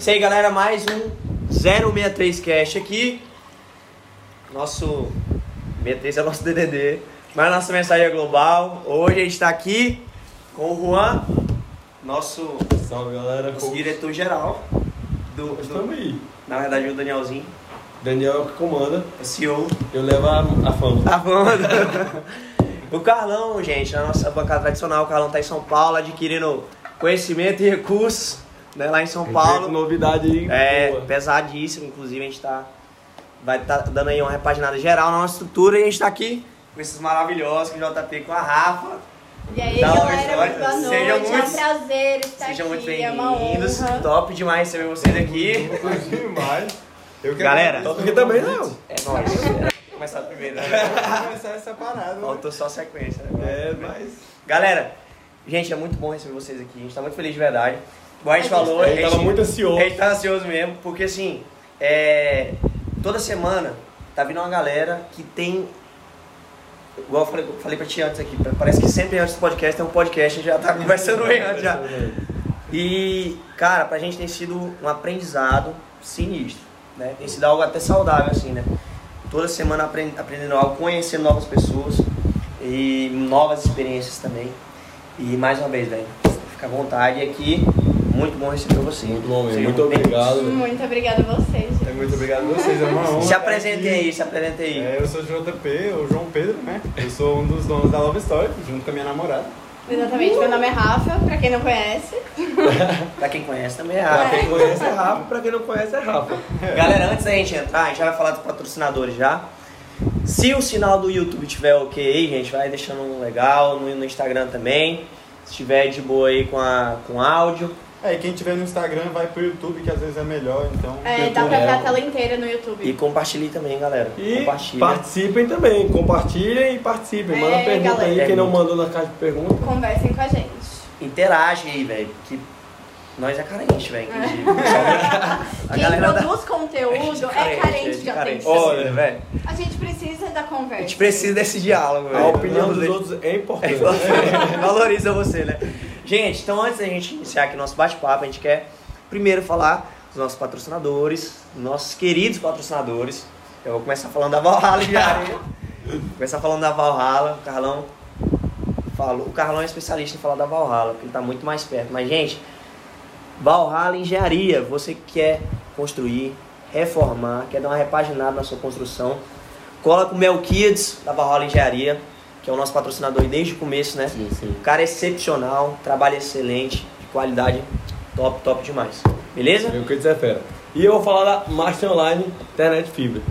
Isso aí, galera, mais um 063 Cash aqui. Nosso 63 é nosso DDD, mas nossa mensagem é global. Hoje a gente tá aqui com o Juan, nosso, Salve galera, nosso Como- diretor geral do, do- aí. na verdade o Danielzinho, Daniel é o que comanda, o CEO. eu levo a, a fama. Tá bom. o Carlão, gente, na nossa bancada tradicional, o Carlão tá em São Paulo adquirindo conhecimento e recursos, né, lá em São Paulo. novidade aí. É, boa. pesadíssimo, inclusive a gente tá vai tá dando aí uma repaginada geral na nossa estrutura e a gente tá aqui com esses maravilhosos, com o JP com a Rafa. E aí, Dá galera, muito boa noite. Sejam é um muito- prazer estar Sejam muito aqui. É uma bem-vindos. honra. Top demais receber vocês aqui. demais. Eu quero Galera, Top aqui também não. É nóis. Começar primeiro. Né? começar essa parada. né? Faltou só a sequência, né? É, mas. Galera, gente, é muito bom receber vocês aqui. A gente tá muito feliz de verdade. Igual a gente falou, A gente tava muito ansioso. Gente tá ansioso mesmo, porque assim, é, toda semana tá vindo uma galera que tem. Igual eu falei, eu falei pra ti antes aqui, parece que sempre antes do podcast tem um podcast, a gente já tá conversando bem antes já. E, cara, pra gente tem sido um aprendizado sinistro, né? Tem sido algo até saudável, assim, né? Toda semana aprend- aprendendo algo, conhecendo novas pessoas e novas experiências também. E mais uma vez, velho, fica à vontade aqui. Muito bom receber você. Muito bom mesmo. Muito obrigado. Muito obrigada a vocês. gente. É, muito obrigado a vocês, é uma honra. Se aqui. aí, se apresentem aí. É, eu sou o JP, o João Pedro, né? Eu sou um dos donos da Love Story, junto com a minha namorada. Exatamente, meu nome é Rafa, pra quem não conhece. Pra quem conhece também é Pra Rafa. quem conhece é Rafa, pra quem não conhece é Rafa. Galera, antes da gente entrar, a gente já vai falar dos patrocinadores já. Se o sinal do YouTube tiver ok aí, gente, vai deixando um legal, no, no Instagram também. Se tiver de boa aí com, a, com áudio. É, e quem tiver no Instagram vai pro YouTube, que às vezes é melhor, então. É, dá pra É. ver a tela inteira no E YouTube. compartilhe também, galera. E Compartilha. participem também, compartilhem e participem. Manda É, pergunta galera. aí, quem não mandou na caixa de pergunta. Conversem com a gente. Interage aí, velho. Que nós é carente, velho. inclusive. A Quem galera da- produz conteúdo é carente de atenção. Olha, velho. A gente precisa da A conversa. gente precisa desse diálogo, velho. A opinião Vamos dos ver. outros é importante. Valoriza você, né? Gente, então antes da gente iniciar aqui nosso bate-papo, a gente quer primeiro falar dos nossos patrocinadores, nossos queridos patrocinadores. Eu vou começar falando da Valhalla. Vou começar falando da Valhalla. O Carlão falou. O Carlão é especialista em falar da Valhalla, porque ele tá muito mais perto. Mas, gente, Valhalla Engenharia, você que quer construir, reformar, quer dar uma repaginada na sua construção, cola com o Melquiades da Valhalla Engenharia, que é o nosso patrocinador aí desde o começo, né? Sim, sim. O cara é excepcional, trabalho excelente, de qualidade top, top demais. Beleza? Eu que dizer fera. E eu vou falar da Master Online Internet Fibra.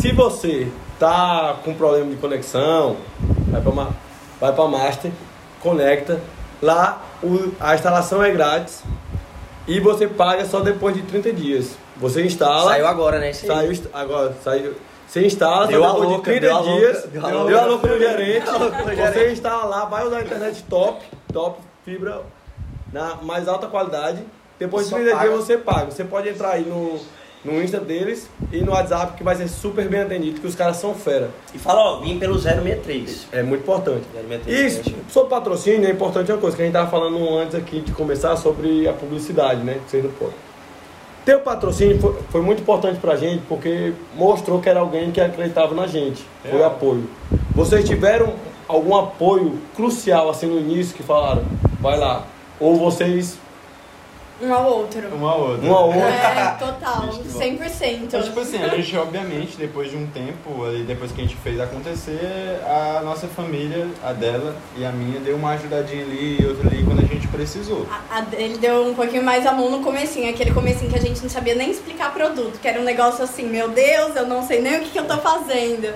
Se você tá com problema de conexão, vai para vai pra Master, conecta. Lá o- a instalação é grátis e você paga só depois de 30 dias. Você instala. Saiu agora, né? Saiu agora, saiu. Você instala, Deu só a depois louca, de 30 deu louca, dias. deu a deu louca. a louca no gerente. Você instala lá, vai usar a internet top, top, fibra na mais alta qualidade. Depois de Só 30 paga. dias você paga. Você pode entrar aí no, no Insta deles e no WhatsApp que vai ser super bem atendido, que os caras são fera. E fala, ó, vim pelo 063. É muito importante. 063. Isso, sobre patrocínio, é importante uma coisa que a gente estava falando antes aqui de começar sobre a publicidade, né? Vocês não podem. Ter o patrocínio foi, foi muito importante pra gente porque mostrou que era alguém que acreditava na gente. Foi É. apoio. Vocês tiveram algum apoio crucial assim no início que falaram, vai lá. Ou vocês, Um ao outro. Uma ou outra. um a um, É, total, Vixe, que bom. 100%. Então, tipo assim, a gente, obviamente, depois de um tempo, ali, depois que a gente fez acontecer, a nossa família, a dela e a minha, deu uma ajudadinha ali e outra ali quando a gente precisou. A- a dele deu um pouquinho mais a mão no comecinho, aquele comecinho que a gente não sabia nem explicar produto, que era um negócio assim, meu Deus, eu não sei nem o que, que eu tô fazendo.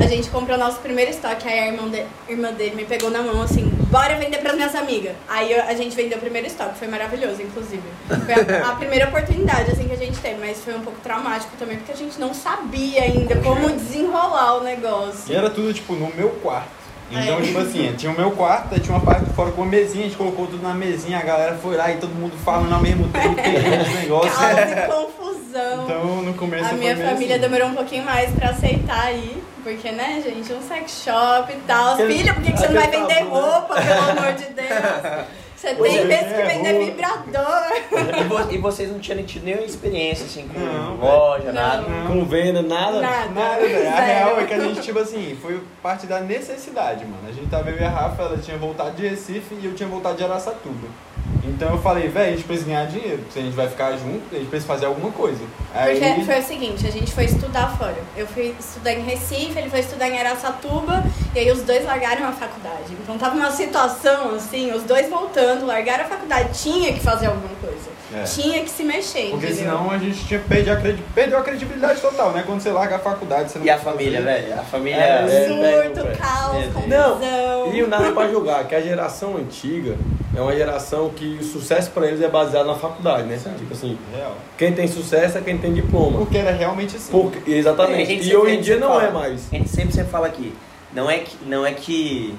A gente comprou nosso primeiro estoque, aí a irmã, de- irmã dele me pegou na mão assim, bora vender pras minhas amigas. Aí a gente vendeu o primeiro estoque, foi maravilhoso, inclusive. Foi a, a primeira oportunidade assim que a gente teve, mas foi um pouco traumático também, porque a gente não sabia ainda como desenrolar o E negócio. era tudo, tipo, no meu quarto. Então, É. tipo assim, tinha o meu quarto, tinha uma parte de fora com uma mesinha, a gente colocou tudo na mesinha, a galera foi lá e todo mundo falando ao mesmo tempo, pegando os negócios. Caos confusão. Então, no começo A minha família assim. demorou um pouquinho mais pra aceitar aí. Porque, né, gente, um sex shop e tal. Filha, por que, que você não vai vender roupa, pelo amor de Deus? Você Pois tem é, vezes que é, vender rua. vibrador. E, vo- e vocês não tinham tido nenhuma experiência assim com Não, loja, velho. nada. Não. Com venda, nada. Nada. Nada. A real é que a gente, tipo assim, foi parte da necessidade, mano. A gente tava e a Rafa, ela tinha voltado de Recife e eu tinha voltado de Araçatuba. Então eu falei, velho, a gente precisa ganhar dinheiro. Se a gente vai ficar junto, a gente precisa fazer alguma coisa. Aí, Porque foi o seguinte, a gente foi estudar fora. Eu fui estudar em Recife, ele foi estudar em Araçatuba, e aí os dois largaram a faculdade. Então tava uma situação assim, os dois voltando, largaram a faculdade, tinha que fazer alguma coisa. É. Tinha que se mexer, Porque entendeu? senão a gente tinha perdido a, credi- perdeu a credibilidade total, né? Quando você larga a faculdade, você não E a família, fazer. velho? A família. É, é. Surto, caos, Deus. Não, confusão. e o nada pra julgar, que a geração antiga é uma geração que o sucesso pra eles é baseado na faculdade, né? Tipo assim, Real. quem tem sucesso é quem tem diploma. Porque era realmente assim. Porque, É, exatamente. E hoje em dia não fala. é mais. A gente sempre, sempre fala aqui. Não é que, não é que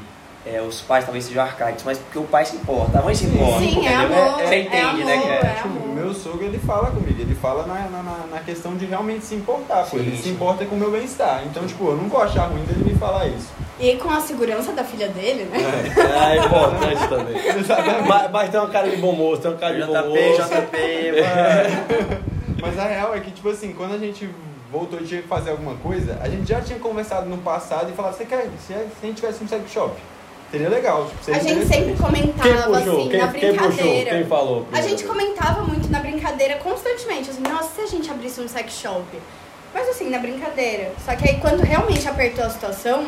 é, os pais talvez sejam arcaicos, mas porque o pai se importa, a mãe se importa. Sim, é entendeu? amor, Você é entende, amor, né? Que é, é Tipo, amor. o meu sogro, ele fala comigo, ele fala na, na, na- questão de realmente se importar, pô. Sim, Ele sim. se importa com o meu bem-estar. Então, tipo, eu não vou achar ruim dele me falar isso. E com a segurança da filha dele, né? É importante também. Mas, mas tem uma cara de bom moço, tem uma cara de bom JP, moço. JP, mano. Mas a real é que, tipo assim, quando a gente voltou de fazer alguma coisa, a gente já tinha conversado no passado e falado, você quer, se a se a gente tivesse um sex shop, seria legal. Tipo, seria A gente sempre Quem comentava puxou? assim, Quem, na quem puxou? brincadeira. Quem falou? A gente comentava muito na brincadeira constantemente, assim, nossa, se a gente abrisse um sex shop. Mas assim, na brincadeira. Só que aí quando realmente apertou a situação,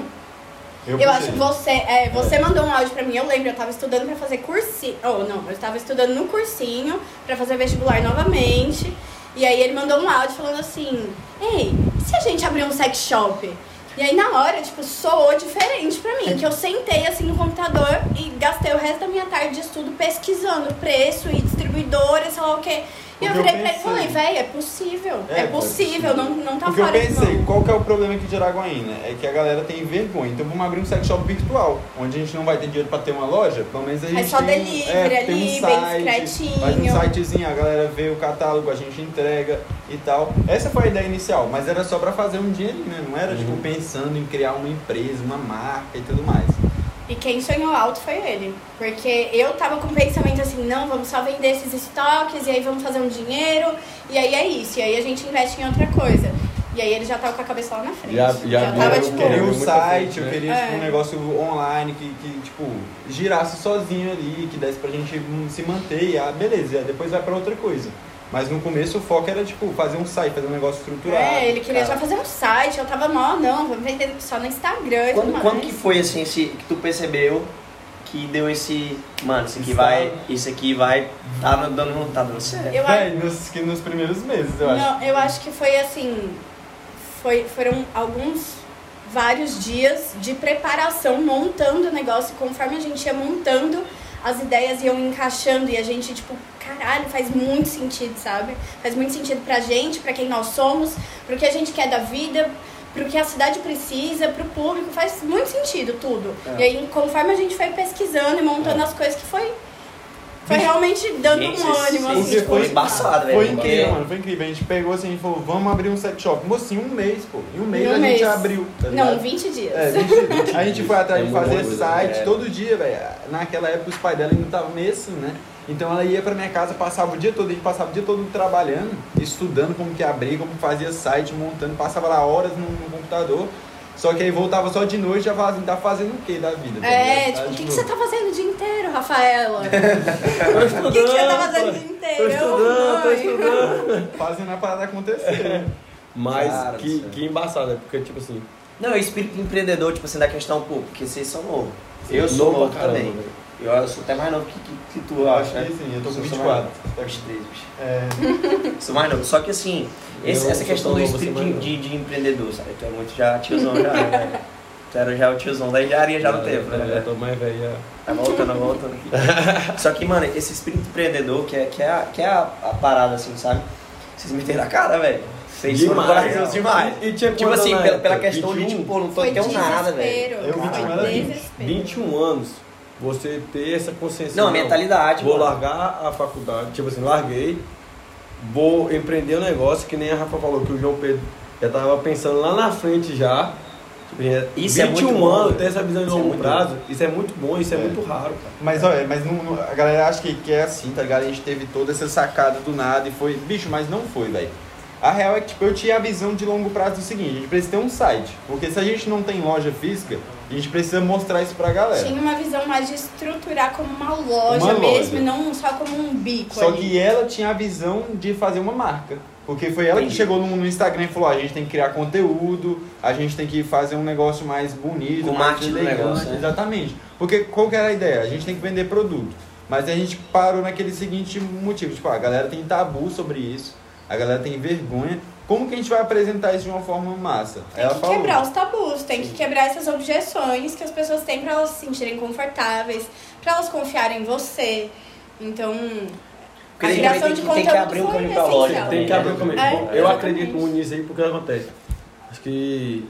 eu, puxei. acho que você, é, você mandou um áudio pra mim, eu lembro, eu tava estudando pra fazer cursinho. Oh, não, eu estava estudando no cursinho pra fazer vestibular novamente. E aí ele mandou um áudio falando assim, ei, e se a gente abrir um sex shop? E aí na hora, tipo, soou diferente pra mim, que eu sentei assim no computador e gastei o resto da minha tarde de estudo pesquisando preço e distribuidora, sei lá o quê. E eu eu virei pra ele e pensei. falei, véi, é possível, É, é, possível, não, não tá Porque eu fora de pensei, qual que é o problema aqui de Araguaína? É que a galera tem vergonha. Então vamos abrir um sex shop virtual, onde a gente não vai ter dinheiro pra ter uma loja, pelo menos a gente É só tem, delivery é, ali, tem um bem site, discretinho. Faz um sitezinho, a galera vê o catálogo, a gente entrega e tal. Essa foi a ideia inicial, mas era só pra fazer um dinheirinho, né? Não era tipo pensando em criar uma empresa, uma marca e tudo mais. E quem sonhou alto foi ele. Porque eu tava com o pensamento assim, não, vamos só vender esses estoques e aí vamos fazer um dinheiro. E aí é isso. E aí a gente investe em outra coisa. E aí ele já tava com a cabeça lá na frente. Já- já tava viu, tipo. Eu queria um muito site, frente, eu né? queria É. tipo, um negócio online que, que, tipo, girasse sozinho ali, que desse pra gente se manter e, ah, beleza, depois vai pra outra coisa. Mas no começo o foco era, tipo, fazer um site, fazer um negócio estruturado. É, ele queria cara. já fazer um site. Eu tava, mó, não, vamos vender só no Instagram e Quando, quando que foi assim, esse, que tu percebeu que deu esse. Mano, isso aqui vai. Isso aqui vai. Tá dando, tá dando certo. Eu acho. É, nos, que nos primeiros meses, eu acho. Não, eu acho que foi assim. Foi, foram alguns, vários dias de preparação, montando o negócio. E conforme a gente ia montando, as ideias iam encaixando e a gente, tipo, caralho, faz muito sentido, sabe? Faz muito sentido pra gente, pra quem nós somos, pro que a gente quer da vida. Pro que a cidade precisa, pro público, faz muito sentido tudo. É. E aí, conforme a gente foi pesquisando e montando É. as coisas, que foi, foi realmente dando Gente, um ânimo. assim, Porque tipo, foi embaçado, velho. Foi porque- incrível, mano, foi incrível. A gente pegou assim e falou, vamos abrir um sex shop. Mocinho, um mês, pô. Em um mês Em um a gente mês. abriu. Tá Não, ligado? 20 dias. É, 20, a gente foi atrás É de fazer coisa, site é. todo dia, velho. Naquela época os pais dela ainda estavam meio assim, né? Então ela ia pra minha casa, passava o dia todo, a gente passava o dia todo trabalhando, estudando como que abria, como fazia site, montando, passava lá horas no, no computador. Só que aí voltava só de noite e já falava assim, tá fazendo o que da vida? tá É, ligado? tipo, Tá, o que, que você tá fazendo o dia inteiro, Rafaela? Tô O que, que você tá fazendo o dia Tô inteiro? Eu, estudando, tô estudando. Fazendo a parada acontecer. Mas Cara que, que embaçado, é porque, tipo assim, Não, o espírito empreendedor, tipo assim, da questão, pô, porque vocês são novos. Eu Novo sou novo caramba, também. velho. Eu, eu sou até mais novo que, que, que tu, eu Acho né? sim, eu tô com Sou 24. mais- 23, bicho. É, Sou mais novo. Só que assim, esse- Eu essa questão tão do assim, espírito mais de, de, de empreendedor, sabe? Tu é muito já tiozão já, né, velho? Tu era já o tiozão da engenharia já no tempo, Eu né? já velho? tô mais velho. já. Tá voltando, voltando aqui. Só que, mano, esse espírito empreendedor, que é, que é, a, que é a, a parada, assim, sabe? Vocês meteram a cara, velho. Vocês foram Demais. corajosos demais. E tinha Tipo assim, pela, pela questão de, 21? tipo, pô, não tô tendo nada, velho. Eu, 21 foi era 20. desespero. 21 anos, você ter essa consciência. Não, a mentalidade, Vou mano. largar a faculdade, tipo assim, larguei, vou empreender um negócio, que nem a Rafa falou, que o João Pedro já tava pensando lá na frente já, Isso é 21 muito bom, anos, ter essa visão de Isso é longo muito prazo, isso é muito bom, isso é, É. muito raro, cara. Mas olha, mas não, não- a galera acha que, que é assim, tá ligado? A gente teve toda essa sacada do nada e foi. Bicho, mas não foi, velho. A real é que tipo, eu tinha a visão de longo prazo do seguinte, a gente precisa ter um site. Porque se a gente não tem loja física, a gente precisa mostrar isso pra galera. Tinha uma visão mais de estruturar como uma loja Uma mesmo, loja. e não só como um bico Só ali. que ela tinha a visão de fazer uma marca. Porque foi ela que Entendi. chegou no, no Instagram e falou: "Ó, a gente tem que criar conteúdo, a gente tem que fazer um negócio mais bonito, mais elegante." negócio, né? Exatamente. Porque qual que era a ideia? A gente tem que vender produto. Mas a gente parou naquele seguinte motivo: tipo, a galera tem tabu sobre isso, a galera tem vergonha. Como que a gente vai apresentar isso de uma forma massa? Tem ela que falou. quebrar os tabus, tem que quebrar essas objeções que as pessoas têm pra elas se sentirem confortáveis, pra elas confiarem em você. Então, Porque a tem, criação de que- tem que conteúdo abrir um foi caminho pra loja. Tem que abrir o caminho. É, Bom, eu acredito muito nisso aí porque acontece. Acho que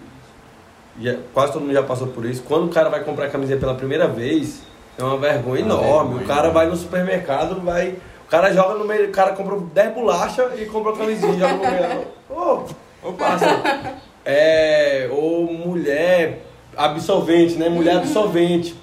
quase todo mundo já passou por isso. Quando o cara vai comprar camiseta pela primeira vez, é uma vergonha Uma enorme. vergonha, o cara vai no supermercado, vai. O cara joga no meio, o cara comprou 10 bolachas e comprou a camisinha, joga no meio. Ô, ô parça. É, ou mulher absorvente, né? Mulher absorvente.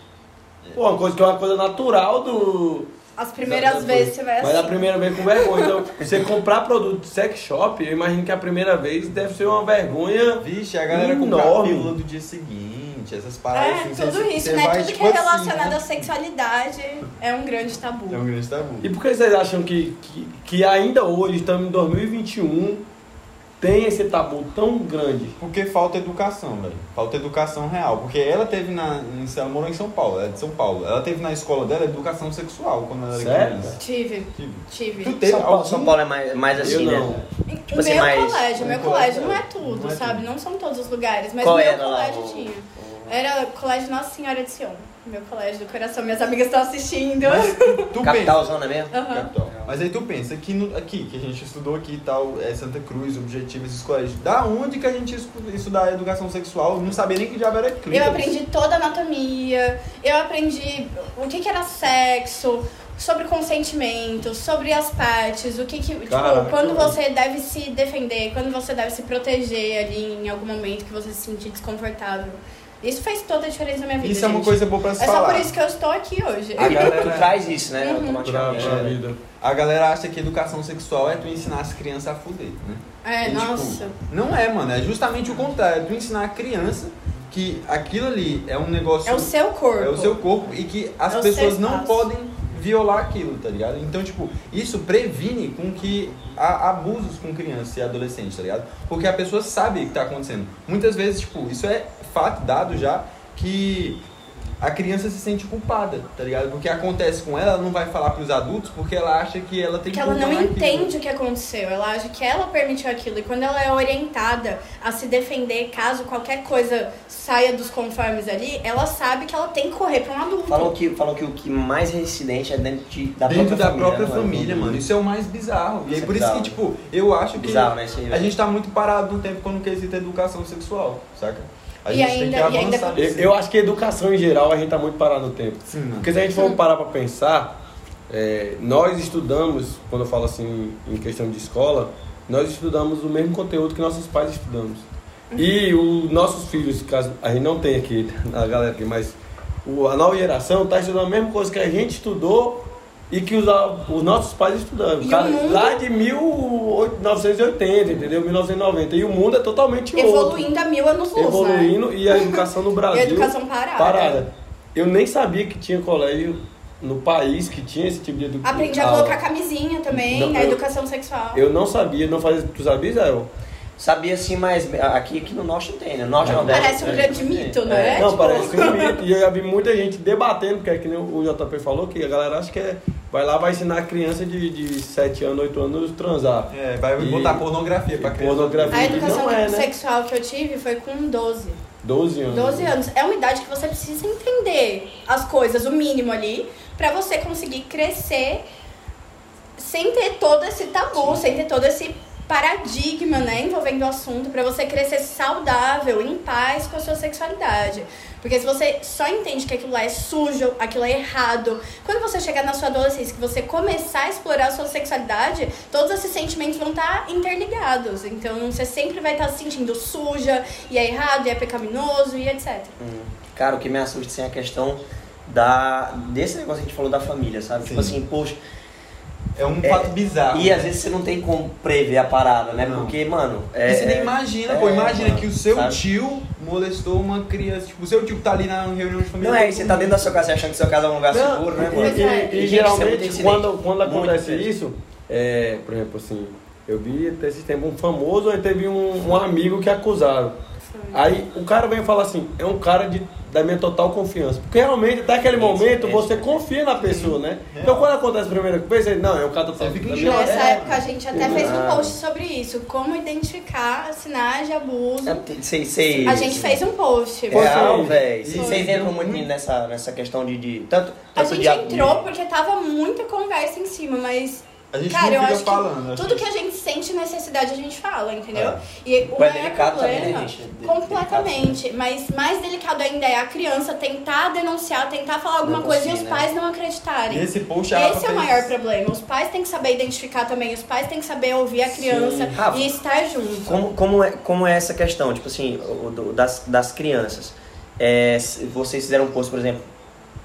Pô, uma coisa que é uma coisa natural do. as primeiras da- da vezes você vai Mas a assim. primeira vez com vergonha. Então, você comprar produto de sex shop, eu imagino que a primeira vez deve ser uma vergonha. Vixe, a galera compra a Enorme. pílula do dia seguinte, essas paradas É, assim. tudo você- isso, você né? vai, Tudo tipo que é assim, relacionado né? à sexualidade é um grande tabu. É um grande tabu. E por que vocês acham que, que, que ainda hoje, estamos em 2021, tem esse tabu tão grande? Porque falta educação, velho. Falta educação real. Porque ela teve na. Ela morou em São Paulo, ela é de São Paulo. Ela teve na escola dela educação sexual quando ela era Sério? criança. Tive, Tive. tive. Tu teve São Paulo, algum- São Paulo é mais, mais assim, Eu né? não. O Tipo assim, meu mais- colégio, meu colégio não é tudo, não é sabe? tudo. Não são todos os lugares, mas Qual meu lá colégio o- tinha. Era colégio Nossa Senhora de Sion. Meu colégio do coração. Minhas amigas estão assistindo. Tu pensa. Capitalzona mesmo? Aham. Capital. Mas aí tu pensa que no- aqui, que a gente estudou aqui e tal, é Santa Cruz, Objetivo, esses colégios. Da onde que a gente estu- estudar educação sexual? Não sabia nem que diabo era clítoris. Eu aprendi toda a anatomia, eu aprendi o que, que era sexo, sobre consentimento, sobre as partes, o que que. Tipo, Caraca, quando velho. você deve se defender, quando você deve se proteger ali em algum momento que você se sentir desconfortável. Isso fez toda a diferença na minha vida. Isso é uma gente. coisa boa pra se É falar. só por isso que eu estou aqui hoje. A galera tu traz isso, né? Uhum. Pra, Automaticamente. pra né? vida. A galera acha que educação sexual é tu ensinar as crianças a fuder, né? É, E, tipo, nossa. não é, mano. É justamente o contrário. É tu ensinar a criança que aquilo ali é um negócio... É o seu corpo. É o seu corpo e que as É pessoas não espaço. podem violar aquilo, tá ligado? Então, tipo, isso previne com que há abusos com criança e adolescente, tá ligado? Porque a pessoa sabe o que tá acontecendo. Muitas vezes, tipo, isso é fato dado já que a criança se sente culpada, tá ligado? Porque acontece com ela, ela não vai falar pros adultos porque ela acha que ela tem Porque ela não entende o que aconteceu, ela acha que ela permitiu aquilo. E quando ela é orientada a se defender caso qualquer coisa saia dos conformes ali, ela sabe que ela tem que correr pra um adulto. Falam que, falam que o que mais é incidente é dentro de, da Dentro própria da família. própria né, família, mano. Isso é o mais bizarro. E Isso aí, é por isso que, bizarro. tipo, eu acho que Bizarro, né? A gente tá muito parado no tempo quando quesita educação sexual, saca? A E gente ainda- tem que ainda avançar com- Eu, eu acho que educação em geral a gente tá muito parado no tempo. Sim. Porque se a gente for parar pra pensar, é, nós estudamos, quando eu falo assim em questão de escola, nós estudamos o mesmo conteúdo que nossos pais estudamos. E os nossos filhos, caso a gente não tem aqui, a galera aqui, mas o- a nova geração tá estudando a mesma coisa que a gente estudou e que os, os nossos pais estudaram. E Cara, mundo- Lá de 1980, entendeu? 1990. E o mundo é totalmente outro Evoluindo a mil anos luz, né? evoluindo e a educação no E Brasil a educação parada. parada. Eu nem sabia que tinha colégio no país que tinha esse tipo de educação. Aprendi a colocar camisinha também, Não, na eu- educação sexual. Eu não sabia, não fazia. Tu sabia, Zé? Sabia sim, mas aqui, aqui no norte não tem, né? Norte e nordeste. Parece um né? grande mito, não é? não, Tipo, parece um mito. E eu já vi muita gente debatendo, porque é que nem o JP falou, que a galera acha que é, vai lá vai ensinar a criança de, de 7 anos, 8 anos transar. É, vai E- botar pornografia pra criança. pornografia. A educação Não é, né? sexual que eu tive foi com 12. 12 anos. 12 anos. É uma idade que você precisa entender as coisas, o mínimo ali, pra você conseguir crescer sem ter todo esse tabu, sem ter todo esse paradigma, né, envolvendo o assunto, pra você crescer saudável, em paz com a sua sexualidade. Porque se você só entende que aquilo lá é sujo, aquilo é errado, quando você chegar na sua adolescência, que você começar a explorar a sua sexualidade, todos esses sentimentos vão estar interligados. Então você sempre vai estar se sentindo suja, e é errado, e é pecaminoso, e etc. Hum. Cara, o que me assusta assim, é a questão da, desse negócio que a gente falou da família, sabe? Tipo Sim. assim, poxa. É um É, fato bizarro. E às vezes você não tem como prever a parada, né? Não. Porque, mano. É, E você nem é- imagina, é, pô. Imagina mano, que o seu sabe? tio molestou uma criança. Tipo, o seu tio que tá ali na reunião de família. Não é, e você tá dentro da sua casa achando que sua casa é um lugar Não, seguro, né, e- mano? E, É. e Gente, isso é muito geralmente, quando, quando Muito acontece incidente. isso, é, por exemplo, assim, eu vi até esse tempo um famoso, aí teve um, um amigo que acusaram. Aí o cara vem falar assim, é um cara de, da minha total confiança. Porque realmente, até aquele Sim, momento, sim, você sim. confia na pessoa, né? Então quando acontece a primeira vez, aí, não, é um cara. Você choque. Nessa é, época a gente até fez um post sobre isso, como identificar sinais de abuso. É, Sei, sei. A gente fez um post. Real, velho. Vocês entram muito nessa, nessa questão de. de tanto, A tanto gente de entrou porque tava muita conversa em cima, mas A gente Cara, não eu fica acho falando. que tudo que a gente sente necessidade a gente fala, entendeu? É. E o Mas é maior delicado também, problema, né, gente? Completamente, mas mais delicado ainda é a criança tentar denunciar, tentar falar alguma Não coisa e os né? pais não acreditarem. Nesse post Rafa Esse é o maior problema. Os pais têm que saber identificar também, os pais têm que saber ouvir a criança Rafa, e estar junto. Como, como, é, como é essa questão, tipo assim, das, das crianças? É, vocês fizeram um post, por exemplo,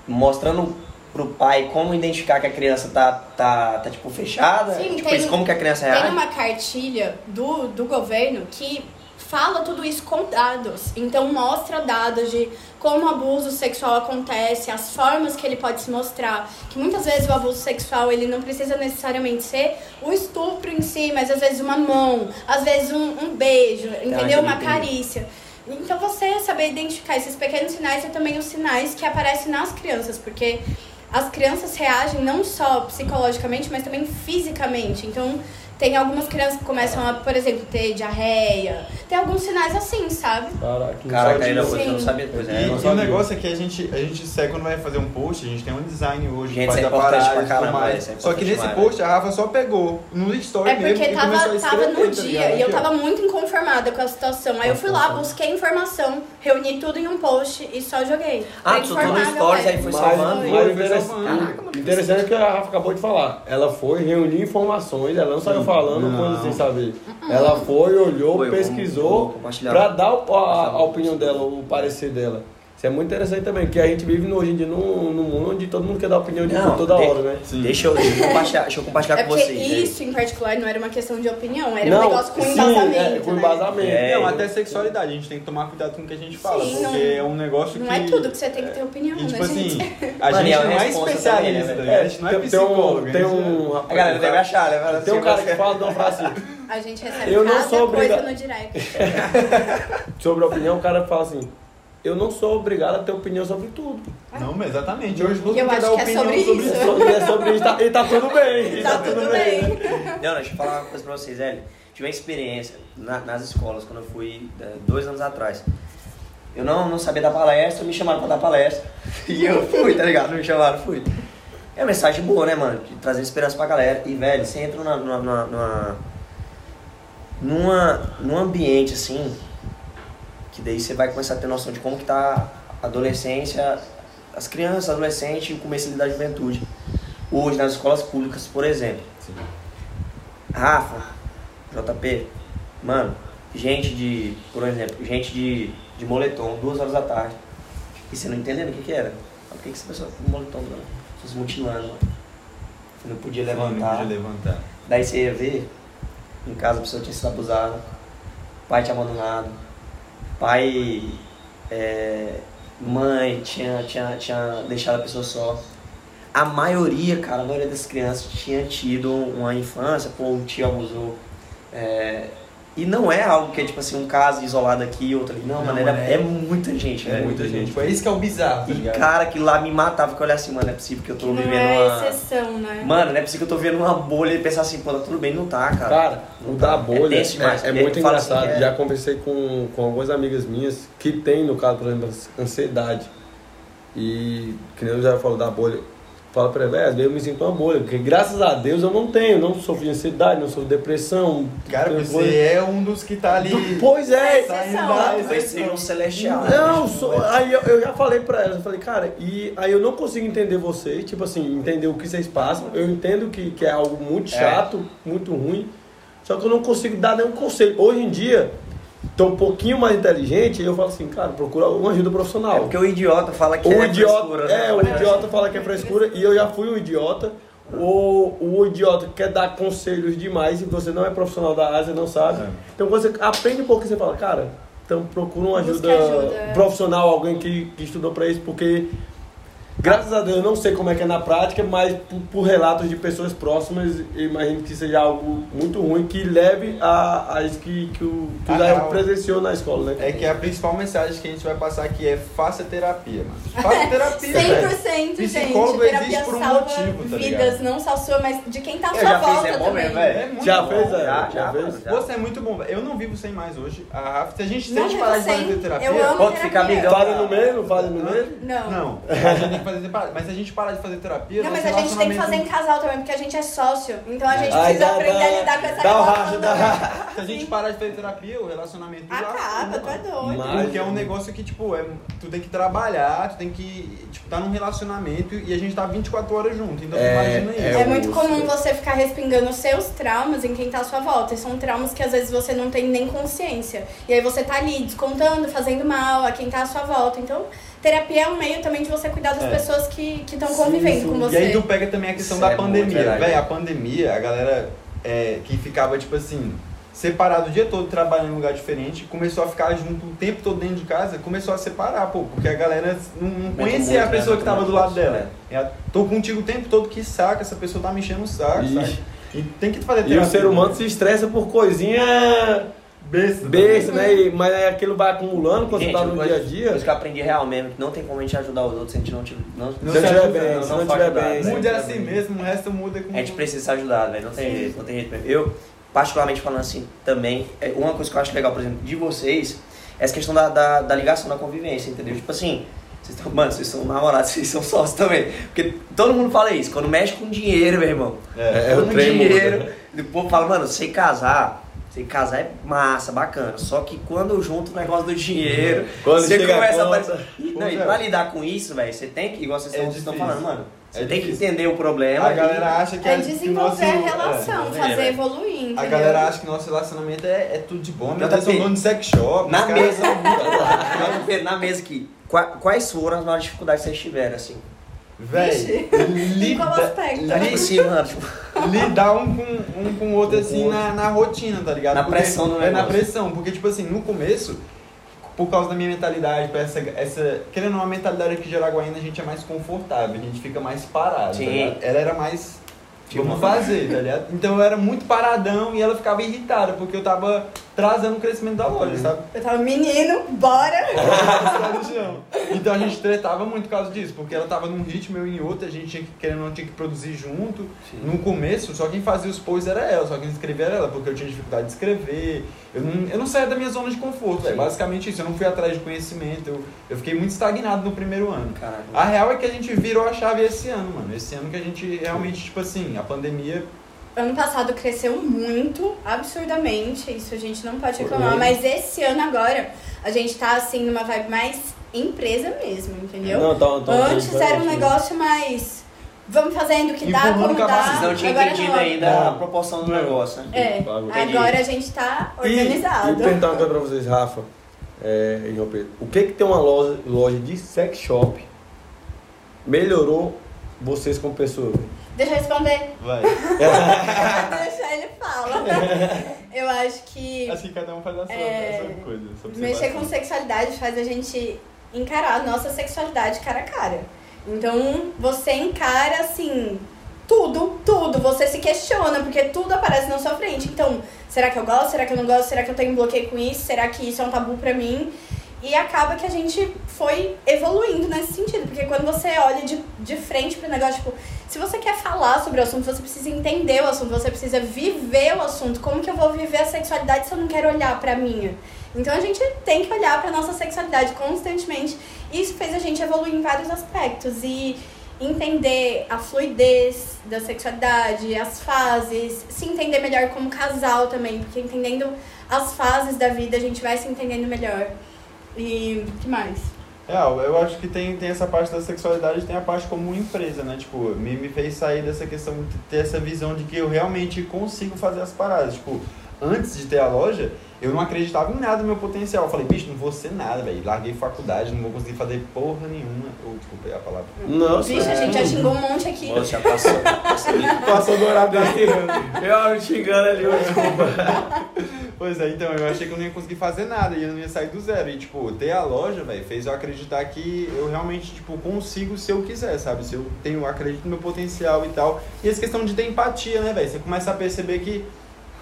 mostrando pro pai como identificar que a criança tá, tá, tá tipo, fechada? Sim, tipo, tem- isso, como que a criança Tem reage? uma cartilha do, do governo que fala tudo isso com dados. Então mostra dados de como o abuso sexual acontece, as formas que ele pode se mostrar. Que muitas vezes o abuso sexual ele não precisa necessariamente ser o estupro em si, mas às vezes uma mão, às vezes um, um beijo, entendeu? Uma entendi. carícia. Então você saber identificar esses pequenos sinais e também os sinais que aparecem nas crianças, porque as crianças reagem não só psicologicamente, mas também fisicamente. Então, tem algumas crianças que começam a, por exemplo, ter diarreia. Tem alguns sinais assim, sabe? Caraca, ainda você não sabia. Pois E, é, e não o negócio é que a gente, a gente segue quando vai fazer um post, a gente tem um design hoje, Gente, faz é a parada e tudo mais. é Só que nesse demais, post a Rafa só pegou no story É porque mesmo e tava, começou a tava escrever, no tá dia e eu tava muito inconformada com a situação. Aí eu fui lá, busquei informação, reuni tudo em um post e só joguei. Ah, tu no stories, aí foi salvando. mas Foi, o interessante é que a Rafa acabou de falar. Ela foi reunir informações, ela não saiu falando Não. coisas sem saber. Ela foi, olhou, Foi, pesquisou pra dar o- a, a opinião dela, o parecer dela. Isso é muito interessante também, porque a gente vive no- hoje em dia num, num mundo onde todo mundo quer dar opinião de Não, tudo toda de- hora, né? Sim. Deixa eu, deixa eu compartilhar, deixa eu compartilhar É com porque vocês. né? isso em particular não era uma questão de opinião, era um negócio com sim, embasamento. é, com né? embasamento. É, Não, eu- até sexualidade, a gente tem que tomar cuidado com o que a gente fala, Sim, porque não- é um negócio Não que... é tudo que você tem que ter opinião, E, né, tipo gente? assim, a Mano, gente é uma não é responsa especialista, também, né? A gente não é tem, tem psicólogo. um, tem a gente- um A galera deve achar, né? Tem um assim, cara que fala de uma frase assim, A gente recebe Eu não cada sou coisa obriga- no direct. sobre a opinião, o cara fala assim, eu não sou obrigado a ter opinião sobre tudo. Não, mas exatamente. Hoje mundo quer dar é opinião sobre sobre isso. isso. Sobre, é sobre isso, tá- e tá tudo bem. e Tá tudo bem. Não, deixa eu falar uma coisa pra vocês, Hélio. Tive uma experiência na- nas escolas, quando eu fui é, dois anos atrás. Eu não, não sabia dar palestra, me chamaram pra dar palestra. E eu fui, tá ligado? Me chamaram, fui. É uma mensagem boa, né, mano? De trazer esperança pra galera. E, velho, você entra numa, numa, numa, numa, num ambiente, assim, que daí você vai começar a ter noção de como que tá a adolescência, as crianças, adolescentes e o começo da juventude. Hoje, nas escolas públicas, por exemplo. Rafa, JP, mano, gente de, por exemplo, gente de, de moletom, duas horas da tarde, e você não entendendo o que que era. Por que que essa pessoa com moletom, mano? Pessoas mutilando, mano. Você não podia Não levantar. podia levantar. Daí você ia ver, em casa a pessoa tinha sido abusada, pai tinha abandonado, pai, é, mãe tinha, tinha, tinha deixado a pessoa só. A maioria, cara, a maioria das crianças tinha tido uma infância, pô, um tio abusou. é, e não é algo que é tipo assim, um caso isolado aqui, outro ali. Não, Não, mano, era- é- é, muita gente, É muita gente. Foi isso que é o bizarro, tá E ligado? cara, que lá me matava, que eu olhava assim, mano, não é possível que eu tô Que não vivendo é uma. exceção, né? Mano, não é possível que eu tô vivendo uma bolha e pensar assim, pô, tá tudo bem, não tá, cara. Cara, o da bolha É tenso demais. é, é muito assim engraçado. é- Já conversei com, com algumas amigas minhas que tem, no caso, por exemplo, ansiedade. E, que nem eu já falou da bolha. Falo pra ele, velho, vezes eu me sinto uma bolha, porque graças a Deus eu não tenho, não sofro de ansiedade, não sofro de depressão. Cara, você coisa- é um dos que tá ali. Pois é, Vai ser um celestial. né? Não, sou- aí eu, eu já falei pra elas, eu falei, cara, e aí eu não consigo entender vocês, tipo assim, entender o que vocês passam. Eu entendo que, que é algo muito É. chato, muito ruim, só que eu não consigo dar nenhum conselho. Hoje em dia, tô um pouquinho mais inteligente eu falo assim, cara, procura uma ajuda profissional. É porque o idiota fala que O é idiota, frescura, né? é, o idiota fala que é frescura e eu já fui um idiota. O, o idiota quer dar conselhos demais e você não é profissional da área, não sabe. É. Então você aprende um pouco e você fala, cara, então procura uma ajuda, ajuda, é. profissional, alguém que, que estudou pra isso, porque graças a Deus eu não sei como é que é na prática, mas por, por relatos de pessoas próximas, eu imagino que seja algo muito ruim que leve a, a isso que, que o, que o A Dael real presenciou na escola, né? É que a principal mensagem que a gente vai passar aqui é faça terapia, mano. Faça terapia, velho. 100%, gente. Psicólogo Terapia existe por um salva motivo, tá vidas, não só sua, mas de quem tá à Eu sua já fiz, volta é bom também. mesmo. É muito Já bom. fez, é? Já, Já, já, fez? já. Você é muito bom, velho. Eu não vivo sem mais hoje. A Rafa, se a gente, Não gente vivo parar de fazer terapia. Eu amo Pode ficar terapia. amigão. Fale no mesmo, fale no mesmo. Não. Não, fazer separado. Mas se a gente parar de fazer terapia. Não, mas a gente tem que fazer em casal também, porque a gente é sócio. Então a gente Ai, precisa dá- aprender dá- a lidar com essa dá relação dá. Se a gente parar de fazer terapia, o relacionamento Acaba, tu é doido. Mas- Porque é um negócio que, tipo, é, tu tem que trabalhar, tu tem que, tipo, tá num relacionamento e a gente tá 24 horas junto. Então, É, imagina é isso. É muito Augusto. comum você ficar respingando os seus traumas em quem tá à sua volta. E são traumas que às vezes você não tem nem consciência. E aí você tá ali descontando, fazendo mal a quem tá à sua volta. Então, terapia é um meio também de você cuidar das É. pessoas que estão convivendo sim. com E você. aí tu pega também a questão Isso da é pandemia. Véi, a pandemia, a galera é, que ficava, tipo assim, separado o dia todo, trabalhando em lugar diferente, começou a ficar junto o tempo todo dentro de casa, começou a separar, pô, porque a galera não, não conhecia a né? pessoa que tava do lado dela. É, tô contigo o tempo todo, que saca, essa pessoa tá me enchendo o saco, Ixi. sabe? E tem que fazer E o terapia, ser humano né? se estressa por coisinha besta. besta, né? E- Mas é aquilo vai acumulando quando Gente, você tá no dia a dia. coisa que eu aprendi real mesmo, que não tem como a gente ajudar os outros se a gente não tiver. Não, Não Se ajuda, bem, não, se não não estiver ajudar, bem. né? Mude é assim mesmo, o resto muda com... A gente precisa ser ajudado, velho. Não tem jeito, não tem jeito mesmo. Eu, particularmente falando assim, também, é, uma coisa que eu acho legal, por exemplo, de vocês, é essa questão da, da, da ligação, da convivência, entendeu? Tipo assim, vocês estão, mano, vocês são namorados, vocês são sócios também. Porque todo mundo fala isso, quando mexe com dinheiro, meu irmão. É, quando o trem muda. dinheiro, o povo fala, mano, sei casar. Sei casar é massa, bacana. Só que quando eu junto o negócio do dinheiro, Quando você começa a conta- aparecer. Não, e é. pra lidar com isso, velho, você tem que, igual vocês É estão- falando, mano. Você É tem que entender o problema. A e- galera acha que, É o desenvolver nosso- a relação, é, fazer é. evoluir, entendeu? A galera acha que nosso relacionamento é, é tudo de bom. Meu Deus, eu dono de sex shop. Na os caras mesa, na mesa aqui, qua- quais foram as maiores dificuldades que vocês tiveram, assim? Véi, Em qual lida- aspecto? Lá em cima, mano, tipo, lidar um com, um com o outro assim na, na rotina, tá ligado? Na Porque- pressão do É na pressão, porque tipo assim, no começo, por causa da minha mentalidade, pra essa, essa querendo uma mentalidade aqui de Araguaína, a gente é mais confortável, a gente fica mais parado, Sim. tá? Ela era mais Tipo, vamos fazer, tá ligado? Então eu era muito paradão e ela ficava irritada, porque eu tava trazendo o crescimento da loja, sabe? Eu tava, menino, bora! Então a gente tretava muito por causa disso, porque ela tava num ritmo, eu em outro, a gente tinha que, querendo ou não tinha que produzir junto. No começo, só quem fazia os posts era ela, só quem escrevia era ela, porque eu tinha dificuldade de escrever. Eu não, eu não saía da minha zona de conforto, é Sim. basicamente isso. Eu não fui atrás de conhecimento, eu, eu fiquei muito estagnado no primeiro ano. Caralho. A real é que a gente virou a chave esse ano, mano. Esse ano que a gente realmente, tipo assim, a pandemia. Ano passado cresceu muito, absurdamente, isso a gente não pode reclamar, mas esse ano agora a gente tá assim numa vibe mais empresa mesmo, entendeu? Não, tá, tá, Antes tá, era um negócio mais vamos fazendo o que dá, como dá. Vocês não tinham agora entendido não. ainda a proporção do negócio, né? É, Entendi. agora a gente tá E, e organizado. perguntar uma coisa pra vocês, Rafa é, e João Pedro. O que que tem uma loja, loja de sex shop melhorou vocês como pessoa? velho? Deixa eu responder. Vai. Deixa ele fala. Eu acho que Assim cada um faz a sua, É, a sua coisa. mexer com sexualidade faz a gente encarar a nossa sexualidade cara a cara. Então você encara assim tudo, tudo. Você se questiona, porque tudo aparece na sua frente. Então, será que eu gosto? Será que eu não gosto? Será que eu tenho bloqueio com isso? Será que isso é um tabu pra mim? E acaba que a gente foi evoluindo nesse sentido. Porque quando você olha de, de frente pro negócio, tipo, se você quer falar sobre o assunto, você precisa entender o assunto, você precisa viver o assunto. Como que eu vou viver a sexualidade se eu não quero olhar pra minha? Então a gente tem que olhar pra nossa sexualidade constantemente. E isso fez a gente evoluir em vários aspectos. E entender a fluidez da sexualidade, as fases, se entender melhor como casal também, porque entendendo as fases da vida a gente vai se entendendo melhor. E o que mais? É, eu acho que tem, tem essa parte da sexualidade tem a parte como empresa, né? Tipo, me, me fez sair dessa questão de ter essa visão de que eu realmente consigo fazer as paradas. Tipo, antes de ter a loja, eu não acreditava em nada do meu potencial. Eu falei, bicho, não vou ser nada, velho. Larguei faculdade, não vou conseguir fazer porra nenhuma. Ou, desculpa, é a palavra. Nossa. Vixe, a gente já xingou um monte aqui. Nossa, já passou. Passou dourado aqui. Eu xingando ali, desculpa. Pois é, então, eu achei que eu não ia conseguir fazer nada e eu não ia sair do zero. E, tipo, ter a loja, velho, fez eu acreditar que eu realmente, tipo, consigo se eu quiser, sabe? Se eu tenho, acredito no meu potencial e tal. E essa questão de ter empatia, né, velho? Você começa a perceber que,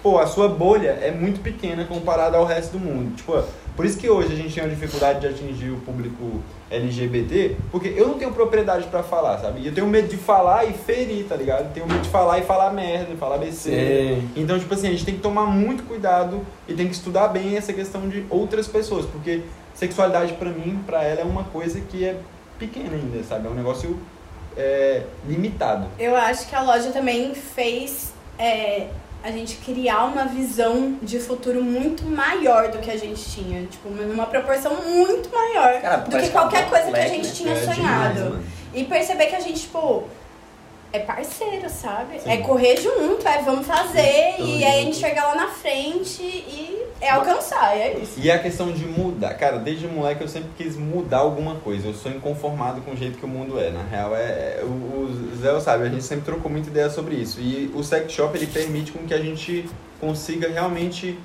pô, a sua bolha é muito pequena comparada ao resto do mundo. Tipo, por isso que hoje a gente tem uma dificuldade de atingir o público LGBT, porque eu não tenho propriedade pra falar, sabe? E eu tenho medo de falar e ferir, tá ligado? Eu tenho medo de falar e falar merda, falar besteira. Então, tipo assim, a gente tem que tomar muito cuidado e tem que estudar bem essa questão de outras pessoas, porque sexualidade pra mim, pra ela é uma coisa que é pequena ainda, sabe? É um negócio é, limitado. Eu acho que a loja também fez é, a gente criar uma visão de futuro muito maior do que a gente tinha. Tipo, numa proporção muito maior Cara, do que qualquer um coisa que a gente né? tinha É sonhado. demais, e perceber que a gente, tipo, é parceiro, sabe? Sim. É correr junto, é vamos fazer, Sim, e aí a gente chegar lá na frente e é alcançar, e é isso. E a questão de mudar, cara, desde moleque eu sempre quis mudar alguma coisa. Eu sou inconformado com o jeito que o mundo é. Na real, é, é- o, o Zé sabe, a gente sempre trocou muita ideia sobre isso. E o sex shop ele permite com que a gente consiga realmente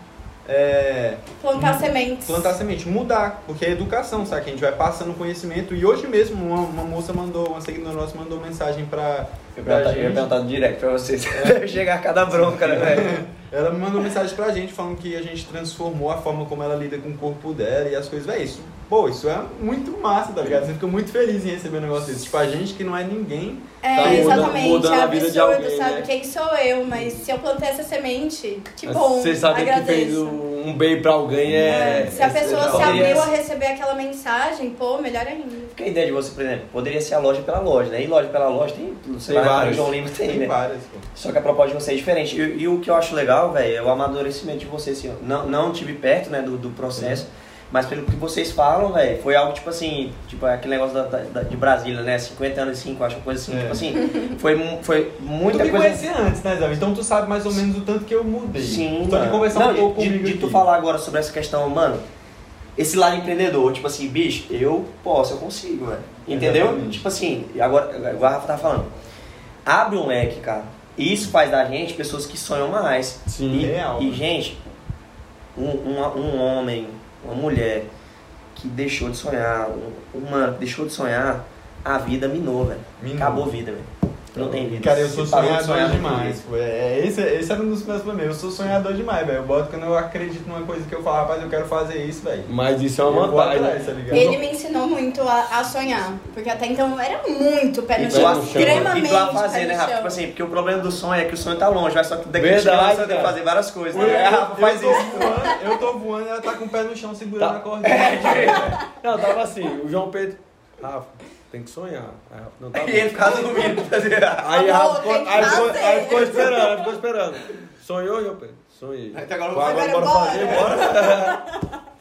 é, Plantar sementes. plantar semente, mudar, porque é educação, sabe? Que a gente vai passando conhecimento. E hoje mesmo uma, uma moça mandou, uma seguidora nossa mandou mensagem pra, Eu ia gente. perguntar direto pra vocês. Deve chegar cada bronca, né, velho? Ela me mandou mensagem pra gente falando que a gente transformou a forma como ela lida com o corpo dela e as coisas. Véi, isso, pô, isso é muito massa, tá ligado? Você fica muito feliz em receber um negócio desse. Tipo, a gente que não é ninguém. É, Tá muda- exatamente, mudando é a vida de absurdo, alguém, sabe? né? Quem sou eu, mas se eu plantei essa semente, que bom, Você sabe agradeço. que fez um um bem pra alguém é. É, se a é pessoa se abriu a receber aquela mensagem, pô, melhor ainda. Fica a ideia de você, por exemplo, poderia ser a loja pela loja, né? E loja pela loja tem. Você Tem no João Lima tem, Tem né? várias, pô. Só que a proposta de você é diferente. E, e o que eu acho legal, velho, é o amadurecimento de vocês. Assim, ó. não, não tive perto, né, do, do processo, mas pelo que vocês falam, velho, foi algo tipo assim, tipo aquele negócio da, da- de Brasília, né? 50 anos e 5, acho, coisa assim. É. Tipo assim, foi, foi Tu muita me coisa. conhecia antes, né, Zé? Então tu sabe mais ou menos o tanto que eu mudei. Sim, Só de mano. conversar Não, um pouco de, comigo de tu aqui. falar agora sobre essa questão, mano, esse lado empreendedor, tipo assim, bicho, eu posso, eu consigo, velho. Entendeu? Exatamente. Tipo assim, agora, igual a Rafa tá falando, abre um leque, cara. Isso faz da gente pessoas que sonham mais. Sim. E, Real. e, gente, um, um, um homem, uma mulher que deixou de sonhar, um, um que deixou de sonhar, a vida minou, velho. Acabou a vida, velho. Não tem vida. Cara, eu sou sonhador demais. pô. É, esse, esse era um dos meus problemas. Eu sou sonhador demais, velho. Eu boto quando eu acredito numa coisa que eu falo, rapaz, eu quero fazer isso, velho. Mas isso é uma vantagem. atrás, né? tá? Ele me ensinou muito a, a sonhar, porque até então eu era muito pé no chão, extremamente e tu a fazer, né, Rafa? Tipo assim, porque o problema do sonho é que o sonho tá longe, vai só que daqui a pouco você tem que fazer várias coisas. Eu, Né? Rafa faz eu tô isso. Voando, eu tô voando e ela tá com o pé no chão segurando Tá. a cordinha. Não, tava assim, o João Pedro. Rafa, tem que sonhar. Aí, Rafa, não tá bom. E ele ficava dormindo. Aí, Tá Rafa ficou, que aí, ficou, fazer. aí ficou esperando, aí ficou esperando. Sonhou, João Pedro? Sonhei. Até agora eu vou Agora bora bora. fazer, bora.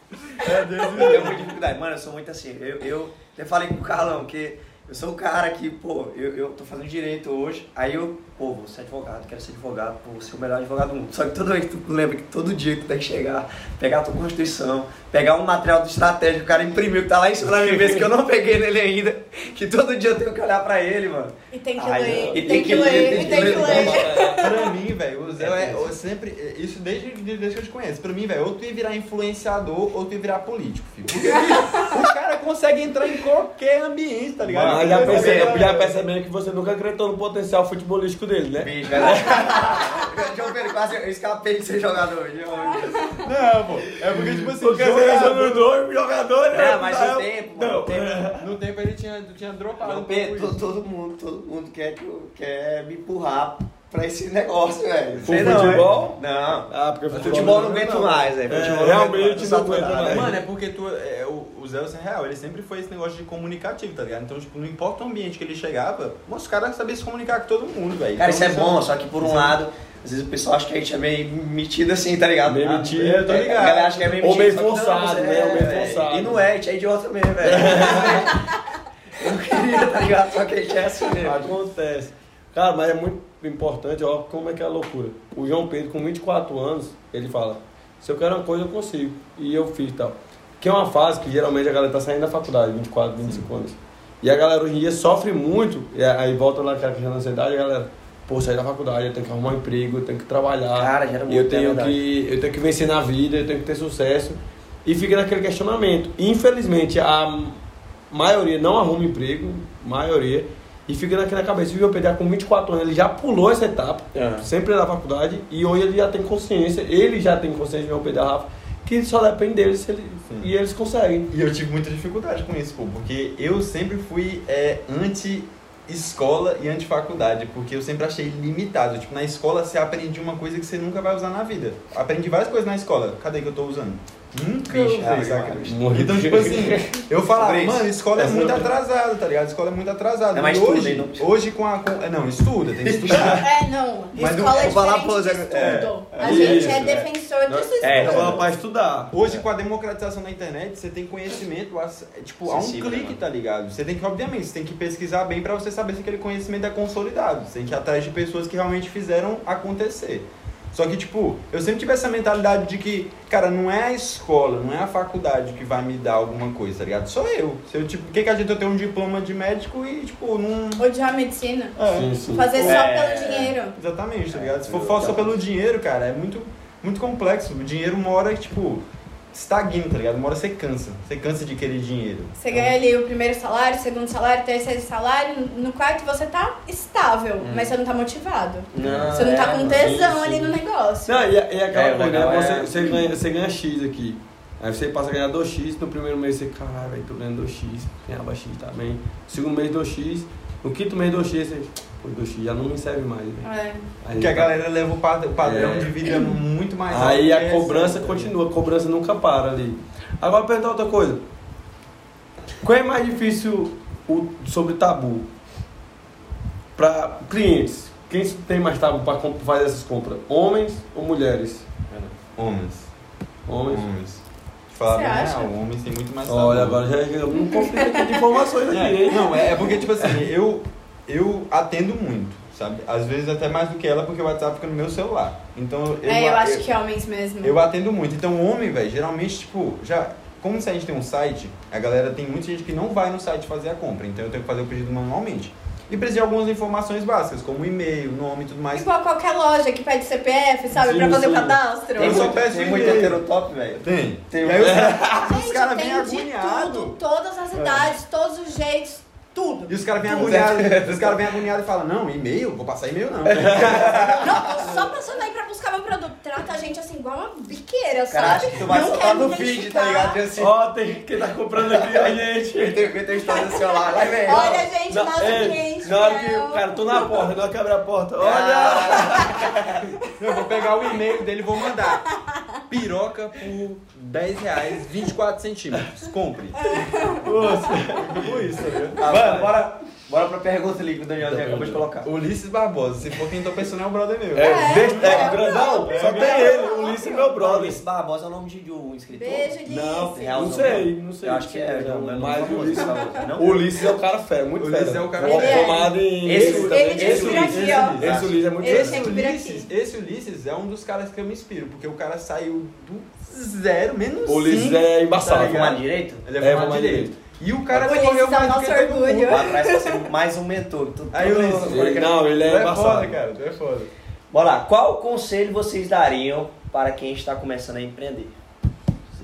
É, Deus Eu tenho muita dificuldade. Mano, eu sou muito assim. Eu, eu até falei com o Carlão que eu sou o cara que, pô, eu, eu tô fazendo direito hoje. Aí eu, pô, vou ser advogado, quero ser advogado, pô, vou ser o melhor advogado do mundo. Só que toda vez que tu lembra que todo dia que tu tem que chegar, pegar a tua constituição, pegar um material de estratégia que o cara imprimiu, que tá lá em cima da minha mesa, que eu não peguei nele ainda, que todo dia eu tenho que olhar pra ele, mano. E tem que Ai, ler, e tem que ler, e tem que ler. Pra mim, velho, o Zé É é, eu sempre. Isso desde, desde que eu te conheço. Pra mim, velho, ou tu ia virar influenciador ou tu ia virar político, filho. Porque o cara consegue entrar em qualquer ambiente, tá ligado? Mas já, Ele perce- consegue- já percebendo que você nunca acreditou no potencial futebolístico dele, né? Bicho, velho. João Pedro, quase eu escapei de ser jogador. Não, pô. É porque, tipo assim, cara- jogador, dois jogadores, né? É, mas o tempo, mano, Não, tempo. No tempo ele tinha, tinha dropado. João Pedro, todo, mundo, todo mundo quer, quer me empurrar pra esse negócio, velho. Sei não, futebol? é? Não. Ah, porque Futebol não aguento mais, velho. É, Futebol realmente não aguento mais. Mano, é porque tu, é, o, o Zé é real, ele sempre foi esse negócio de comunicativo, tá ligado? Então, tipo, não importa o ambiente que ele chegava, os caras sabiam se comunicar com todo mundo, velho. Cara, Então, isso é bom, só que por um lado, às vezes o pessoal acha que a gente é meio metido assim, tá ligado? Meio Ah, metido, é, tô ligado. A galera acha que é meio Ou metido. meio que não, forçado, né? Ou meio forçado. E não é, a gente é idiota mesmo, velho. Eu não queria, tá ligado? Só que a gente é assim mesmo. Acontece. Cara, mas é muito importante, ó, como é que é a loucura. O João Pedro, com 24 anos, ele fala, se eu quero uma coisa, eu consigo. E eu fiz tal. Que é uma fase que geralmente a galera tá saindo da faculdade, 24, 25 anos. E a galera hoje em dia sofre muito, e aí volta lá aquela questão da ansiedade, a galera, pô, sair da faculdade, eu tenho que arrumar um emprego, eu tenho que trabalhar. Cara, gera muito, eu tenho verdade. que eu tenho que vencer na vida, eu tenho que ter sucesso. E fica naquele questionamento. Infelizmente, a maioria não arruma emprego, maioria, e fica naquela cabeça. O Pedro com 24 anos, ele já pulou essa etapa, É. sempre na faculdade, e hoje ele já tem consciência, ele já tem consciência de Pedro Rafa, que só depende deles ele, e eles conseguem. E eu tive muita dificuldade com isso, pô, porque eu sempre fui é, anti-escola e anti-faculdade, porque eu sempre achei limitado. Tipo, na escola você aprende uma coisa que você nunca vai usar na vida. Aprendi várias coisas na escola. Cadê que eu tô usando? Nunca usei, ah. Morri. Então, tipo assim, eu falava, Sobre isso. mano, escola é Essa muito não- atrasada, tá ligado? Escola é muito atrasada. É, mas e estuda, hoje, hein, não- hoje com a. Com, é, não, estuda, tem que estudar. É, não. Mas escola não- é vou falar, diferente de estudo. é, a é gente isso, é é. defensor estudo. É, Eu falo pra estudar. Hoje, com a democratização da internet, você tem conhecimento é, tipo, a um Acessível, clique, mano? tá ligado? Você tem que, obviamente, você tem que pesquisar bem pra você saber se aquele conhecimento é consolidado. Você tem que ir atrás de pessoas que realmente fizeram acontecer. Só que, tipo, eu sempre tive essa mentalidade de que, cara, não é a escola, não é a faculdade que vai me dar alguma coisa, tá ligado? Sou eu. Se eu tipo, o que, que adianta eu ter um diploma de médico e, tipo, não. Odiar a medicina. É, Sim, sim. Fazer só É. pelo dinheiro. Exatamente, tá ligado? Se for só só pelo dinheiro, cara, é muito, muito complexo. O dinheiro uma hora, tipo, estagna, tá ligado? Uma hora você cansa. Você cansa de querer dinheiro. Você ganha ali o primeiro salário, o segundo salário, o terceiro salário. No quarto você tá estável, mas você não tá motivado. Não, Você não tá é, com mano. tesão ali no negócio. Não, e, e aquela É, coisa, né? é- Você, você, ganha, você ganha X aqui. Aí você passa a ganhar 2x, no primeiro mês você, caralho, tô ganhando 2x, ganhava X também. No segundo mês 2x, no quinto mês 2x, você, pô, 2x já não me serve mais, velho. É. Aí, Porque a galera leva o pad- o padrão É. de vida muito mais alto. aí a cobrança continua, a cobrança nunca para ali. Agora perguntar outra coisa. Qual é mais difícil o, sobre tabu? Para clientes, quem tem mais tabu para fazer essas compras? Homens ou mulheres? Homens. Homens. Homens. Falar Você bem acha? real, homens tem muito mais Olha, tabu. agora já chegamos num conflito de informações aqui, É, hein? não, é, é porque, tipo assim, eu, eu atendo muito, sabe? Às vezes até mais do que ela, porque o WhatsApp fica no meu celular. Então, eu, é, eu acho que homens mesmo. Eu atendo muito. Então, homem, velho, geralmente, tipo, já. Como se a gente tem um site, a galera tem muita gente que não vai no site fazer a compra. Então, eu tenho que fazer o pedido manualmente. E precisa de algumas informações básicas, como e-mail, nome e tudo mais. Igual qualquer loja que pede CPF, sabe? Sim, pra fazer o cadastro. Tem Eu só muito, peço tem muito heterotop, velho. Tem. Tem e aí os, um- caras- os caras vêm tem de tudo, agoniados. todas as idades, todos os jeitos, tudo. E os caras vêm agoniados. Os caras vêm agoniados e falam, não, e-mail? Vou passar e-mail não. Não, tô só passando aí pra buscar meu produto. Trata a gente assim, igual uma biqueira, Cara, sabe? que tu vai Não soltar quer no feed, tá ligado? Tipo assim, Ó, tem quem tá comprando aqui a gente. Quem tem, tem história do celular, vai ver. Olha, gente, Na- nosso é, cliente. Na hora que é cara, tô na porta, na hora que abre a porta. Olha! Ah, Eu vou pegar o e-mail dele e vou mandar. Piroca por 10 reais, 24 centímetros. Compre. Tipo isso, né? Mano, bora, bora pra pergunta ali que o Danielzinho acabou de colocar. Ulisses Barbosa. Se for quem tô pensando é o brother meu. É, É, deixa- é, é, grandão, é, só é, tem é, ele, é, o Ulisses é é, meu brother. Ulisses Barbosa é o nome de, um escritor? Beijo, Ulisses. Não, não sei, não sei. Eu acho que é, não, não é Mas o Ulisses, Ulisses é o cara fera, muito Ulisses fera. é o cara fera. Formado em... Esse- ele Ulisses. aqui, ó. Esse Ulisses é muito Ele fera. Esse Ulisses, Ulisses é um dos caras que eu me inspiro, porque o cara saiu do zero, menos Ulisses é embaçado. tá Tá ligado? formado direito? Ele é É, formado direito. E o cara O Ulisses correu o mais do nosso que todo mundo. orgulho. Lá atrás mais um mentor. Tu- Aí, tudo- Ulisses, Ele- não, ele é é foda, cara, tu é foda. Bora lá, qual conselho vocês dariam para quem está começando a empreender?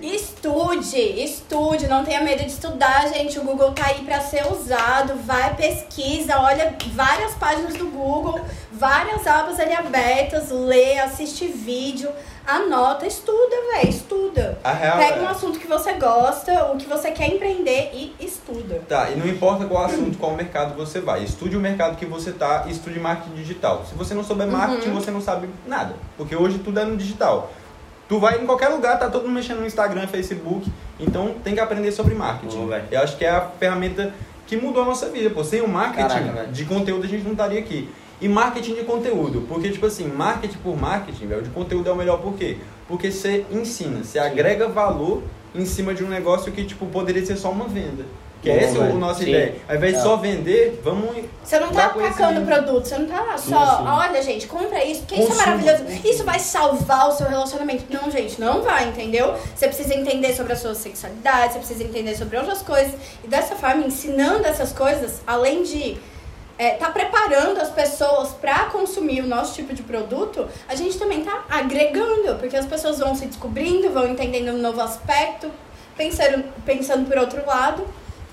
Estude, estude, não tenha medo de estudar, gente. O Google tá aí pra ser usado. Vai, pesquisa, olha várias páginas do Google, várias abas ali abertas, lê, assiste vídeo, anota, estuda, velho, estuda. A real Pega é- um assunto que você gosta, o que você quer empreender e estuda. Tá, e não importa qual assunto, qual mercado você vai. Estude o mercado que você tá e estude marketing digital. Se você não souber marketing, você não sabe nada. Porque hoje tudo é no digital. Tu vai em qualquer lugar, tá todo mundo mexendo no Instagram, Facebook. Então tem que aprender sobre marketing. Boa, velho. Eu acho que é a ferramenta que mudou a nossa vida, pô. Sem o marketing Caraca, de conteúdo a gente não estaria aqui. E marketing de conteúdo, porque tipo assim, marketing por marketing, velho, de conteúdo é o melhor por quê? Porque você ensina, você agrega valor em cima de um negócio que tipo poderia ser só uma venda. Que é Bom, essa a nossa Sim. ideia. Ao invés de É. só vender, vamos Você não tá atacando o produto, você não tá Sim, só, sim. olha gente, compra isso, porque isso é maravilhoso, isso vai salvar o seu relacionamento. Não, gente, não vai, entendeu? Você precisa entender sobre a sua sexualidade, você precisa entender sobre outras coisas. E dessa forma, ensinando essas coisas, além de é, tá preparando as pessoas pra consumir o nosso tipo de produto, a gente também tá agregando, porque as pessoas vão se descobrindo, vão entendendo um novo aspecto, pensando, pensando por outro lado.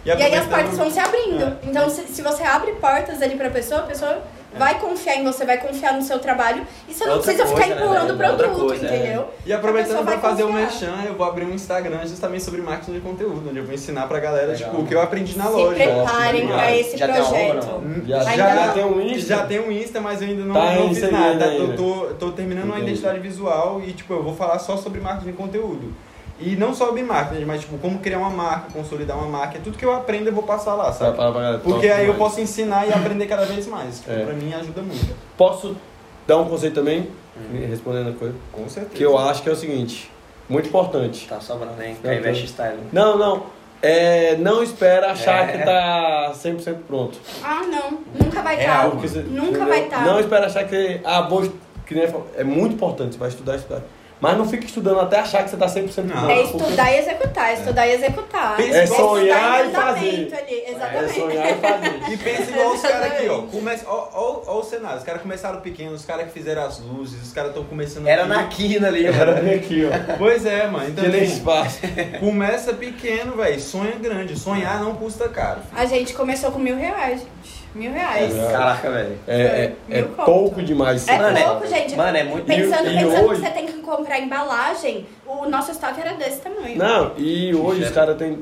E, aí as portas vão se abrindo. É. Então, se, se você abre portas ali pra pessoa, a pessoa vai confiar em você, vai confiar no seu trabalho. E você É não outra precisa ficar coisa, né, empurrando o velho? É produto, coisa, é. entendeu? E A aproveitando vai fazer o confiar. merchan, eu vou abrir um Instagram justamente sobre marketing de conteúdo, onde eu vou ensinar pra galera, Legal. tipo, o que eu aprendi na Se loja. preparem Nossa, pra esse Já tem uma projeto. obra, não? Hum, Já- já não. tem um Insta? Já tem um Insta, mas eu ainda não, Tá não fiz nada. ainda. Eu tô, tô terminando uma Entendi. identidade visual e, tipo, eu vou falar só sobre marketing de conteúdo. E não só sobre marketing, mas, tipo, como criar uma marca, consolidar uma marca. Tudo que eu aprendo eu vou passar lá, Sabe, sabe? para, para, Porque aí eu demais. posso ensinar e aprender cada vez mais. Tipo, É. Pra mim ajuda muito. Posso dar um conceito também? Respondendo a coisa. Com certeza. Que eu acho que é o seguinte, muito importante. Tá sobrando, hein? Não, tô- Style. Não, não. É, não espera achar É. que tá 100% pronto. Ah, não. Nunca vai É estar. algo Porque você- Nunca entendeu? vai estar. Não espera achar que. Ah, vou. Que nem eu falo, é muito importante, você vai estudar, estudar. Mas não fique estudando até achar que você tá 100% Não. É porque- estudar e executar, estudar e executar. Pensa É sonhar e estudar em fazer. andamento Ali. É Exatamente. sonhar e fazer. E pensa igual os caras aqui, ó. Começa, ó, ó, ó o cenário. Os caras começaram pequenos, os caras que fizeram as luzes, os caras estão começando Era aqui. na quina ali, Era bem aqui, ó. Pois é, mano. Então, Que nem assim, espaço. começa pequeno, velho. Sonha grande. Sonhar não custa caro. A gente começou com mil reais, gente. Mil reais. É. Caraca, velho. É, é, é Mil pouco demais. É Mano, é- pouco, gente. Mano, é muito. Pensando, E- e pensando hoje- que você tem que comprar embalagem, o nosso estoque era desse tamanho. Não, e hoje os caras têm.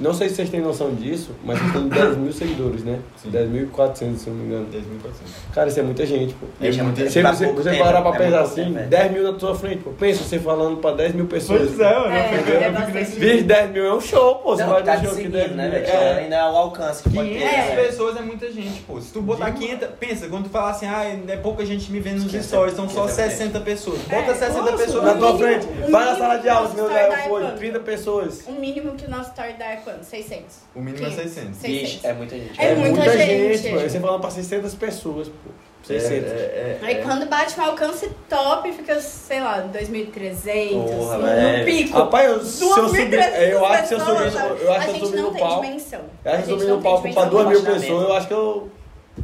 Não sei se vocês têm noção disso, mas eles têm 10 mil seguidores, né? 10.400, se não me engano. 10.400. Cara, isso é muita gente, pô. Gente, é muita- Se pra você, você tempo, parar pra é pensar assim, tempo, velho. 10 mil na tua frente, pô. Pensa você falando pra 10 mil pessoas. Pois é, mano. É, é de 10 mil é um show, pô. Você Não, vai tá no show que seguindo, 10 né, mil. velho? É. Ainda é o alcance que pode ter. 500 né? pessoas é muita gente, pô. Se tu botar 500, pensa, quando tu falar assim, ah, é pouca gente me vendo nos 500 stories, são só 500 60 pessoas. Bota É, 60 Nossa, pessoas na tua frente. Vai na sala de aula, nosso senão story eu dá é foi quanto? 30 pessoas. O mínimo que o nosso story dá é quanto? 600. O mínimo é 500. 600. Vixe, é muita gente. É muita gente. pô. Aí você falando pra 600 pessoas, pô. 600. É, é, é, Aí é. quando bate um alcance top, fica, sei lá, 2.300, Porra, no, velho. no pico. Rapaz, eu, se eu subir, 2.300 eu acho que se eu subir, eu acho a que eu gente não no dimensão. Eu acho A que eu gente subir não no palco pra dimensão. 2 mil Relaxamento. pessoas, eu acho que eu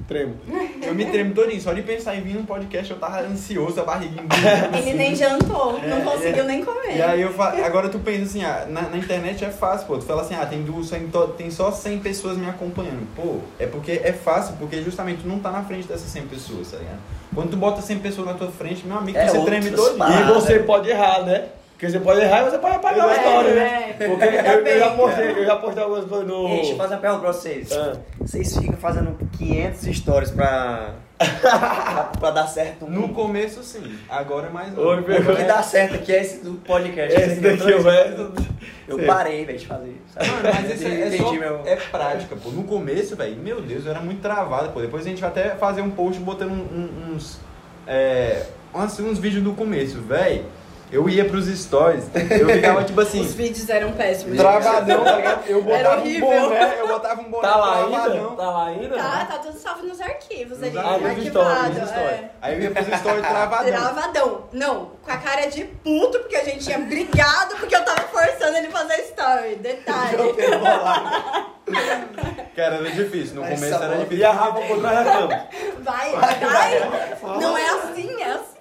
tremo. Eu me tremo todinho. Só de pensar em vir num podcast, eu tava ansioso, a barriguinha. Ele nem jantou, É, não conseguiu é. nem comer. E aí eu fa... agora tu pensa assim, ah, na, na internet é fácil, pô. Tu fala assim, ah, tem, duas, tem, só 100 pessoas me acompanhando. Pô, é porque é fácil, porque justamente tu não tá na frente dessas 100 pessoas, tá ligado? Quando tu bota 100 pessoas na tua frente, meu amigo, É você treme todinho. E você pode errar, né? Porque você pode errar e você pode apagar a É, história, né? é. Porque eu, eu já Também. postei, eu já postei algumas coisas no. Ei, deixa eu fazer uma pergunta pra vocês. Ah. Vocês ficam fazendo 500 stories pra. pra, pra dar certo um. No começo, sim. Agora é mais não. meu. O que dá certo aqui é esse do podcast. Esse daqui é o resto. Eu Sim. parei, velho, de fazer. Sabe? Mano, mas isso é, é só, meu. é prática, pô. No começo, velho, meu Deus, eu era muito travado, pô. Depois a gente vai até fazer um post botando um- um- uns, é, uns, uns vídeos do começo, velho. Eu ia pros stories, eu ficava tipo assim, Os vídeos eram péssimos. travadão, tá ligado? Eu Era botava um horrível. boné, eu botava um boné Tá lá ainda? Tá lá ainda? Tá, tá tudo salvo nos arquivos Nos ali, arquivos, arquivado. é. Aí eu ia pros stories travadão. Travadão. Não, com a cara de puto, porque a gente tinha brigado porque eu tava forçando ele a fazer story. Detalhe. Cara, era difícil, no Essa começo era bola- E difícil. a Rafa por trás da cama. Vai, vai. Não é assim, é assim.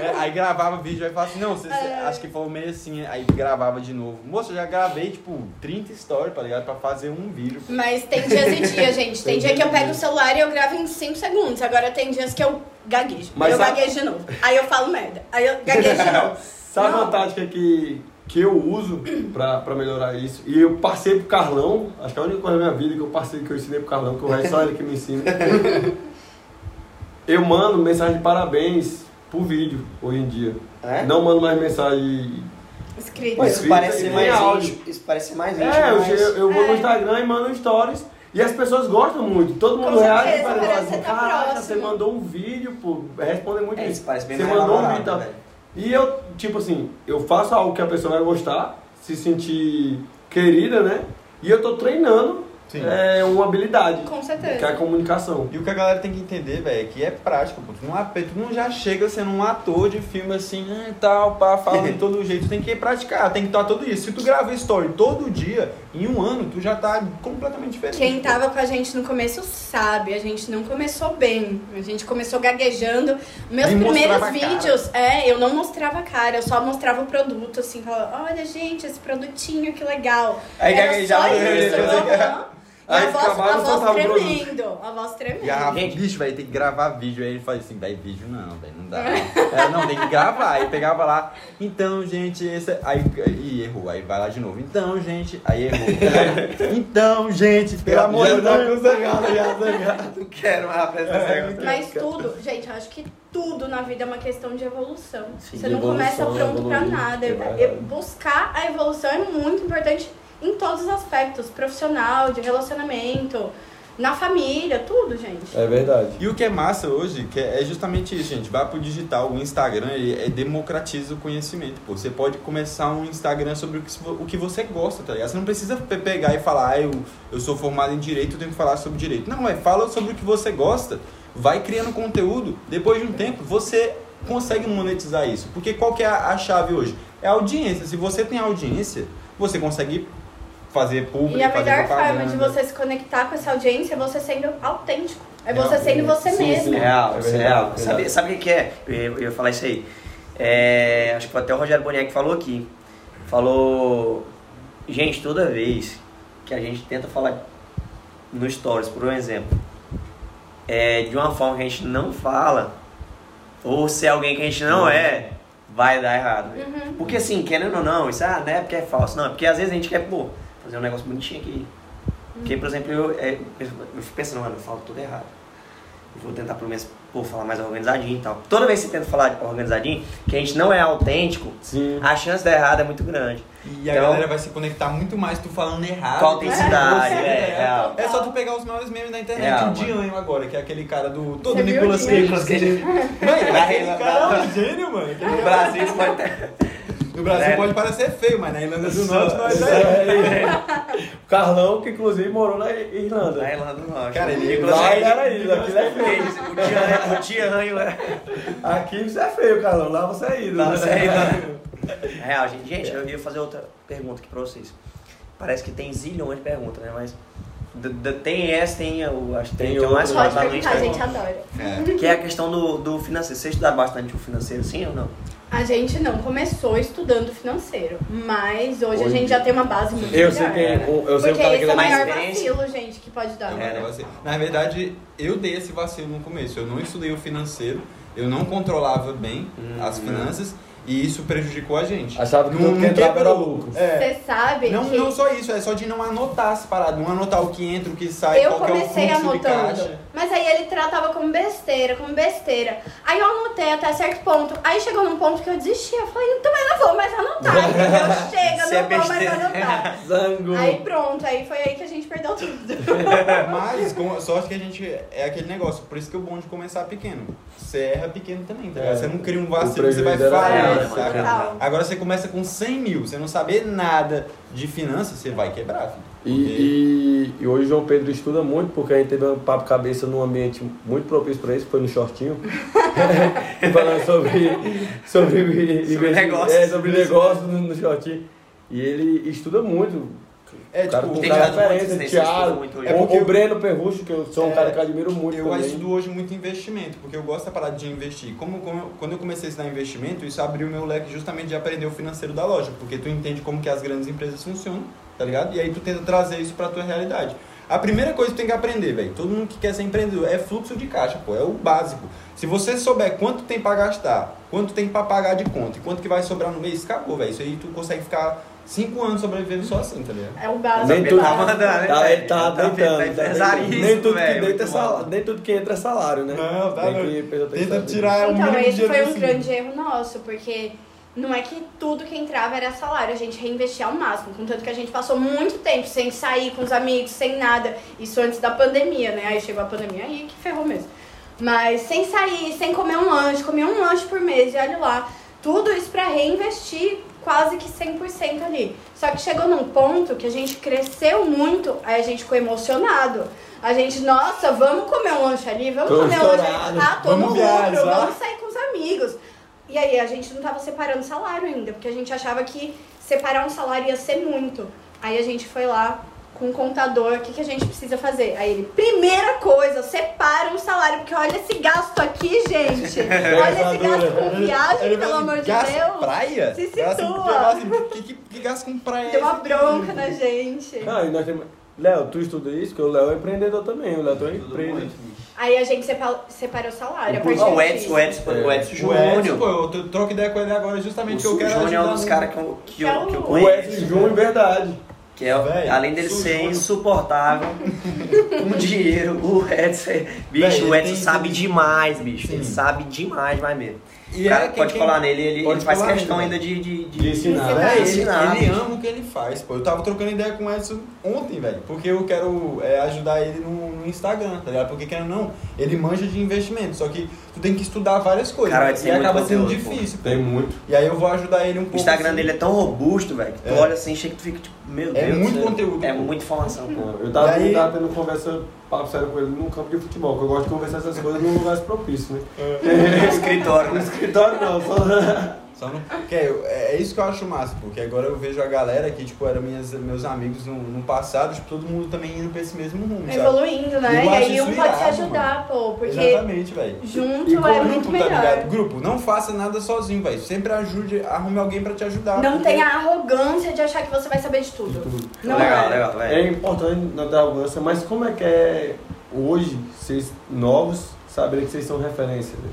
É, aí gravava vídeo, aí falava assim, não, você- É. acho que foi meio assim, aí gravava de novo. Moça, eu já gravei, tipo, 30 stories, tá ligado? Pra fazer um vídeo. Mas tem dias e dias, gente. Tem dia que eu pego o celular e eu gravo em 5 segundos. Agora tem dias que eu gaguejo. Mas aí eu sabe- gaguejo de novo. Aí eu falo merda. Aí eu gaguejo de novo. Sabe Não. uma tática que, que eu uso pra, pra melhorar isso? E eu passei pro Carlão, acho que é a única coisa da minha vida que eu passei, que eu ensinei pro Carlão, que o resto é só ele que me ensina. eu mando mensagem de parabéns por vídeo, hoje em dia. É? Não mando mais mensagem Escrito. Isso parece mais áudio. Isso parece mais íntimo. É, eu, mas- eu, eu vou no É. Instagram e mando stories e as pessoas gostam muito. Todo mundo Com reage e fala assim, tá caraca, próximo." você mandou um vídeo, pô, respondem muito É, isso. isso parece bem Você mais mandou um vídeo e velho. E eu, tipo assim, eu faço algo que a pessoa vai gostar, se sentir querida, né? E eu tô treinando Sim. é, uma habilidade, Com que é a certeza. comunicação. E o que a galera tem que entender, velho, é que é prática, pô. Tu não, tu não já chega sendo um ator de filme assim, ah, tal, pá, fala de todo jeito. Tu tem que praticar, tem que estar todo isso. Se tu grava story todo dia, em um ano, tu já tá completamente diferente. Quem pô. tava com a gente no começo sabe, a gente não começou bem. A gente começou gaguejando. Meus Nem primeiros vídeos, é, eu não mostrava a cara, eu só mostrava o produto, assim, falava, olha, gente, esse produtinho, que legal. Aí Era gaguejava, E Aí a voz, a voz tremendo, a voz tremendo. Garrafa, Gente. bicho, velho, tem que gravar vídeo. Aí ele faz assim, daí vídeo não, velho, não dá. É, não, tem que gravar. Aí pegava lá, então, gente, esse. Aí, aí errou, aí vai lá de novo. Então, gente, aí errou. então, gente, pelo amor de tá Deus. zangado. Não quero mais apresentar essa pergunta. Mas tudo, gente, eu acho que tudo na vida é uma questão de evolução. Sim, Você não evolução, começa pronto pra evoluir, nada. é buscar a evolução é muito importante em todos os aspectos, profissional, de relacionamento, na família, tudo, gente. É verdade. E o que é massa hoje que é justamente isso, gente. Vai pro digital, o Instagram ele é, democratiza o conhecimento. Pô. Você pode começar um Instagram sobre o que, o que você gosta, tá ligado? Você não precisa pe- pegar e falar, ah, eu, eu sou formado em direito, eu tenho que falar sobre direito. Não, é fala sobre o que você gosta. Vai criando conteúdo. Depois de um tempo, você consegue monetizar isso. Porque qual que é a, a chave hoje? É a audiência. Se você tem audiência, você consegue fazer público, E a fazer melhor propaganda. forma de você se conectar com essa audiência é você sendo autêntico. É você Real. sendo você Sim, mesmo. sim. Real, É isso é real. verdade. Sabe, sabe o que, é? Eu, ia- eu ia falar isso aí. É, acho que foi até o Rogério Boniek falou aqui. Falou. Gente, toda vez que a gente tenta falar no Stories, por um exemplo, é, de uma forma que a gente não fala, ou se é alguém que a gente não é, vai dar errado. Uhum. Porque assim, querendo ou não, isso ah, não é porque é falso, não, é porque às vezes a gente quer, pô, fazer um negócio bonitinho aqui. Porque, por exemplo, eu, é, eu fico pensando, mano, eu falo tudo errado. Eu vou tentar pelo menos, pô, falar mais organizadinho e tal. Toda vez que você tenta falar organizadinho, que a gente não é autêntico, Sim. a chance de dar errado é muito grande. E a Então- galera vai se conectar muito mais tu falando errado. Com autenticidade, Você, é, real. É só tu pegar os maiores memes da internet. Real, o. Dianho agora, que é aquele cara do. Todo Você Nicolas? Cage. Mano, aquele cara é um gênio, mano. Brasil pode ter. No Brasil É. pode parecer feio, mas na Irlanda do Norte nós é. O Carlão, que inclusive morou na Irlanda. Na Irlanda do Norte. Cara, ele- Nicolas Lá ele era isso, aquilo é feio. Eles- O Tianho, o Tianho é. Aqui você é feio, Carlão. Lá você é ídolo. Lá né? você é ídolo. É real, gente. Gente, eu ia fazer outra pergunta aqui pra vocês. Parece que tem zilhões de perguntas, né? Mas d- d- tem essa, tem o. Acho que tem, Tem tem o mais. Pode perguntar, a gente adora. É. Que é a questão do, do financeiro. Vocês estudaram bastante o financeiro, sim ou não? A gente não começou estudando financeiro, mas hoje a Hoje- gente já tem uma base muito Eu melhor. sei quem. Eu sei o Porque cara que esse é o maior vacilo, gente, que pode dar. Eu É, né? Na verdade, eu dei esse vacilo no começo. Eu não estudei o financeiro, eu não controlava bem Hum, as finanças e isso prejudicou a gente. Achava que Não- tudo que entrava era quebrou. lucro. É. Você sabe Não, que não só isso, é só de não anotar as paradas, não anotar o que entra, o que sai, eu qual que é o comecei fluxo de anotando, caixa. Mas aí ele tratava como besteira, como besteira. Aí eu anotei até certo ponto. Aí chegou num ponto que eu desisti. Eu falei, também não vou mais anotar, entendeu? Chega, Se é não vou mais anotar. Zango. Aí pronto, aí foi aí que a gente perdeu tudo. Mas, com, sorte que a gente é aquele negócio, por isso que é bom de começar pequeno. Você erra pequeno também, tá ligado? É. Você não cria um vacilo você vai era falhar, né, saca? Agora você começa com 100 mil, você não saber nada de finanças, você vai quebrar, filho. E, e, e hoje o João Pedro estuda muito, porque a gente teve um papo cabeça num ambiente muito propício para isso, foi no shortinho. falando sobre, sobre, investimento- negócios. É, sobre negócios no, no shortinho. E ele estuda muito. É, tipo, tem dado muito nesse Thiago, muito É porque o Breno Perrucho, que eu sou um É, cara que eu admiro muito Eu também. estudo hoje muito investimento, porque eu gosto da parada de investir. Como, como quando eu comecei a estudar investimento, isso abriu meu leque justamente de aprender o financeiro da loja, porque tu entende como que as grandes empresas funcionam, tá ligado? E aí tu tenta trazer isso pra tua realidade. A primeira coisa que tu tem que aprender, velho, todo mundo que quer ser empreendedor, é fluxo de caixa, pô, é o básico. Se você souber quanto tem pra gastar, quanto tem pra pagar de conta e quanto que vai sobrar no mês, acabou, velho. Isso aí tu consegue ficar cinco anos sobrevivendo só assim, tá ligado? É o básico. Nem tudo, tá mandando, né, tá, ele tá Tá tá tá nem, tudo que deita é salário, nem tudo que entra é salário, né? Não, tá Tem que- Tenta tirar o Então, esse foi um grande erro nosso, porque não é que tudo que entrava era salário, a gente reinvestia ao máximo. Contanto que a gente passou muito tempo sem sair com os amigos, sem nada. Isso antes da pandemia, né? Aí chegou a pandemia aí que ferrou mesmo. Mas sem sair, sem comer um lanche, comia um lanche por mês e olha lá. Tudo isso pra reinvestir quase que 100% ali. Só que chegou num ponto que a gente cresceu muito, aí a gente ficou emocionado. A gente, nossa, vamos comer um lanche ali, vamos Tô comer um lanche ali. Ah, tô no Vamos lucro, viajar. vamos sair com os amigos. E aí a gente não tava separando salário ainda, porque a gente achava que separar um salário ia ser muito. Aí a gente foi lá com o contador, o que, que a gente precisa fazer? Aí ele, primeira coisa, separa um salário, porque olha esse gasto aqui, gente. Olha esse gasto com viagem, Ele pelo amor de Deus. praia? Se Gasta- situa. assim, que, que, que gasta com praia? Deu uma esse? bronca na gente. Ah, e nós temos... Léo, tu estuda isso? Porque o Léo é empreendedor também. O Léo tem uma empresa. Aí a gente sepa- separou o salário. a o Edson, disso. o Edson, o Edson O Edson, pô, Júnior. eu troco ideia com ele agora justamente O que eu quero Júnior é um ajudar dos caras que eu, que, eu, que eu O O conheço. Edson Júnior, verdade. Que é, Véi, além dele ser insuportável com dinheiro, o Edson, é- bicho, Véi, o ele Edson sabe demais, bicho. Sim. Ele sabe demais, vai mesmo. E o cara é quem- pode quem- falar nele, ele, ele faz questão ainda de, de, de, De ensinar. Véi, ele, ensinar, ele bicho. ama o que ele faz, pô. Eu tava trocando ideia com o Edson ontem, velho. Porque eu quero é, ajudar ele no, no Instagram, tá ligado? Porque querendo não, ele manja de investimento. Só que tu tem que estudar várias coisas. Cara, o e muito acaba sendo conteúdo, difícil, pô. Tem muito. E aí eu vou ajudar ele um O pouco. Instagram assim. dele é tão robusto, velho, que tu É. olha assim, chega que tu fica tipo, meu É Deus. muito né? conteúdo, É pô. muita informação, pô. Eu tava, aí- eu tava tendo conversa, papo sério com ele num campo de futebol, que eu gosto de conversar essas coisas num lugar propício, né? No escritório, No né? escritório não, só... Só não... que é, é isso que eu acho massa, porque agora eu vejo a galera que, tipo, eram minhas, meus amigos no, no passado, tipo, todo mundo também indo pra esse mesmo rumo, sabe? Evoluindo, né? E aí um pode se irado, ajudar, pô, porque Exatamente, velho. junto E é grupo, muito tá melhor. ligado? Grupo, não faça nada sozinho, velho. Sempre ajude, arrume alguém pra te ajudar. Não porque- tenha a arrogância de achar que você vai saber de tudo. tudo. Não legal, é. legal, velho. É importante não ter arrogância, mas como é que é hoje, vocês novos, saberem que vocês são referência? né?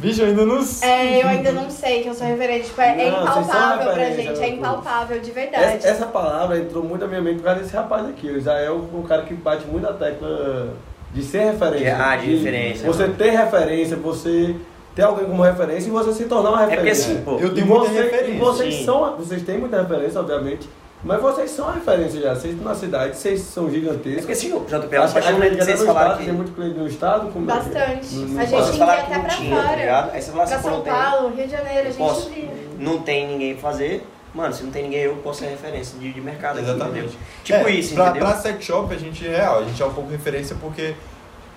Bicho, eu ainda não sei. É, eu ainda não sei que eu sou referente. Tipo, é, é Não, impalpável pra referência, gente, é impalpável, de verdade. Essa, essa palavra entrou muito na minha mente por causa desse rapaz aqui. O Israel é um cara que bate muito a tecla de ser referência. De- ah, de referência, Você mano. ter referência, você ter alguém como referência e você se tornar uma É porque referência. assim, pô, Eu E tenho muita você- referência. E vocês Sim. são, vocês têm muita referência, obviamente, mas vocês são a referência já. Vocês estão na cidade, vocês são É gigantescos. porque assim, o JP, a Acho partir que vocês no falaram estado, que... tem muito cliente no estado? Como é que é? Bastante. No- no A gente estado? Vocês ia falaram até pra tinha, tá fora. ligado? Aí você fala assim, Pra São tem. Paulo, Rio de Janeiro, a Eu gente posso. Não tem ninguém pra fazer. Mano, se não tem ninguém, eu posso ser referência de, de mercado aqui, Exatamente. entendeu? Tipo É, isso, pra, entendeu? Pra sex shop, a gente é real, a gente é um pouco referência porque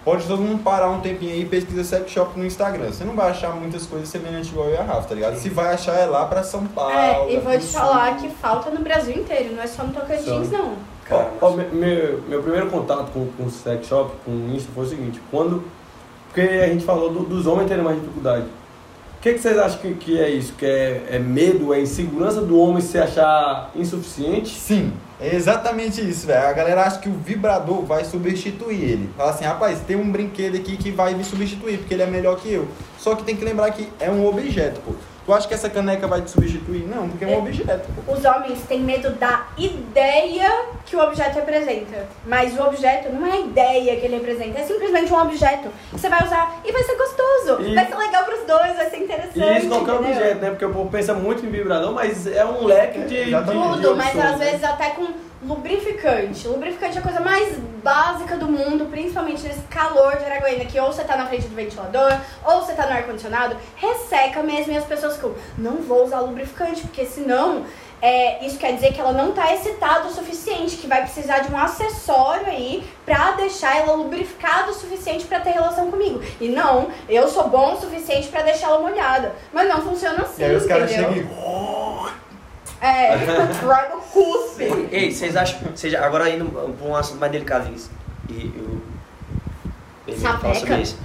pode todo mundo parar um tempinho aí e pesquisa sex shop no Instagram. Você não vai achar muitas coisas semelhantes igual eu e a Rafa, tá ligado? Se vai achar é lá pra São Paulo. É, e é vou te falar que falta no Brasil inteiro, não é só no Tocantins, não. Cara, Ó, ó, me- meu, meu primeiro contato com, com o sex shop, com o Insta, foi o seguinte, quando. Porque a gente falou do- dos homens terem mais dificuldade. O que, que vocês acham que, que é isso? Que é, é medo, é insegurança do homem se achar insuficiente? Sim, é exatamente isso, velho. A galera acha que o vibrador vai substituir ele. Fala assim, rapaz, tem um brinquedo aqui que vai me substituir, porque ele é melhor que eu. Só que tem que lembrar que é um objeto, pô. Tu acha que essa caneca vai te substituir? Não, porque é um É. objeto. Os homens têm medo da ideia que o objeto representa. Mas o objeto não é a ideia que ele representa, é simplesmente um objeto que você vai usar e vai ser gostoso. E- Vai ser legal pros dois, vai ser interessante. E isso qualquer entendeu? objeto, né? Porque o povo pensa muito em vibrador, mas é um leque de. de- Exatamente. de Tudo, mas às vezes até com lubrificante. Lubrificante é a coisa mais básica do mundo, principalmente nesse calor de Araguaína, que ou você tá na frente do ventilador, ou você tá no ar-condicionado, resseca mesmo e as pessoas ficam, não vou usar lubrificante, porque senão é, isso quer dizer que ela não tá excitada o suficiente, que vai precisar de um acessório aí pra deixar ela lubrificada o suficiente pra ter relação comigo. E não, eu sou bom o suficiente pra deixar ela molhada. Mas não funciona assim, E aí os caras entendeu? chegam e... É, traga o cuspe. Ei, vocês acham. Vocês, agora indo pra um assunto mais delicado isso. E eu. eu falo sobre isso.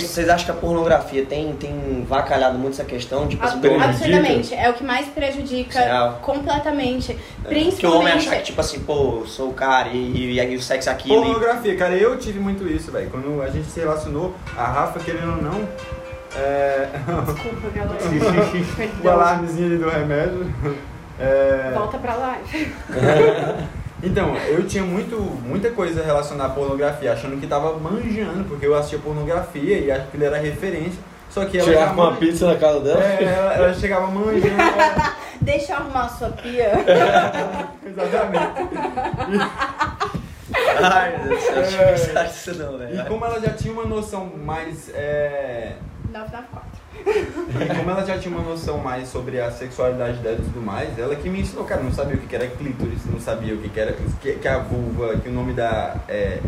Vocês acham que a pornografia tem, tem vacalhado muito essa questão? Tipo assim, Ab- do homem. Absurdamente. É o que mais prejudica Real. completamente. Que o homem Principalmente. achar que, tipo assim, pô, eu sou o cara e, e, e o sexo é aquilo. e- Pornografia, cara, eu tive muito isso, velho. Quando a gente se relacionou, a Rafa, querendo ou não, é... Desculpa, galera. o alarmezinho ali do remédio. É... Volta pra lá. Então, eu tinha muito, muita coisa relacionada à pornografia, achando que tava manjando, porque eu assistia pornografia e acho que ele era referência. Só que ela com uma man- pizza na casa dela. É, ela, ela chegava manjando. ela- Deixa eu arrumar a sua pia. Exatamente. Ai, meu Deus do céu, deixa eu pensar nisso não, E velho. como ela já tinha uma noção mais. É... 994. E como ela já tinha uma noção mais sobre a sexualidade dela e tudo mais, ela que me ensinou, cara, não sabia o que era clítoris, não sabia o que que era que, que a vulva, que o nome da, é,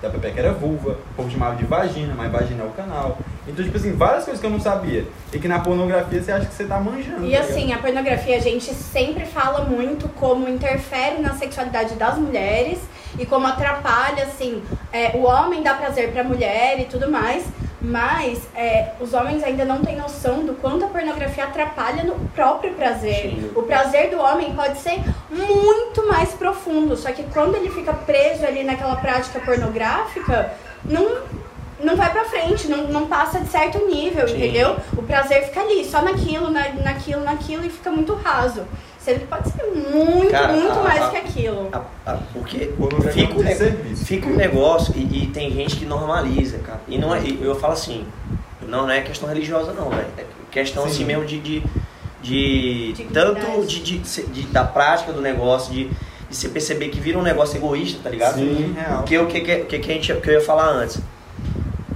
da pepeca era vulva, o povo chamava de vagina, mas vagina é o canal. Então, tipo assim, várias coisas que eu não sabia. E que na pornografia você acha que você tá manjando. E tá assim, a pornografia a gente sempre fala muito como interfere na sexualidade das mulheres e como atrapalha, assim, é, o homem dá prazer pra mulher e tudo mais, mas é, os homens ainda não têm noção do quanto a pornografia atrapalha no próprio prazer. Sim. O prazer do homem pode ser muito mais profundo, só que quando ele fica preso ali naquela prática pornográfica, não não vai pra frente, não, não passa de certo nível, Sim. entendeu? O prazer fica ali, só naquilo, na, naquilo, naquilo e fica muito raso. Sendo que pode ser muito, Cara, muito a- mais a- que aquilo. A- a- porque fica um, é um serviço. fica um negócio e, e tem gente que normaliza, cara. E não é, eu falo assim, não é questão religiosa não, velho. É questão Sim. assim mesmo de, de, de Dignidade. tanto de, de, de- de- da prática do negócio, de, de você perceber que vira um negócio egoísta, tá ligado? Sim, real. Porque o que, que, que, que, a gente, que eu ia falar antes?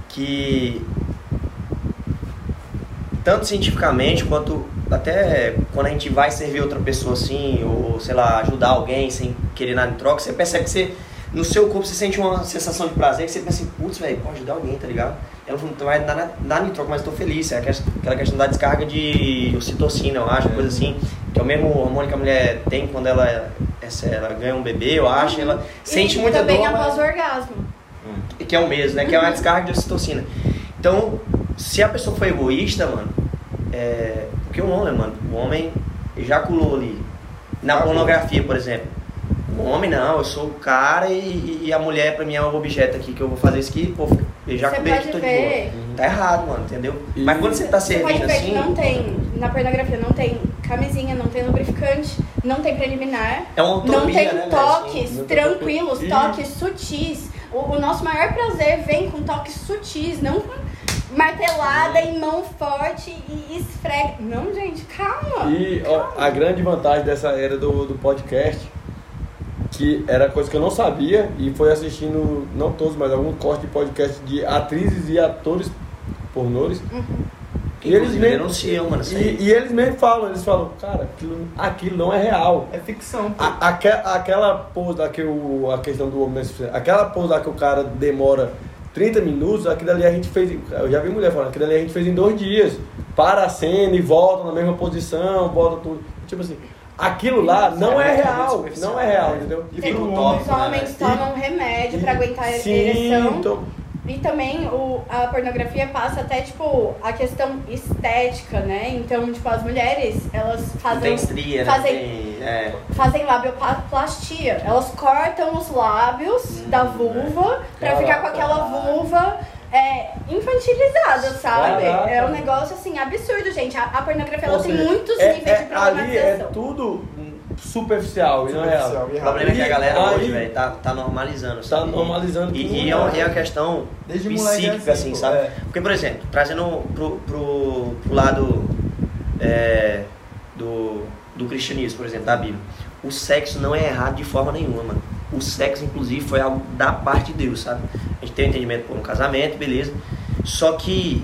Que tanto cientificamente quanto até quando a gente vai servir outra pessoa assim, ou sei lá, ajudar alguém sem querer nada em troca, você percebe que você, no seu corpo você sente uma sensação de prazer que você pensa assim, putz, velho, pode ajudar alguém, tá ligado? Ela não vai dar nada, em troca, mas eu tô feliz. É aquela questão da descarga de ocitocina, eu acho, É. coisa assim, que é o mesmo hormônio que a mulher tem quando ela, essa- ela ganha um bebê, eu acho, ela sente e muita também dor. mas- após o orgasmo. Hum. que é o mesmo, né? Que é uma descarga de ocitocina. Então, se a pessoa for egoísta, mano, é. Porque o homem, mano, o homem ejaculou ali. Na pornografia, por exemplo. O homem não, eu sou o cara e, e a mulher pra mim é um objeto aqui que eu vou fazer isso aqui, pô, ejaculei aqui, tô de boa. ver. Tá errado, mano, entendeu? E- Mas quando você tá Você pode servindo ver assim. que não tem, na pornografia, não tem camisinha, não tem lubrificante, não tem preliminar, É uma utopia, não tem né, toques Assim, tem tranquilos, toque. toques sutis. O, o nosso maior prazer vem com toques sutis, não com martelada em mão forte e esfrega. Não, gente, calma. E ó, a grande vantagem dessa era do, do podcast, que era coisa que eu não sabia, e foi assistindo, não todos, mas algum corte de podcast de atrizes e atores pornôs. Que E eles mesmo- denunciam, mano. E, e eles mesmo falam, eles falam, cara, aquilo, aquilo não é real. É ficção. A, aque- aquela pose que o, a questão do homem, aquela pose lá que o cara demora 30 minutos, aquilo ali a gente fez, eu já vi mulher falando, aquilo ali a gente fez em dois dias. Para a cena e volta na mesma posição, volta tudo. Tipo assim, aquilo lá não é É muito real, não é real, né? entendeu? E um os homem, né, homens velho? tomam remédio pra aguentar a ereção. então, E também o, a pornografia passa até, tipo, a questão estética, né? Então, tipo, as mulheres, elas Não fazem, tem estria, né? fazem, Tem, é, fazem labioplastia. Elas cortam os lábios Hum, da vulva pra Caraca. ficar com aquela vulva é, infantilizada, sabe? Caraca. É um negócio, assim, absurdo, gente. A, a pornografia, ela ou tem seja, muitos é- níveis é- de Ali é problematização. tudo superficial e não é real. E O problema é que a galera Aí- hoje, velho, tá, tá normalizando. Tá sabe? normalizando E, tudo, e é, uma, né? é uma questão Desde é psíquica, assim, assim, pô, sabe? é. Porque, por exemplo, trazendo pro, pro, pro lado é, do, do cristianismo, por exemplo, da Bíblia. O sexo não é errado de forma nenhuma, mano. O sexo, inclusive, foi algo da parte de Deus, sabe? A gente tem um entendimento por um casamento, beleza. Só que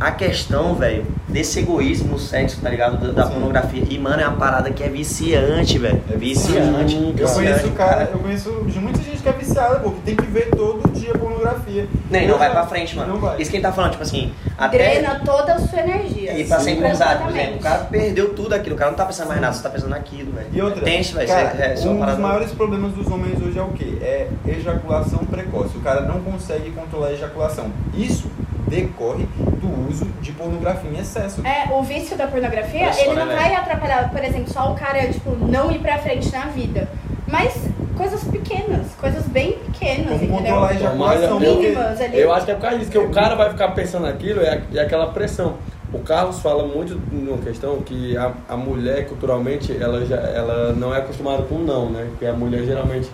a questão, velho, desse egoísmo no sexo, tá ligado? Da, da pornografia. E, mano, é uma parada que é viciante, velho. É viciante. Sim, Eu Viciante, conheço cara, eu conheço muita gente que é viciada, pô, que tem que ver todo dia pornografia. Nem, Eu não vai pra frente, mano. Não vai. Isso que a gente tá falando, tipo assim, até. Drena toda a sua energia. E pra ser empresário, por exemplo, o cara perdeu tudo aquilo, o cara não tá pensando mais nada, você tá pensando naquilo, velho. E outra, É tenso, velho. cara, isso é- é uma um dos maiores problemas dos homens hoje é o quê? É ejaculação precoce. O cara não consegue controlar a ejaculação. Isso decorre do uso de pornografia em excesso. É, o vício da pornografia, ele né, não velho? vai atrapalhar, por exemplo, só o cara, tipo, não ir pra frente na vida. Mas coisas pequenas, coisas bem pequenas, Como entendeu? a ejaculação. Mínimas ali. Eu acho que é por causa disso, que o cara vai ficar pensando naquilo, é, é aquela pressão. O Carlos fala muito numa questão que a, a mulher, culturalmente, ela, já, ela não é acostumada com não, né? Porque a mulher geralmente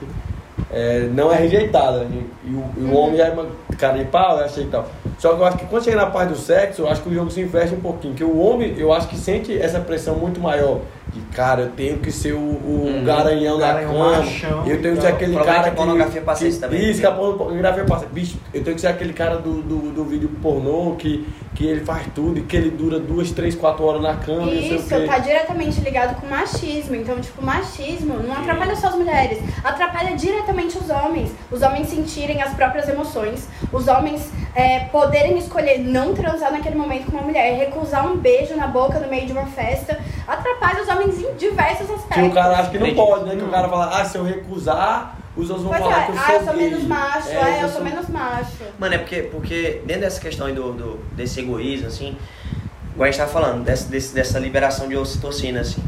é, não é rejeitada. né? E, e o, e o homem já é uma cara de pau, acha e tal. Só que eu acho que quando chega na parte do sexo, eu acho que o jogo se investe um pouquinho. Que o homem, eu acho que sente essa pressão muito maior. De cara, eu tenho que ser o, o garanhão da Garanhão cama. machão eu tenho que ser aquele é cara que a pornografia passa isso também. Isso, que a pornografia passa. Bicho, eu tenho que ser aquele cara do, do, do vídeo pornô que, que ele faz tudo e que ele dura duas, três, quatro horas na cama. não sei o Isso, quê. tá diretamente ligado com machismo. Então, tipo, machismo não atrapalha só as mulheres, atrapalha diretamente os homens. Os homens sentirem as próprias emoções, os homens é, poderem escolher não transar naquele momento com uma mulher, recusar um beijo na boca no meio de uma festa, atrapalha os homens em diversos aspectos. Que o cara acha que não pode, né? Que o cara fala, ah, se eu recusar, os outros vão Pois falar é, que eu sou ah, eu sou gay. menos macho, é, eu sou menos macho. Mano, é porque, porque dentro dessa questão aí do, do, desse egoísmo, assim, igual a gente tava falando, dessa, desse, dessa liberação de ocitocina, assim.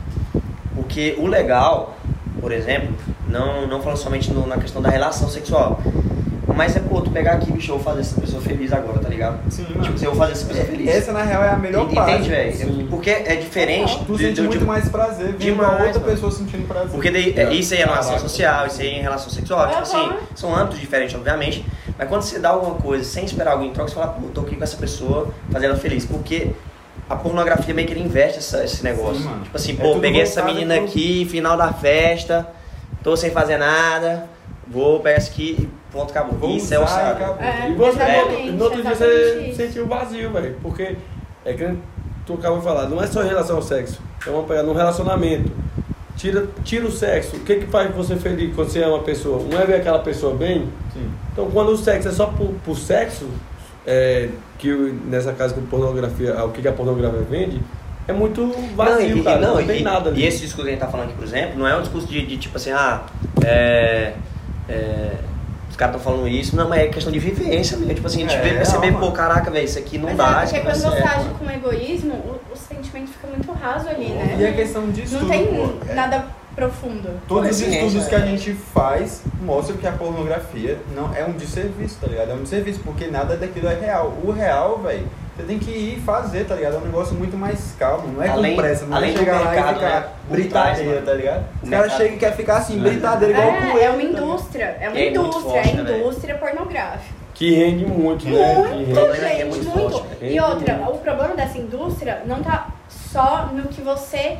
Porque o legal, por exemplo, não, não falando somente no- na questão da relação sexual, mas é, pô, tu pegar aqui, bicho, eu vou fazer essa pessoa feliz agora, tá ligado? Sim, Tipo, mano. assim, eu vou fazer essa pessoa feliz. Essa, na real, é a melhor Entende, parte. velho? Sim. Porque é diferente. Tu de- sente de- muito de- mais prazer vendo Demais, a outra mano. pessoa sentindo prazer. Porque daí, é, isso aí é relação Caraca. social, isso aí é em relação sexual. Tipo Aham. assim, são âmbitos diferentes, obviamente. Mas quando você dá alguma coisa sem esperar algo em troca, você fala, pô, tô aqui com essa pessoa, fazendo ela feliz. Porque a pornografia meio que ele investe essa- esse negócio. Sim, tipo assim, É pô, tudo peguei essa menina pro- aqui, final da festa, tô sem fazer nada, vou pegar essa aqui ponto, acabou. Vou isso é o e acabou. É, E você, no outro dia você isso. sentiu vazio, velho. Porque é que tu acabou de falar, não é só em relação ao sexo. É uma pegada num relacionamento. Tira, tira o sexo. O que que faz você feliz quando você ama uma pessoa? Um é ver aquela pessoa bem. Sim. Então quando o sexo é só por, por sexo, é, que nessa casa com pornografia, o que que a pornografia vende, é muito vazio, não, e, cara. Não, não, tem e, nada ali. E esse discurso que a gente tá falando aqui, por exemplo, não é um discurso de, de tipo assim, ah, é, é, os caras estão falando isso, não, mas é questão de vivência mesmo. Tipo assim, a gente É, vê, perceber, real, pô, caraca, velho, isso aqui não Mas dá. é, isso porque não dá quando você certo, age com egoísmo, o, o sentimento fica muito raso ali, né? E a questão disso Não tem pô, é- nada profundo. Todos os estudos que é. a gente faz mostram que a pornografia não é um desserviço, tá ligado? É um desserviço, porque nada daquilo é real. O real, velho, você tem que ir fazer, tá ligado? É um negócio muito mais calmo, não é Além- com pressa, não além é do chegar lá mercado, e ficar né, britadeira, tá ligado? O Os caras mercado- chegam e querem ficar assim, britadeira igual É, coelho. é uma tá indústria, é uma é muito indústria, forte, é né, indústria pornográfica. Que rende muito, né? Que Muito, rende. problema é que é gente, muito muito. forte, né? E outra, Muito. o problema dessa indústria não tá só no que você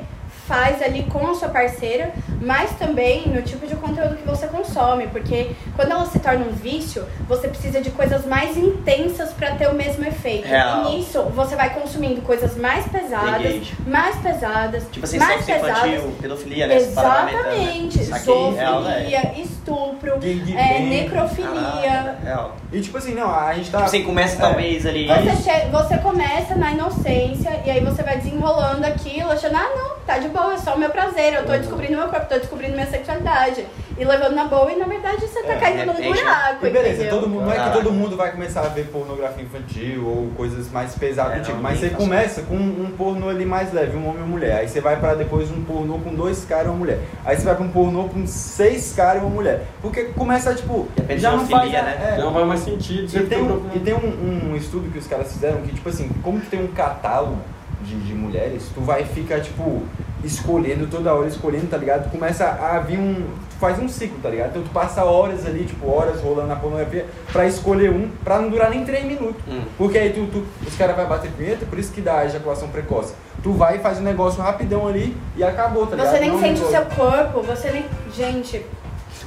faz ali com a sua parceira, mas também no tipo de conteúdo que você consome, porque quando ela se torna um vício, você precisa de coisas mais intensas para ter o mesmo efeito. Real. E nisso você vai consumindo coisas mais pesadas, Engage. mais pesadas, Tipo assim, mais sexo pesadas. infantil, pedofilia, né? né? Exatamente. Velho. Zoofilia, estupro, Gangbang. é, necrofilia. Real. E tipo assim, não, a gente tá. Tipo assim, começa É. talvez ali. Você, che- você começa na inocência e aí você vai desenrolando aquilo, achando, ah, não, tá de boa, é só o meu prazer, eu tô Uhum. descobrindo meu corpo, tô descobrindo minha sexualidade. E levando na boa, e na verdade você tá É, caindo de num repente, buraco, E beleza, entendeu? todo mundo, não é que todo mundo vai começar a ver pornografia infantil ou coisas mais pesadas É, do tipo, não, mas você começa com um pornô ali mais leve, um homem e uma mulher. Aí você vai pra depois um pornô com dois caras e uma mulher. Aí você vai pra um pornô com seis caras e uma mulher. Porque começa, tipo, Depende já de não faz. né? é. Não faz mais sentido. E tem, um, e tem um, um estudo que os caras fizeram que, tipo assim, como tu tem um catálogo de, de mulheres, tu vai ficar, tipo, escolhendo toda hora, escolhendo, tá ligado? Tu começa a vir um. Tu faz um ciclo, tá ligado? Então tu passa horas ali, tipo, horas rolando na pornografia pra escolher um, pra não durar nem três minutos. Hum. Porque aí tu, tu- os caras vão bater punheta, por isso que dá a ejaculação precoce. Tu vai e faz um negócio rapidão ali e acabou, tá ligado? Você nem Não sente o seu corpo, você nem. Gente.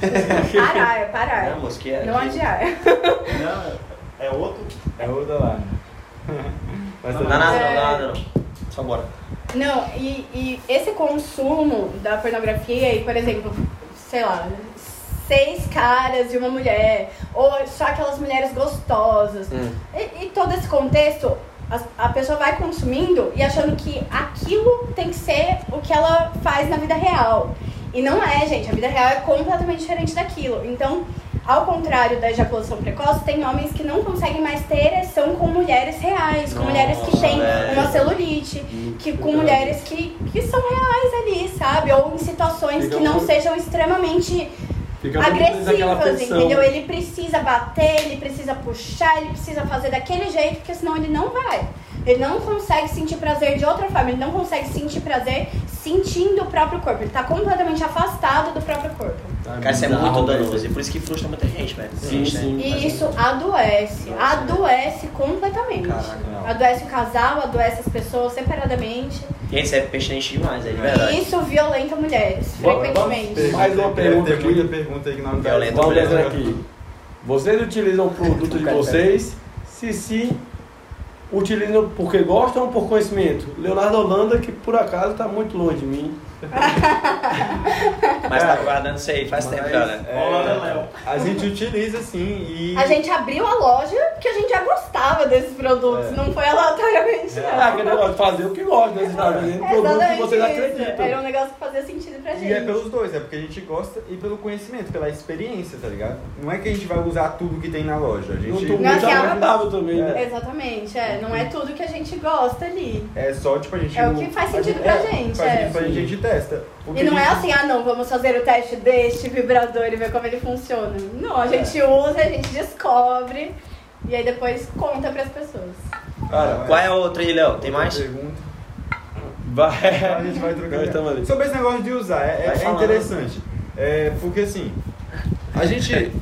Parar, parar. Não, moço, que é. Não que- adiar. Não, é outro. É outra lá. Mas Não, nada, É. não, nada, não. Só bora. Não, e, e esse consumo da pornografia, e por exemplo, sei lá, seis caras e uma mulher, ou só aquelas mulheres gostosas, Hum. e, e todo esse contexto, a, a pessoa vai consumindo e achando que aquilo tem que ser o que ela faz na vida real. E não é, gente, a vida real é completamente diferente daquilo. Então, ao contrário da ejaculação precoce, tem homens que não conseguem mais ter ereção com mulheres reais, com Nossa, mulheres que têm velho. uma celulite, que, com mulheres que, que são reais ali, sabe? Ou em situações Fica que não muito- sejam extremamente agressivas, entendeu? Ele precisa bater, ele precisa puxar, ele precisa fazer daquele jeito, porque senão ele não vai. Ele não consegue sentir prazer de outra forma. Ele não consegue sentir prazer sentindo o próprio corpo. Ele tá completamente afastado do próprio corpo. Cara, isso é muito danoso. E por isso que frustra muita gente, velho. Sim, né? sim. E isso adoece. Adoece completamente. Caraca, não. Adoece o casal, adoece as pessoas separadamente. Gente, isso é pertinente demais, é de verdade. E isso violenta mulheres, Vamos- frequentemente. Mais uma pergunta tem aqui. muita pergunta aí que não vai Violenta. Vamos Mulher, dizer né? aqui. Vocês utilizam o produto de vocês? Se sim, utilizam porque gostam ou por conhecimento? Leonardo Holanda, que por acaso está muito longe de mim. Mas tá guardando isso aí faz tempo já, né? É, a gente utiliza sim e. A gente abriu a loja porque a gente já gostava desses produtos, É. não foi aleatoriamente, Ah, não. aquele negócio de fazer o que gosta, né? Você está vendendo produto que Exatamente vocês isso. acreditam. Era um negócio que fazia sentido pra gente. E é pelos dois, é porque a gente gosta e pelo conhecimento, pela experiência, tá ligado? Não é que a gente vai usar tudo que tem na loja. A Não gente. Não, muito assim, a- agradável também, né? Exatamente, é. Não é tudo que a gente gosta ali. É só tipo a gente. É o que faz a sentido pra gente, Faz é. sentido pra gente, a gente testa. Porque E não a é gente- assim, ah não, vamos fazer o teste deste vibrador e ver como ele funciona. Não, a gente usa, a gente descobre e aí depois conta pras pessoas. Cara, Qual é a outra aí, Léo? Tem mais? Pergunta. Vai. A gente vai Nós trocando. Sobre esse negócio de usar, é, é interessante. É, porque assim, a gente.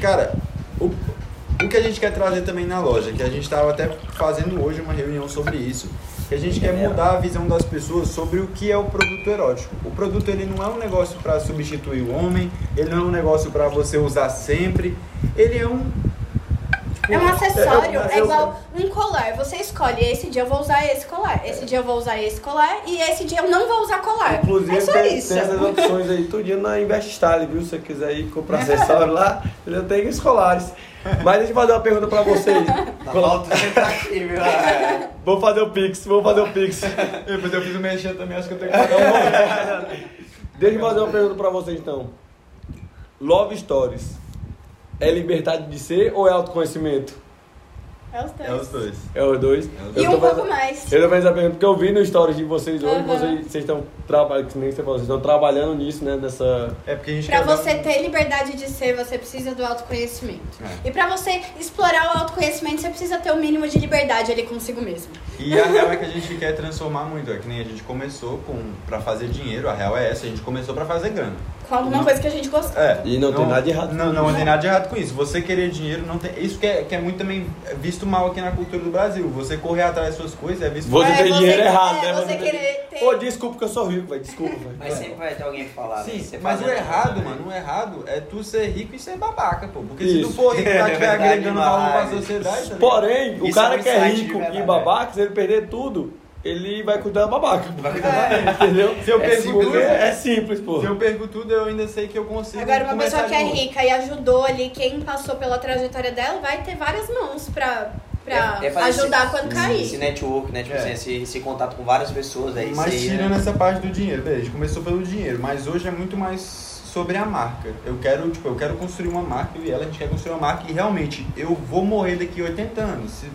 Cara, o, o que a gente quer trazer também na loja, que a gente estava até fazendo hoje uma reunião sobre isso, que a gente quer mudar a visão das pessoas sobre o que é o produto erótico. O produto ele não é um negócio para substituir o homem, ele não é um negócio para você usar sempre, ele é um É um acessório, é- é é- igual um colar. Você escolhe, esse dia eu vou usar esse colar, esse dia eu vou usar esse colar e esse dia eu não vou usar colar. Inclusive é só tem, isso. tem essas opções aí tudinho na Invest Style, viu? Se você quiser ir comprar acessório lá, ele tem escolares. Mas deixa eu fazer uma pergunta pra vocês. Tá faltando você tá aqui, viu? É. Vou fazer o Pix, vou fazer o Pix. Depois eu fiz o mexer também, acho que eu tenho que pagar um Deixa eu fazer uma pergunta pra vocês então. Love Stories é liberdade de ser ou é autoconhecimento? É os dois. É os dois. É os dois. E Eu um pouco mais. Eu tô fazendo essa pergunta porque eu vi no stories de vocês hoje, Aham. vocês, vocês estão trabalhando, nem você falou, vocês estão trabalhando nisso, né? Nessa. É porque a gente Pra dar você um- ter liberdade de ser, você precisa do autoconhecimento. É. E pra você explorar o autoconhecimento, você precisa ter o mínimo de liberdade ali consigo mesmo. E a real é que a gente quer transformar muito. É que nem a gente começou com pra fazer dinheiro, a real é essa, a gente começou pra fazer grana. Com alguma coisa que a gente gosta. É. E não tem nada de errado Não, com não isso. tem nada de errado com isso. Você querer dinheiro não tem. Isso que é, que é muito também visto mal aqui na cultura do Brasil. Você correr atrás das suas coisas é visto Você É, tem você- dinheiro errado, é, né? você tem- querer ter- Ô, desculpa que eu sou rico, velho. Desculpa, velho. Mas sempre vai ter alguém que falar. né? Sim, Você mas o errado, mano, o errado é tu ser rico e ser babaca, pô. Porque se Isso. tu for rico É estiver verdade agregando valor pra sociedade, tá? Porém, o é cara que é rico e babaca, se ele perder tudo, ele vai cuidar da babaca. Entendeu? Se eu é, perco simples, tudo- é, é simples, pô. Se eu perco tudo, eu ainda sei que eu consigo. Agora, uma pessoa que é novo. rica e ajudou ali quem passou pela trajetória dela, vai ter várias mãos pra, pra É- é fazer ajudar esse- quando cair. Esse network, né? Tipo É. assim, esse, esse contato com várias pessoas aí. Mas isso aí, tirando né? essa parte do dinheiro, beleza, a gente começou pelo dinheiro, mas hoje é muito mais sobre a marca. Eu quero, tipo, eu quero construir uma marca, e ela, a gente quer construir uma marca e realmente eu vou morrer daqui a 80 anos, se,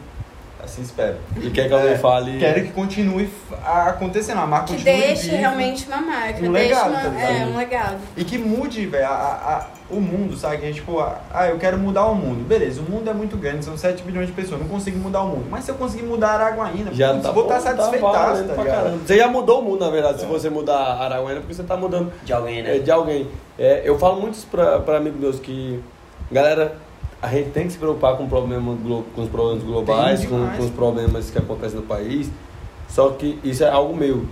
assim espero. E quer que alguém É, fale. Quero que continue acontecendo, a marca Que continue deixe viva. realmente uma marca, Um deixe legado, uma, tá ligado? é, um legado. E que mude, velho, a- a- a- o mundo, sabe? Que a gente, tipo, ah, eu quero mudar o mundo. Beleza, o mundo é muito grande, são 7 bilhões de pessoas, não consigo mudar o mundo. Mas se eu conseguir mudar Araguaína, Já putz, tá vou estar satisfeitaço, valendo tá pra ligado? caramba. Você já mudou o mundo, na verdade, se você mudar a Araguaína, porque você tá mudando De alguém, é, né? de alguém. É, eu falo muito isso pra, pra amigos meus que, galera, a gente tem que se preocupar com, o problema com os problemas globais, com, com os problemas que acontecem no país. Só que isso é algo meu.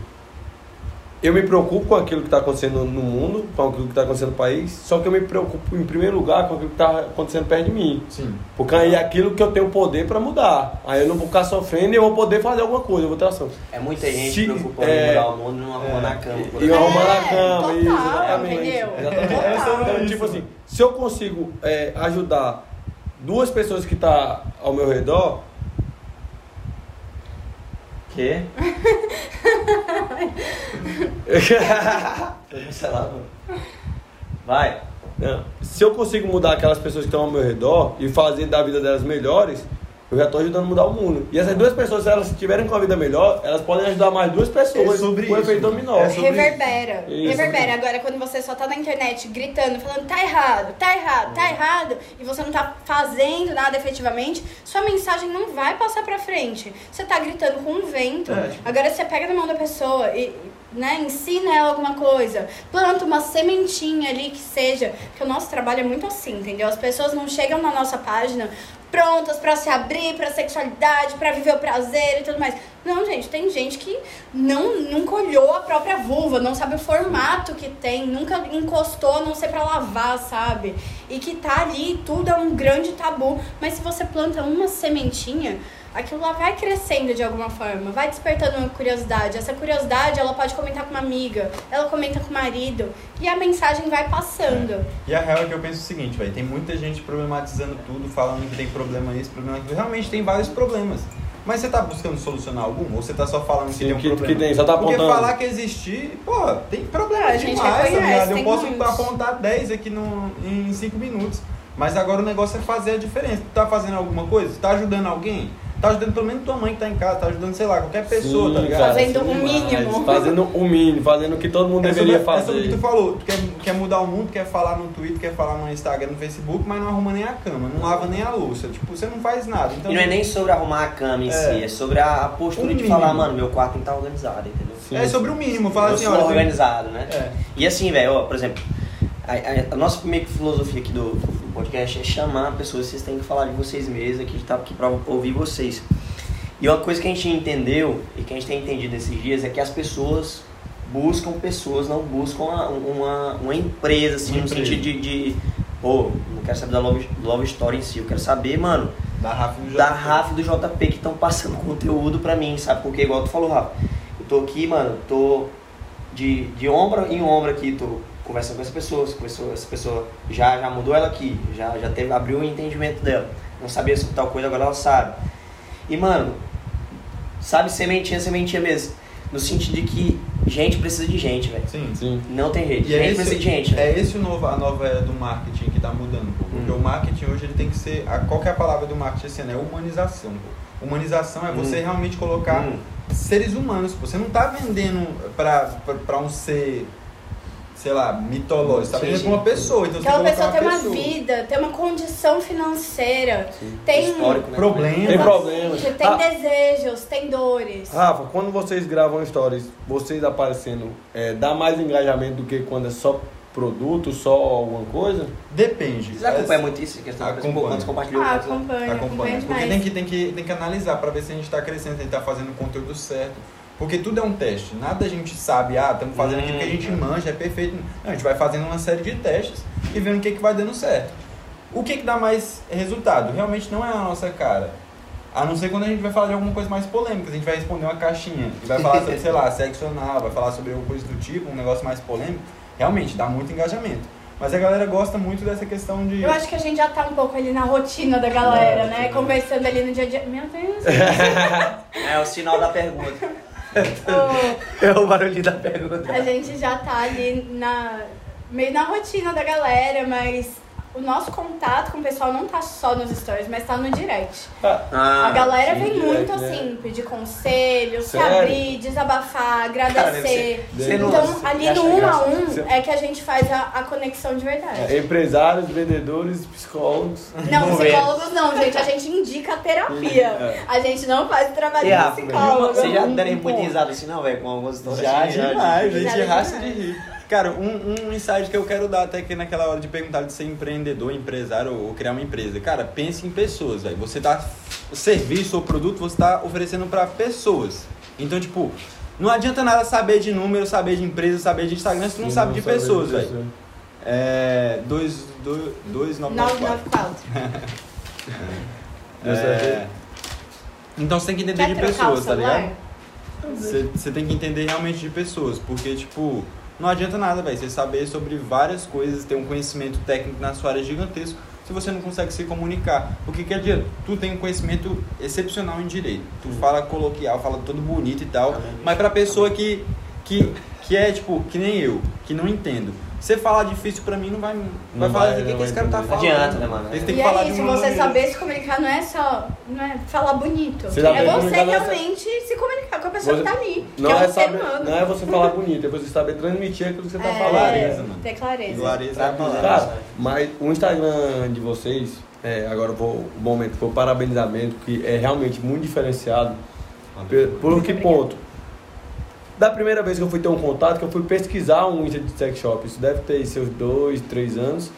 Eu me preocupo com aquilo que está acontecendo no mundo, com aquilo que está acontecendo no país, só que eu me preocupo em primeiro lugar com aquilo que está acontecendo perto de mim. Sim. Porque aí é aquilo que eu tenho poder para mudar. Aí eu não vou ficar sofrendo e eu vou poder fazer alguma coisa, eu vou ter ação. É muita gente Se- preocupada é, em mudar o mundo e não arrumando é, a cama. E arrumar na É, cama, total, isso, exatamente. entendeu? Exatamente. Total. Então, tipo assim, se eu consigo é, ajudar duas pessoas que tá ao meu redor, Quê? Tô cancelado. Vai. Não. Se eu consigo mudar aquelas pessoas que estão ao meu redor e fazer da vida delas melhores, eu já tô ajudando a mudar o mundo. E essas duas pessoas, se elas tiverem com a vida melhor, elas podem ajudar mais duas pessoas. É sobre com o isso. efeito dominó. É sobre Reverbera. Isso. Reverbera. Agora, quando você só tá na internet gritando, falando tá errado, tá errado, tá errado, e você não tá fazendo nada efetivamente, sua mensagem não vai passar pra frente. Você tá gritando com um vento. É, tipo- Agora, você pega na mão da pessoa e né, ensina ela alguma coisa, planta uma sementinha ali que seja. Porque o nosso trabalho é muito assim, entendeu? As pessoas não chegam na nossa página prontas pra se abrir pra sexualidade, pra viver o prazer e tudo mais. Não, gente, tem gente que não nunca olhou a própria vulva, não sabe o formato que tem, nunca encostou, não sei pra lavar, sabe? E que tá ali, tudo é um grande tabu. Mas se você planta uma sementinha, aquilo lá vai crescendo de alguma forma, vai despertando uma curiosidade. Essa curiosidade, ela pode comentar com uma amiga, ela comenta com o marido, e a mensagem vai passando. E a real é que eu penso o seguinte, velho, tem muita gente problematizando tudo, falando que tem problema isso, problema aquilo. Realmente tem vários problemas. Mas você tá buscando solucionar algum? Ou você tá só falando que Sim, tem um que- problema? que tem, só tá Porque apontando. falar que existir, pô, tem problema a gente demais, tá? Eu posso muitos. apontar 10 aqui no, em 5 minutos. Mas agora o negócio é fazer a diferença. Tu tá fazendo alguma coisa? Tu tá ajudando alguém? Tá ajudando pelo menos tua mãe que tá em casa, tá ajudando, sei lá, qualquer pessoa, Sim, tá ligado? Fazendo o demais. mínimo. Fazendo o mínimo, fazendo o que todo mundo É deveria sobre, é sobre o fazer. que tu falou. Tu quer, quer mudar o mundo, quer falar no Twitter, quer falar no Instagram, no Facebook, mas não arruma nem a cama, não lava nem a louça. Tipo, você não faz nada. Então, E não é nem sobre arrumar a cama em É. si, é sobre a, a postura de mínimo. falar, mano, meu quarto que estar organizado, entendeu? Sim. é sobre o mínimo. Fala eu assim, olha. organizado, né? É. E assim, velho, ó, por exemplo, a, a- a nossa meio que filosofia aqui do podcast é chamar pessoas, vocês têm que falar de vocês mesmos, aqui tá aqui pra ouvir vocês. E uma coisa que a gente entendeu e que a gente tem entendido esses dias é que as pessoas buscam pessoas, não buscam uma, uma, uma empresa, assim, Uma no empresa. sentido de, de, pô, não quero saber da love, love Story em si, eu quero saber, mano, Da Rafa do da JP. Rafa do JP que estão passando conteúdo pra mim, sabe? Porque igual tu falou, Rafa, eu tô aqui, mano, tô de, de ombro em ombro aqui, tô conversando com essa pessoa, essa pessoa, essa pessoa já, já mudou ela aqui, já, já teve, abriu o entendimento dela. Não sabia sobre tal coisa, agora ela sabe. E, mano, sabe, sementinha, sementinha mesmo. No sentido de que gente precisa de gente, velho. Sim. Sim. Não tem jeito. E é gente esse, precisa de gente, né? é esse o novo, a nova era do marketing que tá mudando, pô. Porque Hum. o marketing hoje ele tem que ser. A, qual que é a palavra do marketing esse ano? É humanização, pô. Humanização é você Hum. realmente colocar Hum. seres humanos. pô. Você não tá vendendo pra, pra, pra um ser, sei lá, mitológico. Você tá Sim, vendendo sim. pra uma pessoa. Então Aquela você pessoa colocar tem uma pessoa. vida, tem uma condição financeira, tem Histórico, né? Problema. Tem problema. Tem Ah. desejos, tem dores. Rafa, quando vocês gravam stories, vocês aparecendo, é, dá mais engajamento do que quando é só produto, só alguma coisa? Depende. Vocês acompanham muito isso? Questão Acompanho. quantos compartilhou? Ah, acompanha, acompanha acompanha. Porque tem que, tem, que, tem que analisar para ver se a gente está crescendo, se a gente está fazendo o conteúdo certo. Porque tudo é um teste. Nada a gente sabe, ah, estamos fazendo aquilo que a gente Hum. manja, é perfeito. Não, a gente vai fazendo uma série de testes e vendo o que, que vai dando certo. O que, que dá mais resultado? Realmente não é a nossa cara. A não ser quando a gente vai falar de alguma coisa mais polêmica. A gente vai responder uma caixinha e vai falar sobre, sei lá, sexo anal, vai falar sobre alguma coisa do tipo, um negócio mais polêmico. Realmente, dá muito engajamento. Mas a galera gosta muito dessa questão de. Eu acho que a gente já tá um pouco ali na rotina da galera, É, né? Conversando ali no dia a dia. Meu Deus. É o sinal da pergunta. É o barulhinho da pergunta. a gente já tá ali na meio na rotina da galera, mas o nosso contato com o pessoal não tá só nos stories, mas tá no direct. Ah, a galera sim, vem direct, muito né? assim, pedir conselho, se abrir, desabafar, agradecer. você não- então, você ali acha no um a um Você- é que a gente faz a, a conexão de verdade. É, empresários, vendedores, psicólogos. Não, ver. psicólogos não, gente. A gente indica a terapia. É. A gente não faz o trabalho E de Rafa, psicólogo. você já muito ponto. risada assim, não, velho? Com algumas histórias Já assim, demais, a Já gente raça de rir. Cara, um, um insight que eu quero dar até que naquela hora de perguntar de ser empreendedor, empresário ou criar uma empresa. Cara, pense em pessoas, velho. Você tá. O serviço ou produto você tá oferecendo pra pessoas. Então, tipo, não adianta nada saber de número, saber de empresa, saber de Instagram, se tu não sabe de pessoas, velho. É. Dois, dois, dois, nove, nove, quatro. 994. É, Então você tem que entender Quer de pessoas, tá ligado? Você tem que entender realmente de pessoas, porque, tipo, não adianta nada, velho, você saber sobre várias coisas, ter um conhecimento técnico na sua área gigantesco, se você não consegue se comunicar. Porque que adianta? Tu tem um conhecimento excepcional em direito, tu fala coloquial, fala todo bonito e tal, mas pra pessoa que, que, que é, tipo, que nem eu, que não entendo, Você falar difícil pra mim não vai. Vai Não falar vai, assim, o que, não que esse cara tá falando? Não adianta, né, mano? Eles têm E que falar é isso, você saber se comunicar não é só não é falar bonito. Você saber é você não é realmente se comunicar com a pessoa Você- que tá ali. Não que é é, um ser saber, humano. não é você falar bonito, é você saber transmitir aquilo que você tá É, falando. Clareza, mano. Ter clareza. Clareza é a palavra. Cara, mas o Instagram de vocês, é, agora eu vou, o momento que eu parabenizar mesmo, que é realmente muito diferenciado. Por, por que ponto? Da primeira vez que eu fui ter um contato, que eu fui pesquisar um Insta de sex shop, isso deve ter seus dois, três anos.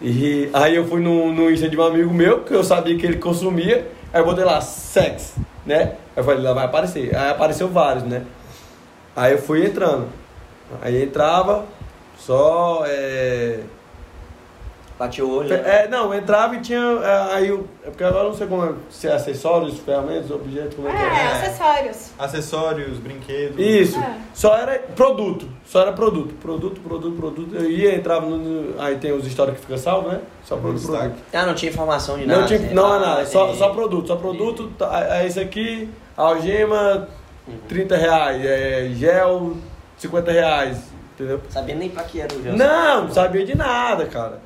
E aí eu fui no, no Insta de um amigo meu, que eu sabia que ele consumia, aí eu botei lá, sex, né? Aí eu falei, lá vai aparecer. Aí apareceu vários, né? Aí eu fui entrando. Aí entrava, só. É, Bate o olho. né? é, não, entrava e tinha. é, Aí eu. É porque agora eu não sei como é. Se é acessórios, ferramentas, objetos, como é que É, é. acessórios. Acessórios, brinquedos. Isso. É. Só era produto. Só era produto. Produto, produto, produto. Eu ia, entrava no. aí tem os histórios que fica salvo, né? Só produto, produto. Ah, não tinha informação de nada. Não, tinha, assim, não é nada, só, só produto, só produto, tá, é esse aqui, algema, 30 reais, é, gel, 50 reais, entendeu? Sabia nem pra que era o jogo. Não, não sabia de nada, cara.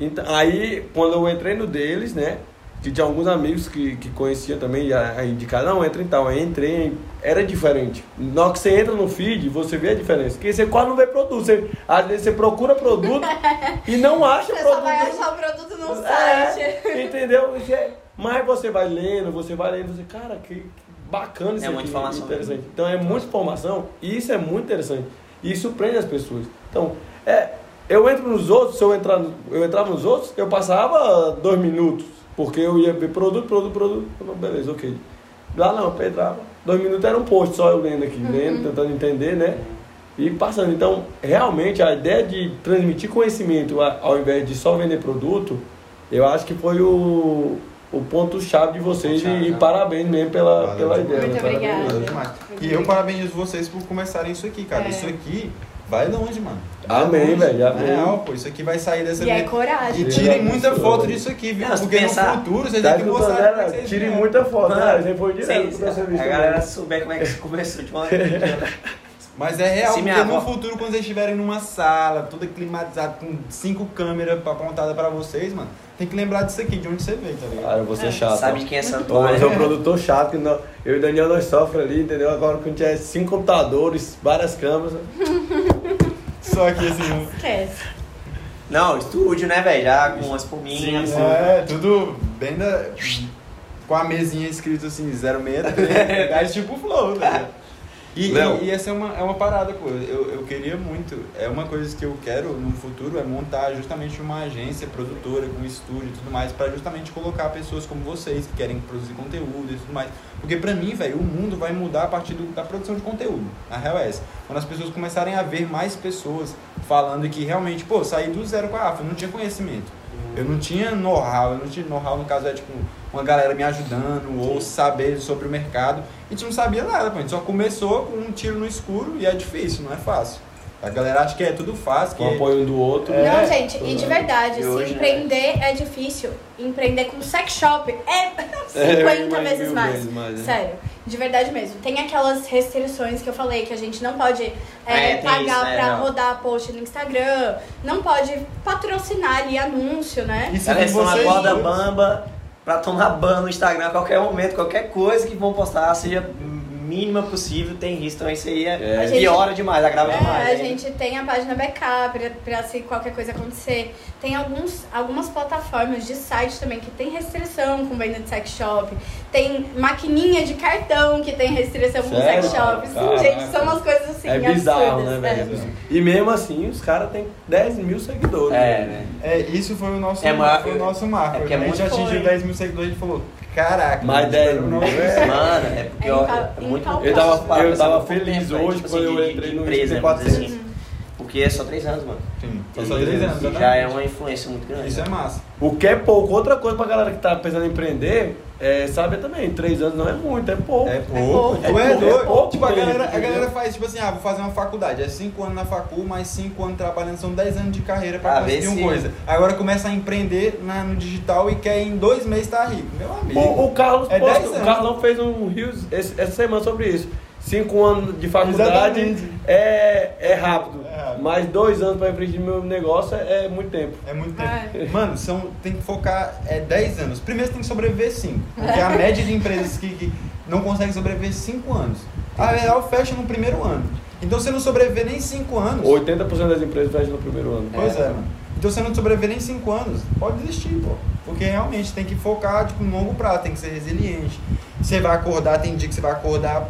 Então, aí, quando eu entrei no deles, né? Que tinha alguns amigos que, que conheciam também, a- aí indicaram, não, entra em tal. Aí entrei, era diferente. Na hora que você entra no feed, você vê a diferença. Porque você quase não vê produto. Você, às vezes você procura produto e não acha Você produto. só vai achar o produto no É, site. entendeu? É- Mas você vai lendo, você vai lendo, você, cara, que que bacana isso É muita informação interessante. mesmo. Então é muita informação e isso é muito interessante. E surpreende as pessoas. Então, é, eu entro nos outros, se eu entrar, eu entrava nos outros, eu passava dois minutos, porque eu ia ver produto, produto, produto, eu falei, beleza, ok. Lá não, eu entrava, dois minutos era um post só eu lendo aqui, lendo, tentando entender, né? E passando. Então, realmente, a ideia de transmitir conhecimento ao invés de só vender produto, eu acho que foi o, o ponto-chave de vocês Ponto-chave, e, né? parabéns mesmo pela, Valeu pela ideia. Muito né? Obrigada. E eu parabenizo vocês por começarem isso aqui, cara. É. Isso aqui vai longe, mano. Vai Amém, longe. velho, amém. real, pô, isso aqui vai sair dessa E é minha- coragem. E tirem É, muita isso, foto velho. disso aqui, viu? Não, Porque pensar- no futuro vocês Tá têm que mostrar né? pra vocês Tire verem. muita foto, Mano, né? Pro seu se serviço a galera souber como é que começou de uma Mas é real, Se porque minha no avó- futuro, quando vocês estiverem numa sala, toda climatizada, com cinco câmeras apontadas pra vocês, mano, tem que lembrar disso aqui, de onde você veio, tá ligado? Cara, eu vou ser chato. Sabe de quem é Pô, Santuário. mas é um produtor chato que não- eu e o Daniel nós sofremos ali, entendeu? Agora quando tiver cinco computadores, várias câmeras. Só que assim. Esquece. Não, estúdio, né, velho? Já com umas pominhas. Sim, sim. É, tudo bem da. Com a mesinha escrito assim, 06, gás tipo flow, tá ligado? E, e, e essa é uma, é uma parada, pô. Eu, eu queria muito. É uma coisa que eu quero no futuro é montar justamente uma agência produtora com estúdio e tudo mais, pra justamente colocar pessoas como vocês que querem produzir conteúdo e tudo mais. Porque pra mim, velho, o mundo vai mudar a partir do- da produção de conteúdo. A real é essa. Quando as pessoas começarem a ver mais pessoas falando que realmente, pô, saí do zero com a AFA, não tinha conhecimento. Eu não tinha know-how, eu não tinha know-how, no caso é tipo uma galera me ajudando ou saber sobre o mercado. A gente não sabia nada, pô. a gente só começou com um tiro no escuro e é difícil, não é fácil. A galera acha que é tudo fácil, que apoio do outro. É. Não, gente, e de verdade, E se hoje, né? empreender é difícil. Empreender com sex shop é 50 É, vezes mais. vezes mais, né? Sério, de verdade mesmo. Tem aquelas restrições que eu falei que a gente não pode é, É, pagar isso, né, pra não. rodar post no Instagram, não pode patrocinar ali anúncio, né? E estão na vocês corda bamba pra tomar ban no Instagram a qualquer momento, qualquer coisa que vão postar, seja mínima possível, tem risco. Então isso aí é, É. Piora demais, agrava É, demais. a né? gente tem a página backup pra, pra se qualquer coisa acontecer. Tem alguns, algumas plataformas de site também que tem restrição com venda de sex shop. Tem maquininha de cartão que tem restrição com Sério? sex shop. Sim, gente, são umas coisas assim é bizarro, absurdas. né, velho? E mesmo assim, os caras têm 10 mil seguidores. É, né? né? É, isso foi o nosso, É, foi o nosso marco. é porque é Quando a gente atingiu Foi. 10 mil seguidores, a gente falou, caraca. Mais mano, 10 espero mil. não- É. Mano, é porque É ó, incal- é muito. incalculável. Eu tava, eu tava feliz hoje tipo quando assim, eu entrei no empresa, Insta vamos dizer 400. assim. Porque é só três anos, mano. Sim, só, só 3 anos, Já é uma influência muito grande. Isso é massa. O que é pouco. Outra coisa pra galera que tá pensando em empreender, é, sabe também, 3 anos não é muito, é pouco. É pouco. pouco. É É pouco, doido. é pouco tipo, a galera, a galera faz, tipo assim, ah, vou fazer uma faculdade. É 5 anos na facul, mais 5 anos trabalhando, são 10 anos de carreira pra Ah, conseguir uma coisa. Agora começa a empreender na- no digital e quer em dois meses estar rico. Meu amigo. O, o Carlos É posta- 10 o. Carlão fez um rios essa semana sobre isso. Cinco anos de faculdade é, é rápido. É rápido. Mas dois anos para no meu negócio é, é muito tempo. É muito tempo. É. Mano, são, tem que focar é 10 anos. Primeiro você tem que sobreviver 5. Porque a média de empresas que, que não conseguem sobreviver 5 anos. A real fecha no primeiro ano. Então você não sobreviver nem 5 anos. 80% das empresas fecham no primeiro ano. Pois é, mano. Então se você não sobreviver nem 5 anos, pode desistir, pô. Porque realmente tem que focar tipo, no longo prazo, tem que ser resiliente. Você vai acordar, tem dia que você vai acordar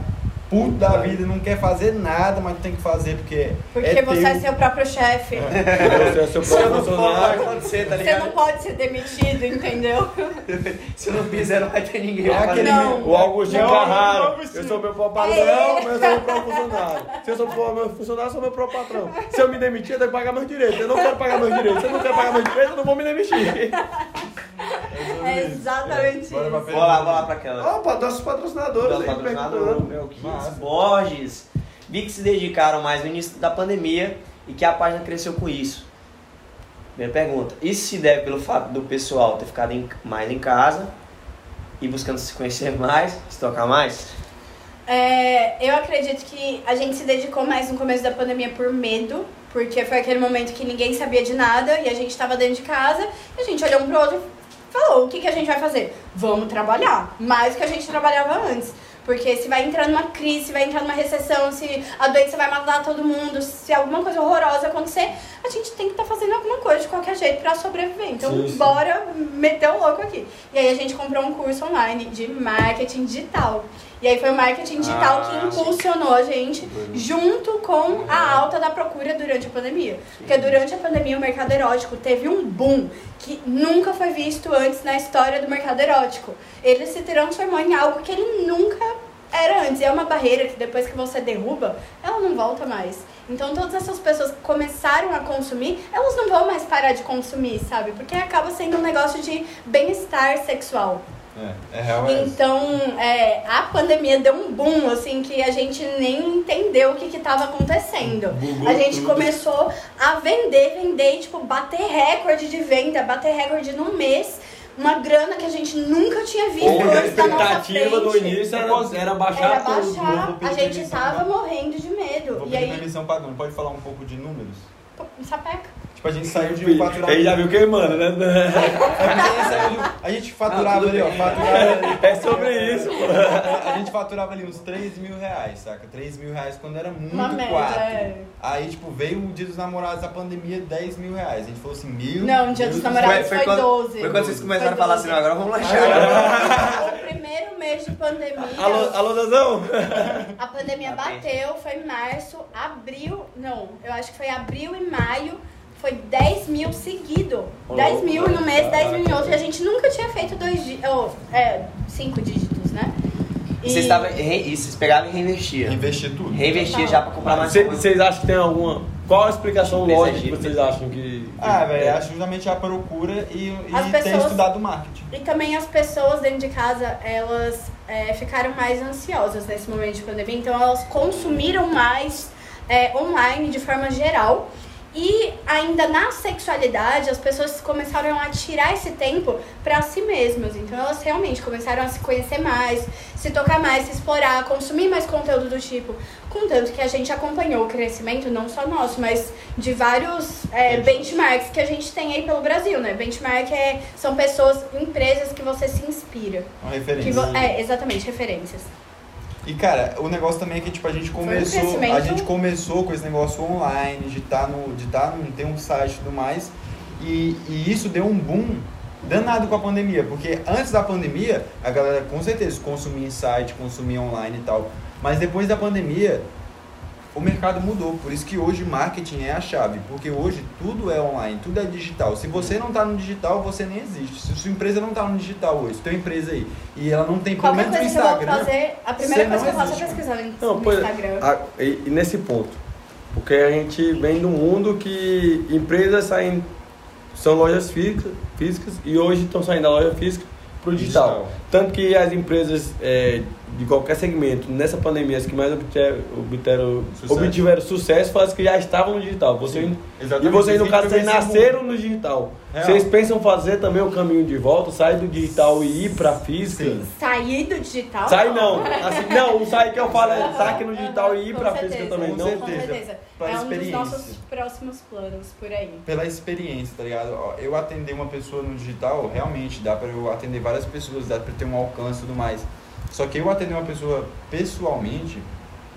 puto da vida, não quer fazer nada, mas tem que fazer porque. Porque é você teu. é seu próprio chefe. Você é seu Se eu próprio funcionário. acontecer, tá Você não pode ser demitido, entendeu? Se eu não fizer, não vai ter ninguém. É aquele Não. O Augustinho Carraro. Augustinho. Eu sou meu próprio patrão, É. mas eu sou meu próprio funcionário. Se eu sou meu funcionário, eu sou meu próprio patrão. Se eu me demitir, eu tenho que pagar meus direitos. Eu não quero pagar meus direitos. Se eu não quero pagar meus direitos, eu não vou me demitir. É exatamente Bora pra isso. Vou lá, vou lá pra aquela. Opa, nossos patrocinadores Dos aí patrocinadores, perguntando. meu, que Massa. Borges. Vi que se dedicaram mais no início da pandemia e que a página cresceu com isso. Primeira pergunta. Isso se deve pelo fato do pessoal ter ficado em- mais em casa e buscando se conhecer mais, se tocar mais? É, eu acredito que a gente se dedicou mais no começo da pandemia por medo, porque foi aquele momento que ninguém sabia de nada e a gente estava dentro de casa e a gente olhou um pro outro e falou: o que, que a gente vai fazer? Vamos trabalhar, mais do que a gente trabalhava antes. Porque se vai entrar numa crise, se vai entrar numa recessão, se a doença vai matar todo mundo, se alguma coisa horrorosa acontecer, a gente tem que estar fazendo alguma coisa de qualquer jeito pra sobreviver. Então, Sim, sim. bora meter o louco aqui. E aí a gente comprou um curso online de marketing digital. E aí foi o marketing digital Ah, que impulsionou a gente junto com a alta da procura durante a pandemia. Porque durante a pandemia o mercado erótico teve um boom que nunca foi visto antes na história do mercado erótico. Ele se transformou em algo que ele nunca era antes. E é uma barreira que depois que você derruba, ela não volta mais. Então todas essas pessoas que começaram a consumir, elas não vão mais parar de consumir, sabe? Porque acaba sendo um negócio de bem-estar sexual. É, é real é. Então, é, a pandemia deu um boom, assim, que a gente nem entendeu o que que tava acontecendo. Bugou a gente tudo. começou a vender, vender, e, tipo, bater recorde de venda, bater recorde no mês. Uma grana que a gente nunca tinha visto Ou a antes expectativa no início era, era baixar Era tudo. baixar, a gente permissão, tava né? morrendo de medo. Vou E pedir aí, permissão Dona. Pode falar um pouco de números? sapeca. Tipo, a gente saiu de um faturamento. Ele já viu queimando, né? É a gente saiu de- A gente faturava tudo ali, ó. bem. Faturava, É sobre isso, pô. a gente faturava ali uns 3 mil reais, saca? 3 mil reais quando era muito Uma média, quatro. é. Aí, tipo, veio o dia dos namorados, a pandemia, 10 mil reais. A gente falou assim, mil. Não, o dia dos do namorados céu. foi quando, 12. Foi quando vocês começaram Foi a falar assim, 12. não, agora vamos lanchar. O primeiro mês de pandemia. Alô, alô, Dazão? A pandemia bateu, foi em março, abril. Não, eu acho que foi abril e maio. Foi 10 mil seguido. Ô, 10 mil em um mês, 10 mil em outro. E a gente nunca tinha feito dois dígitos. Oh, é, cinco dígitos, né? E vocês, estavam, re- e vocês pegavam e reinvestiam. Investir tudo. Reinvestia já pra comprar mais Cê- coisa. Vocês acham que tem alguma. Qual a explicação Empresa lógica que vocês acham que. Ah, velho, é? acho justamente a procura e, e As ter pessoas- estudado marketing. E também as pessoas dentro de casa, elas é, ficaram mais ansiosas nesse momento de pandemia. Então elas consumiram mais é, online de forma geral. E ainda na sexualidade, as pessoas começaram a tirar esse tempo pra si mesmas. Então elas realmente começaram a se conhecer mais, se tocar mais, se explorar, consumir mais conteúdo do tipo. Contanto que a gente acompanhou o crescimento, não só nosso, mas de vários é, benchmarks que a gente tem aí pelo Brasil, né? Benchmark é, são pessoas, empresas que você se inspira. Uma Que referência. vo- é, exatamente, referências. E cara, o negócio também é que tipo a gente um começou, crescimento. a gente começou com esse negócio online, de estar no, de estar no, ter um site e tudo mais. E, e isso deu um boom danado com a pandemia, porque antes da pandemia, a galera com certeza consumia em site, consumia online e tal. Mas depois da pandemia, o mercado mudou. Por isso que hoje marketing é a chave, porque hoje tudo é online, tudo é digital. Se você não está no digital, você nem existe. Se sua empresa não está no digital hoje, se tem uma empresa aí e ela não tem pelo menos no coisa que eu vou Instagram, fazer, a primeira você coisa que eu faço é pesquisar no, Não, no pois, Instagram. a- e, e nesse ponto, porque a gente vem do mundo que empresas saem, são lojas físicas, físicas e hoje estão saindo da loja física para o digital. Digital. Tanto que as empresas é, de qualquer segmento, nessa pandemia, as que mais obtiveram, obtiveram, Sucesso. obtiveram sucesso foram as que já estavam no digital. Você, Sim, e vocês, no caso, vocês nasceram no digital. Real. Vocês pensam fazer também o caminho de volta, sair do digital e ir pra física? Sim. Sair do digital? Sai não. Assim, não, o sair que eu falo é sair no digital e ir certeza, física também. com Não, Com certeza. É um dos nossos próximos planos por aí. Pela experiência, tá ligado? Eu atender uma pessoa no digital, realmente dá pra eu atender várias pessoas, dá pra ter um alcance e tudo mais. Só que eu atender uma pessoa pessoalmente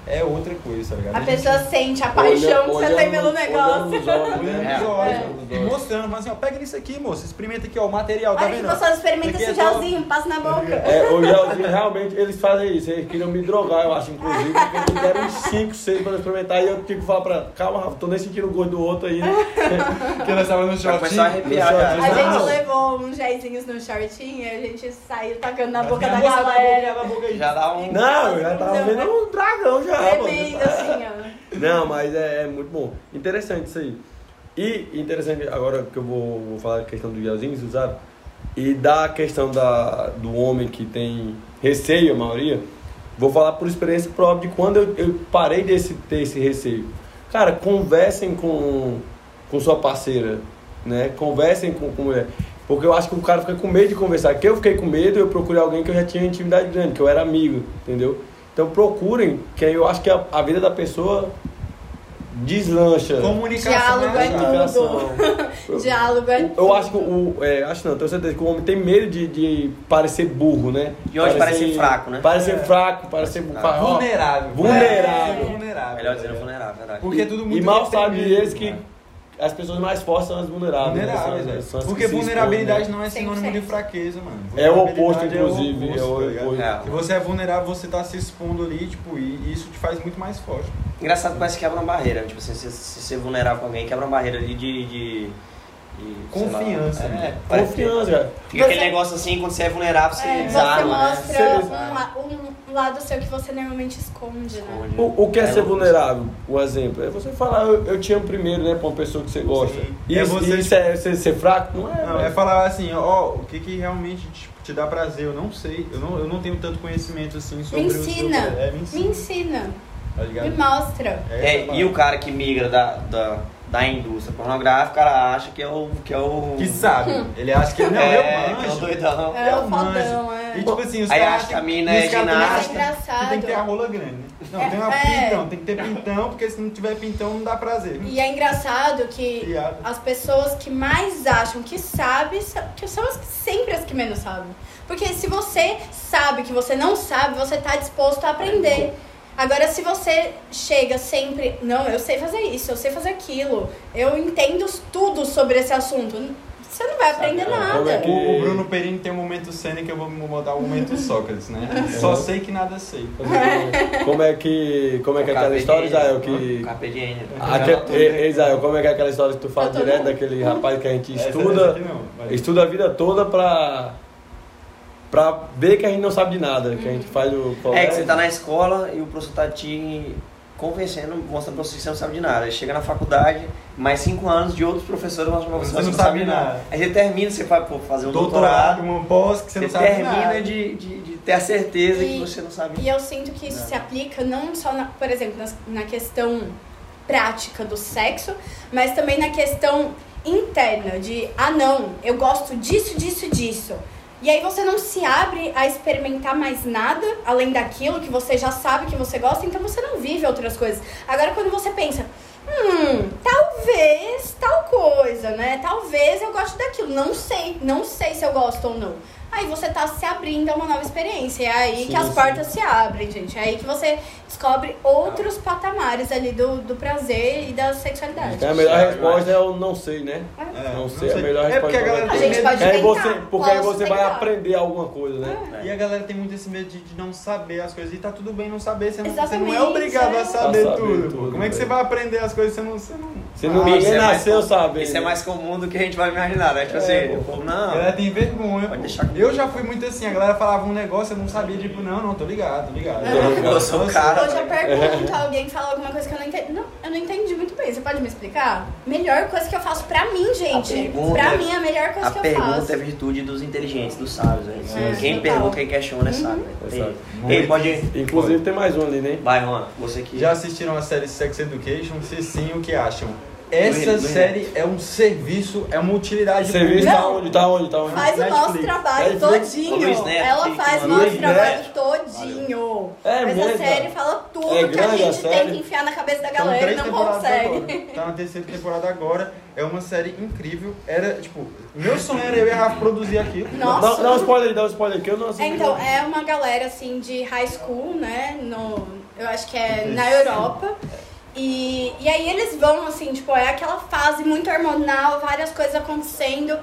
é outra coisa, tá ligado? A gente- pessoa sente a paixão que você olhando tem pelo nos- olhando negócio. nos olhos, Olhando né? nos olhos, É. e mostrando, falando assim, ó, pega isso aqui, moça, experimenta aqui, ó, o material, tá Olha que vendo? gostoso, experimenta Aqui esse é top. gelzinho, passa na boca. É, o gelzinho, realmente, eles fazem isso. Eles queriam me drogar, eu acho, inclusive, porque eles me deram uns 5, 6 pra eu experimentar. E eu tive que falar pra calma, Rafa, tô nem sentindo o gosto do outro aí. Que nós tava no shortinho. começou a arrepiar, shortinho. A gente Não. levou uns gelzinhos no shortinho e a gente saiu tacando na boca da galera. na boca aí. Já dá um. Não, eu já tava vendo um dragão já, Tremendo, mano. assim, ó. Não, mas é, é muito bom. Interessante isso aí. E interessante, agora que eu vou, vou falar da questão do gelzinho, usaram, e da questão da, do homem que tem receio, a maioria, vou falar por experiência própria de quando eu, eu parei desse, ter esse receio. Cara, conversem com, com sua parceira, né? Conversem com, com mulher. Porque eu acho que o cara fica com medo de conversar. Que eu fiquei com medo, eu procurei alguém que eu já tinha intimidade grande, que eu era amigo, entendeu? Então procurem, que aí eu acho que a, a vida da pessoa deslancha. Comunicação. Diálogo é né, Comunicação. Diálogo é Eu, eu acho que o. É, acho não, tenho certeza que o homem tem medo de, de parecer burro, né? De onde parecer fraco, né? Parecer fraco, parecer burro. Vulnerável. Vulnerável. É, vulnerável. Melhor dizendo vulnerável, verdade. Porque é tudo muito E mal sabe eles que cara. As pessoas mais fortes são as vulneráveis. né? Vulneráveis, São- velho. são as que Porque se vulnerabilidade expõem, né? não é sinônimo 100%. de fraqueza, mano. É o oposto, Vulnerabilidade inclusive, oposto, é o tá ligado? oposto. É. Se você é vulnerável, você tá se expondo ali, tipo, e isso te faz muito mais forte. Engraçado que parece que quebra uma barreira. Tipo assim, se, se ser vulnerável com alguém, quebra uma barreira ali de. de, de sei lá, Confiança, é, né? que Confiança, cara. Fica aquele Você- negócio assim, quando você é vulnerável, você É, você desarma, né? mostra Cê- um, um lado seu que você normalmente esconde, né? O, o que é ser louco. vulnerável? O exemplo é você falar, eu, eu te amo primeiro, né, pra uma pessoa que você gosta. Sim. Isso, É você- isso é ser, ser fraco? Não é. Não, velho. é falar assim, ó, o que que realmente te, te dá prazer, eu não sei. Eu não, eu não tenho tanto conhecimento assim sobre Me o seu- ensina. É, me Me ensina. ensina, Tá ligado? me mostra. É, É, e o cara que migra da, da, da indústria pornográfica, o cara acha que é o. Que, é o... Que sabe. Ele acha que não, é, eu que é o doidão. É o Eu manjo. fodão, é. E tipo assim, os Aí caras acha que a mina é que- Engraçado. Que tem que ter a rola grande, né? Não, É, tem uma é. pintão, tem que ter pintão, porque se não tiver pintão não dá prazer. E é engraçado que Piada. as pessoas que mais acham que sabem sa- que são as, sempre as que menos sabem. Porque se você sabe que você não sabe, você tá disposto a aprender. Agora, se você chega sempre, não, eu sei fazer isso, eu sei fazer aquilo, eu entendo tudo sobre esse assunto, você não vai aprender como nada. é que- O, o Bruno Perini tem um momento cena que eu vou mudar o momento Sócrates, né? Só sei que nada sei. Como é que, como é, que é aquela história, Israel, que... Carpe. Aque- Israel, como é que é aquela história que tu fala direto daquele rapaz que a gente estuda, aqui não, vai. estuda a vida toda pra, pra ver que a gente não sabe de nada, que a gente faz o É que você tá na escola e o professor tá te convencendo, mostrando pra você que você não sabe de nada. Aí chega na faculdade, mais cinco anos de outros professores mostrando pra você que você não sabe de nada. Aí você termina, você vai pô, fazer um doutorado, doutorado, uma pós que você, você não sabe termina nada. de, de, de ter a certeza E- que você não sabe E eu sinto que isso se aplica não só, na, por exemplo, nas- na, questão prática do sexo, mas também na questão interna de, ah não, eu gosto disso, disso, disso. E aí você não se abre a experimentar mais nada além daquilo que você já sabe que você gosta, então você não vive outras coisas. Agora quando você pensa, hum, talvez tal coisa, né? Talvez eu goste daquilo, não sei, não sei se eu gosto ou não. Aí você tá se abrindo a uma nova experiência. É aí Sim, que as sim. portas se abrem, gente. É aí que você descobre outros patamares ali do, do prazer e da sexualidade. Então a melhor resposta é o não sei, né? É, não sei, a melhor É porque a resposta. galera A tem gente medo- pode É, tentar. você, porque aí você vai aprender alguma coisa, né? E a galera tem muito esse medo de, de não saber as coisas. E tá tudo bem não saber. Você não, você não é obrigado é. a saber, A saber tudo. tudo. Como é que você velho. vai aprender as coisas se você não. Você não... Se não, Ah, isso é nasceu com- sabendo. Isso é mais comum do que a gente vai imaginar, né? Tipo É, assim, o pô. povo, A não. galera tem vergonha. Pode deixar comigo. Eu já fui muito assim, a galera falava um negócio, eu não sabia, tipo, não, não, tô ligado, tô ligado. Eu sou o cara. Hoje eu pergunto, alguém fala alguma coisa que eu não entendi. Não, eu não entendi muito bem. Você pode me explicar? Melhor coisa que eu faço pra mim, gente. pergunta pra é- mim é a melhor coisa A que eu pergunta faço. é virtude dos inteligentes, dos sábios. Né? É, Quem total. pergunta, quem questiona é sábio. Tem- Exato. Ei, pode. Inclusive tem mais um ali, né? Vai, Rona, você que. Já assistiram a série Sex Education? Se sim, o que acham? Essa Do- do- série é um serviço, é uma utilidade Serviço Não. tá onde? Tá onde? Tá onde? Faz o Netflix. nosso trabalho Netflix. todinho. Ô, Luiz Neto, Ela faz o nosso Luiz trabalho Neto. todinho. É Essa mesmo, série cara? fala tudo É que a grande a gente tem série? que enfiar na cabeça da São galera e não consegue. agora. Tá na terceira temporada agora. É uma série incrível. Era, tipo, meu sonho era eu e a Rafa produzir aquilo. Nossa. Dá, dá um spoiler aí, dá um spoiler aqui. Eu não assisti. Então, é uma galera assim de high school, né? No, eu acho que é na Europa. E, e aí eles vão, assim, tipo, é aquela fase muito hormonal, várias coisas acontecendo.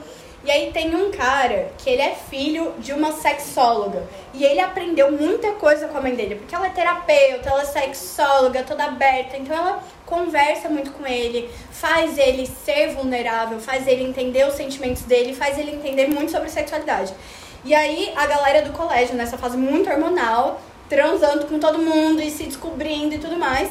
E aí tem um cara que ele é filho de uma sexóloga. E ele aprendeu muita coisa com a mãe dele. Porque ela é terapeuta, ela é sexóloga, toda aberta. Então ela conversa muito com ele, faz ele ser vulnerável, faz ele entender os sentimentos dele, faz ele entender muito sobre sexualidade. E aí a galera do colégio, nessa fase muito hormonal, transando com todo mundo e se descobrindo e tudo mais,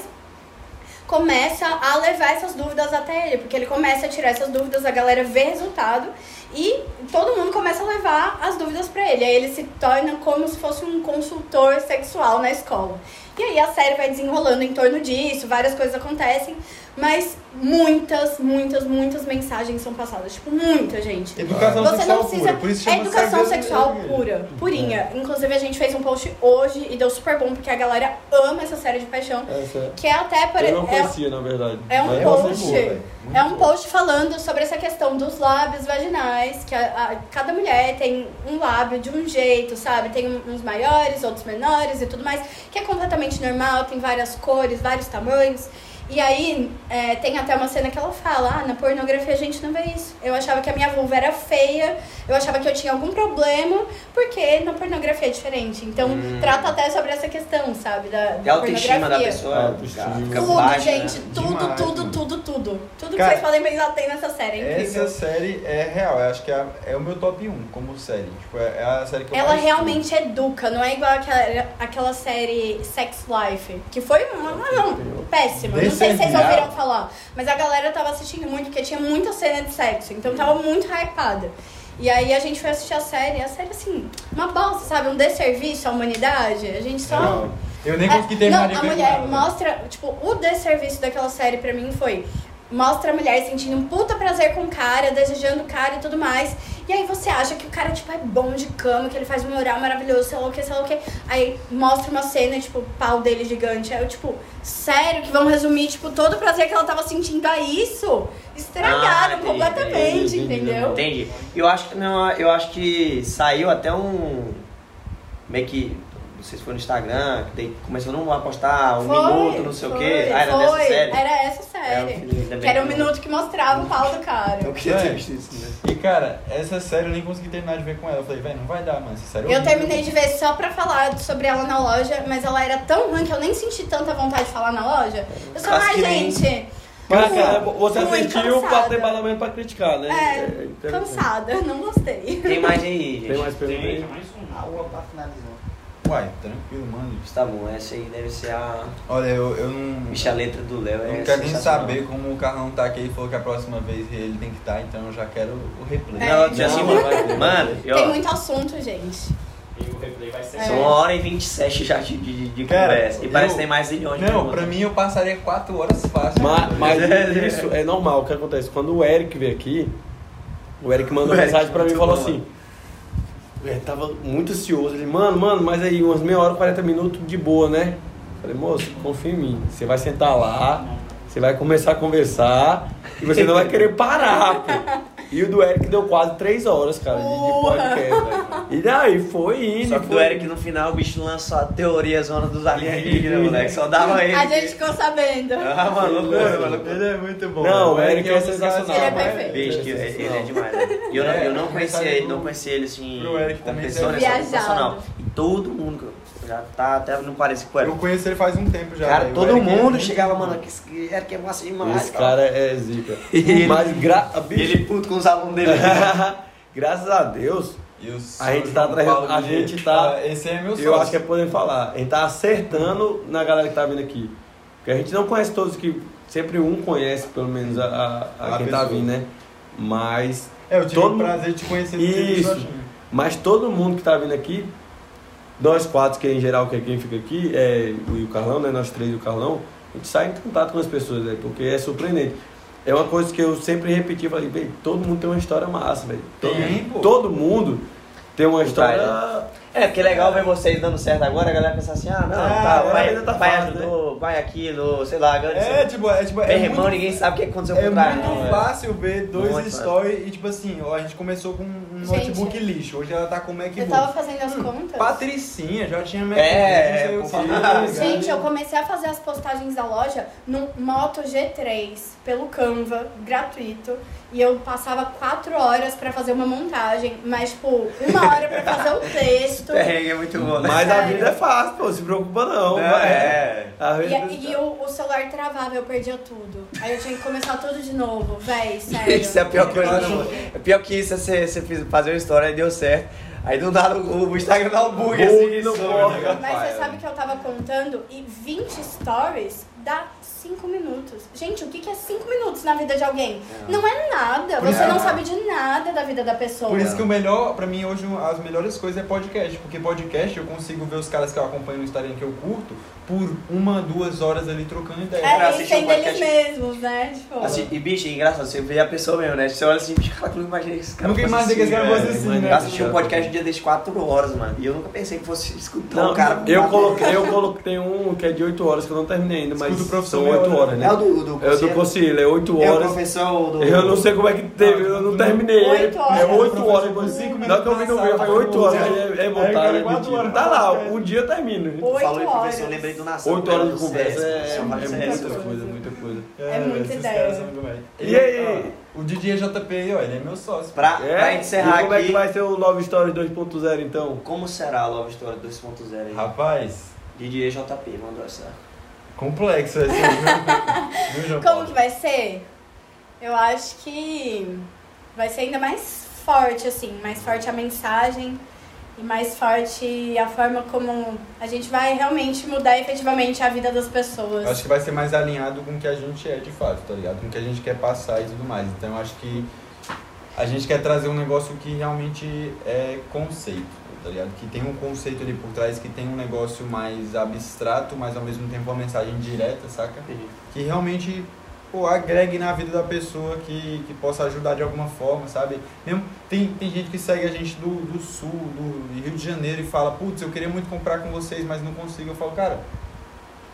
começa a levar essas dúvidas até ele, porque ele começa a tirar essas dúvidas, a galera vê resultado e todo mundo começa a levar as dúvidas pra ele. Aí ele se torna como se fosse um consultor sexual na escola. E aí a série vai desenrolando em torno disso, várias coisas acontecem, mas muitas, muitas, muitas mensagens são passadas. Tipo, muita, gente. Educação Você sexual não precisa. pura. Por isso é chama educação série sexual pura, purinha. Inclusive, a gente fez um post hoje e deu super bom, porque a galera ama essa série de paixão. Essa, Que é até por eu não é, conhecia, na verdade. é um Mas boa, post. Muito É um boa. post falando sobre essa questão dos lábios vaginais, que a- a- cada mulher tem um lábio de um jeito, sabe? Tem um- uns maiores, outros menores e tudo mais, que é completamente normal, tem várias cores, vários tamanhos. E aí, é, tem até uma cena que ela fala, ah, na pornografia a gente não vê isso. Eu achava que a minha vulva era feia, eu achava que eu tinha algum problema, porque na pornografia é diferente. Então, trata até sobre essa questão, sabe, da, É da a autoestima da pessoa. Autoestima. cara, Fica Tudo, baixa, gente, né? tudo, Demais, tudo, mano. tudo, tudo. Tudo que Cara, vocês podem pensar tem nessa série, é incrível. Essa série é real, eu acho que é, é o meu top 1 como série. Tipo, é, é a série que eu Ela mais realmente educa, não é igual aquela, aquela série Sex Life, que foi uma, não, péssima. Não sei se vocês ouviram falar, mas a galera tava assistindo muito porque tinha muita cena de sexo, então tava muito hypada. E aí a gente foi assistir a série, e a série assim, uma bosta, sabe? Um desserviço à humanidade. A gente só. Não, Eu nem É, consegui terminar Não, de a mulher ela. mostra, tipo, o desserviço daquela série pra mim foi mostra a mulher sentindo um puta prazer com o cara, desejando o cara e tudo mais. E aí você acha que o cara, tipo, é bom de cama, que ele faz um oral maravilhoso, sei lá o que, sei lá o que. Aí mostra uma cena, tipo, o pau dele gigante. Aí eu, tipo, sério, que vão resumir, tipo, todo o prazer que ela tava sentindo a isso? Estragaram Ah, entendi, completamente, entendi, entendeu? Entendi. Eu acho que não, eu acho que saiu até um meio que se foi no Instagram, que tem, começou a postar um Foi, minuto, não sei o foi, quê. Ah, era foi, série. Era essa É, série. que era um minuto que mostrava o pau do cara. Eu queria ter É. visto isso, né? E cara, essa série eu nem consegui terminar de ver com ela. Eu falei, velho, não vai dar, mano. Essa série é Eu terminei de ver só pra falar sobre ela na loja, mas ela era tão ruim que eu nem senti tanta vontade de falar na loja. Eu só, que nem- gente, Mas cara, você muito assistiu pra ter embasamento pra criticar, né? é, interessante. cansada, não gostei. Tem mais aí, gente. Tem mais perguntas Tem mais um. Água pra finalizar. Uai, tranquilo, mano. Tá bom, essa aí deve ser a. Olha, eu, eu não. Bicha a letra do Léo. Eu é não quero nem saber como o Carlão tá aqui. Ele falou que a próxima vez ele tem que estar, então eu já quero o replay. É. Não, eu assim, Não, mano. Mano, e, ó, Tem muito assunto, gente. E o replay vai ser É. são uma hora e 27 já de, de, de Cara, conversa. E parece eu- que tem mais zilhões de Não, perguntas. pra mim eu passaria 4 horas fácil. Mas, mas É. isso é normal, o que acontece? Quando o Eric veio aqui, o Eric mandou O Eric mensagem pra mim e falou bom, assim. Eric tava muito ansioso. Ele, mano, mano, mas aí umas meia hora, 40 minutos de boa, né? Falei, moço, confia em mim. Você vai sentar lá, você vai começar a conversar e você não vai querer parar, pô. E o do Eric deu quase 3 horas, cara, de, de podcast, velho. E daí foi indo. Só que foi do Eric no final o bicho lançou a teoria zona dos alienígenas, moleque. Só dava ele. A gente ficou sabendo. Ah, mano, loucura, mano. Ele é muito bom. Não, o Eric é sensacional. Ele é perfeito. Bicho, que ele, ele é demais, né? E eu, não, eu não conhecia ele, não conhecia ele assim. Pro Eric também pessoa, né? Viajado. sensacional. E todo mundo já tá, até não parece com o Eu conheço ele faz um tempo já. Cara. O todo Eric é mundo chegava, mano, que esse Eric é massa demais. Esse cara é zica. E Mas gra... Bicho, ele puto com os alunos dele. graças a Deus, A gente tá trazendo- a gente tá- Ah, Esse é meu sócio. eu acho que é poder falar. A gente tá acertando na galera que tá vindo aqui. Porque a gente não conhece todos que. Sempre um conhece, pelo menos, a, a- a A quem tá pessoa. vindo, né? Mas. É, eu tive todo o prazer de te conhecer no Isso. Sozinho. Mas todo mundo que tá vindo aqui, nós quatro, que em geral que é quem fica aqui, é o e o Carlão, né? Nós três e o Carlão, a gente sai em contato com as pessoas, né? Porque é surpreendente. é uma coisa que eu sempre repeti, falei, velho, todo mundo tem uma história massa, velho. Todo, Tem, todo mundo tem uma história. É, porque é legal ver vocês dando certo agora, a galera pensa assim, ah, não, Ah, tá, vai, vida tá vai, fácil, ajudou, vai aqui no, sei lá, agora É, tipo, é tipo. Meu É irmão, muito, ninguém sabe o que aconteceu é por trás. muito não, fácil ver dois stories e tipo assim, ó, a gente começou com um Gente, notebook lixo, hoje ela tá com um Eu MacBook. tava fazendo as contas. Patricinha, já tinha MacBook, É, não sei o pô, que. ligado? Gente, eu comecei a fazer as postagens da loja no Moto G3 pelo Canva, gratuito. E eu passava quatro horas pra fazer uma montagem, mas tipo, uma hora pra fazer o texto. Perrengue é muito bom, né? Mas a Sério. vida é fácil, pô, se preocupa não. É, é. A vida- E, e o, o celular travava, eu perdia tudo. Aí eu tinha que começar tudo de novo, véi, sério. Isso é a pior coisa do mundo. É pior que isso, é você, você fez- fazer uma história e deu certo. Aí do nada o, Instagram dá um bug assim. né? Mas você sabe que eu tava contando e 20 stories dá 5 minutos. Gente, o que que é 5 minutos na vida de alguém? Não é nada. Por Você não sabe de nada da vida da pessoa. Por isso que o melhor, pra mim, hoje, as melhores coisas é podcast. Porque podcast eu consigo ver os caras que eu acompanho no Instagram que eu curto por uma, duas horas ali trocando ideia. pra É, assistir eles um deles podcast. mesmos, né? Tipo, Assim, e bicho, é engraçado, você vê a pessoa mesmo, né? Você olha assim, bicho, cara, eu nunca imaginei que esse cara Nunca imaginei que esse cara assim, fosse assim, né? Eu assisti um podcast um dia desde 4 horas, mano. E eu nunca pensei que fosse escutar Não, um cara. eu coloquei, eu coloquei um que é de 8 horas que eu não terminei ainda, mas Escuta o professor são meia 8 hora. horas, né? É o do, do É o do é 8 É o horas. professor do. Eu não sei como é que teve, eu não terminei. Oito horas. É 8 Professor, horas. por cinco Na hora que eu vi no minutos na foi 8 sala, horas. é, é é horas Tá pra lá, o dia termina. Oito Falou em horas. professor, eu lembrei do Nação. 8 horas de do conversa é, é muita coisa. muita coisa. É muita ideia. E aí? o DJ JP aí, ó, ele é meu sócio. Pra, pra É? encerrar e como é aqui, que vai ser o Love Story 2.0 então? como será a Love Story 2.0 aí? Rapaz, DJ JP, mandou essa. Complexo esse aí, viu? Como que vai ser? Eu acho que vai ser ainda mais forte, assim, mais forte a mensagem e mais forte a forma como a gente vai realmente mudar efetivamente a vida das pessoas. Eu acho que vai ser mais alinhado com o que a gente é de fato, tá ligado? Com o que a gente quer passar e tudo mais. Então eu acho que a gente quer trazer um negócio que realmente é conceito, tá ligado? Que tem um conceito ali por trás, que tem um negócio mais abstrato, mas ao mesmo tempo uma mensagem direta, saca? Que realmente pô, agregue na vida da pessoa, que, que possa ajudar de alguma forma, sabe? Mesmo, tem, tem gente que segue a gente do, do sul, do Rio de Janeiro e fala, putz, eu queria muito comprar com vocês, mas não consigo. Eu falo, cara,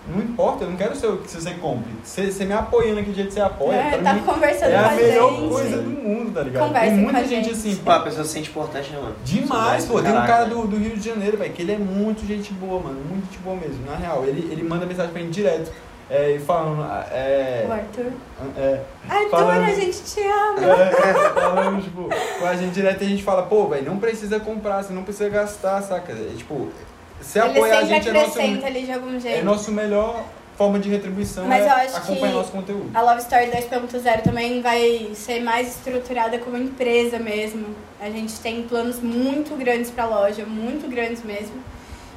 não importa, eu não quero ser o que você compre. Você, você me apoiando aqui do jeito que você apoia, É, tá mim, conversando é com a a melhor gente. coisa do mundo, tá ligado? Conversem tem muita com a gente, gente. assim, Pô, a pessoa se sente importante, né, mano? Demais, pô. Tem um cara do, do Rio de Janeiro, velho, que ele é muito gente boa, mano. Muito gente boa mesmo, na real. Ele, ele manda mensagem pra gente direto. É, e falando. É, O Arthur. é, Arthur, Falando- a gente te ama. é, falando, tipo, com a gente direto e a gente fala, pô, velho, não precisa comprar, você não precisa gastar, saca? É, tipo, se Ele apoiar a gente é nosso, acrescenta ali de algum jeito. é nosso melhor forma de retribuição Mas é eu acho acompanhar que- nosso conteúdo. A Love Story 2.0 também vai ser mais estruturada como empresa mesmo. A gente tem planos muito grandes pra loja, muito grandes mesmo.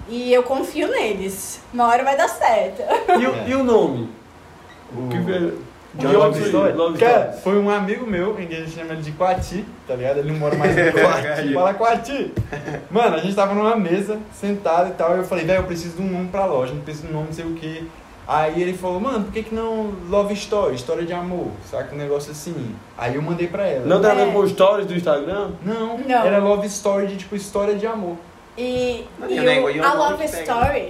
E eu confio neles. Uma hora vai dar certo. E, o- e o nome? O que onde Love? Story? Love Cara, Story. foi um amigo meu, em que a gente chama ele de Quati, tá ligado? Ele não mora mais no Quati. Fala Quati! Mano, a gente tava numa mesa, sentado e tal, e eu falei, velho, eu preciso de um nome pra loja, não preciso de um nome, não sei o quê. Aí ele falou, mano, por que, que não Love Story, história de amor? Saca um negócio assim. Aí eu mandei pra ela. Não tem a ver É. com stories do Instagram? Não, Não. era Love Story de tipo história de amor. E, e o- a Love que pega.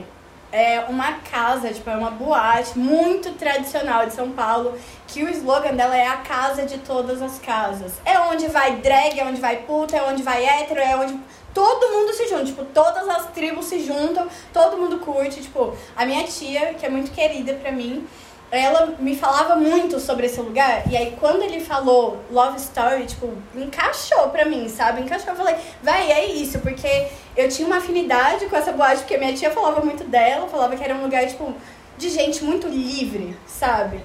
É uma casa, tipo, é uma boate muito tradicional de São Paulo, que o slogan dela é a casa de todas as casas. É onde vai drag, é onde vai puta, é onde vai hétero, é onde todo mundo se junta, tipo, todas as tribos se juntam, todo mundo curte, tipo, a minha tia, que é muito querida pra mim, ela me falava muito sobre esse lugar, e aí quando ele falou Love Story, tipo, encaixou pra mim, sabe? Encaixou. Eu falei, vai, é isso, porque eu tinha uma afinidade com essa boate, porque minha tia falava muito dela, falava que era um lugar, tipo, de gente muito livre, sabe?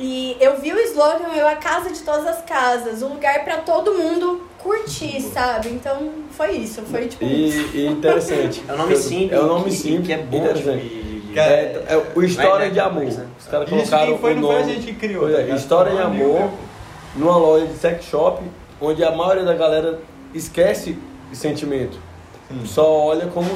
E eu vi o slogan, eu a casa de todas as casas, um lugar pra todo mundo curtir, sabe? Então foi isso, foi tipo. E, e interessante. É um nome simples. É um nome que- simples. Que é bom interessante. de- de- Cara, É, é o História de né? Amor. Né? Os caras Isso colocaram quem foi o não foi a nome. gente que criou. Pois é, tá? História de amor meu. numa loja de sex shop, onde a maioria da galera esquece de sentimento. Sim. Só olha como,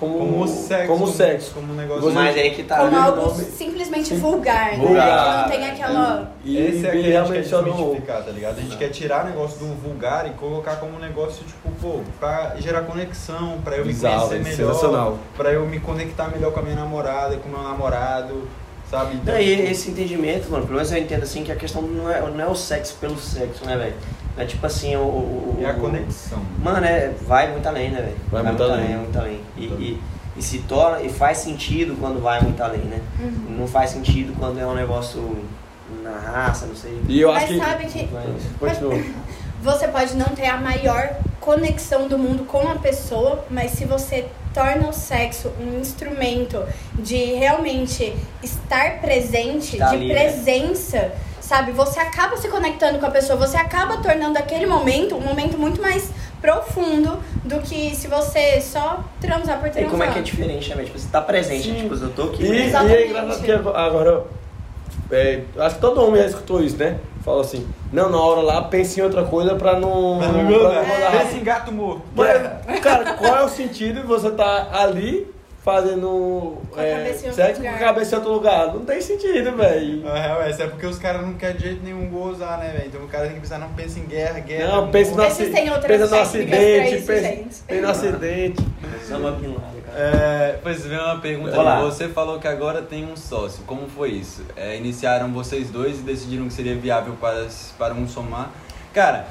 como, Como sexo. Como sexo. Como um negócio. Mas aí que tá. Como algo nome- simplesmente vulgar, né? Vulgar. Que não tem aquela. E, Esse é e que a gente quer não desmistificar, tá ligado? A gente quer tirar o negócio do vulgar e colocar como um negócio, tipo, pô, pra gerar conexão, pra eu me Bizarro, conhecer velho, melhor, sensacional. pra eu me conectar melhor com a minha namorada, com o meu namorado, sabe? Então, Não, e tipo, esse entendimento, mano, pelo menos eu entendo assim que a questão não é, não é o sexo pelo sexo, né, velho? É tipo assim, o. o- é a o- conexão. Mano, é, vai muito além, né, velho? Vai muito além. é muito além. E, e, e se torna, e faz sentido quando vai muito além, né? Uhum. Não faz sentido quando é um negócio na raça, não sei. E eu Mas acho que. sabe que Mas, continua. você pode não ter a maior conexão do mundo com a pessoa, mas se você torna o sexo um instrumento de realmente estar presente, Tá de ali, né? presença, sabe? Você acaba se conectando com a pessoa, você acaba tornando aquele momento um momento muito mais profundo do que se você só transar por E transar. como é que é diferente, né? Tipo, você tá presente, Sim. tipo, eu tô aqui. E, e Exatamente. é engraçado que agora. é, acho que todo homem já escutou isso, né? Fala assim, não, na hora lá, pense em outra coisa pra não. pra não incomodar. Pensa em gato morto. Mas, cara, qual é o sentido de você tá ali fazendo Com a é, cabeça em outro sexo com a cabeça em outro lugar? Não tem sentido, velho. Na real, essa é porque os caras não querem de jeito nenhum gozar, né, velho? Então o cara tem que pensar, não pensa em guerra, guerra. Não, pense no, outras Pensa no acidente, isso, pensa, gente. pensa no acidente. Osama Bin Laden. É, pois vem uma pergunta Olá. Você falou que agora tem um sócio. Como foi isso? É, iniciaram vocês dois e decidiram que seria viável para, para um somar. Cara,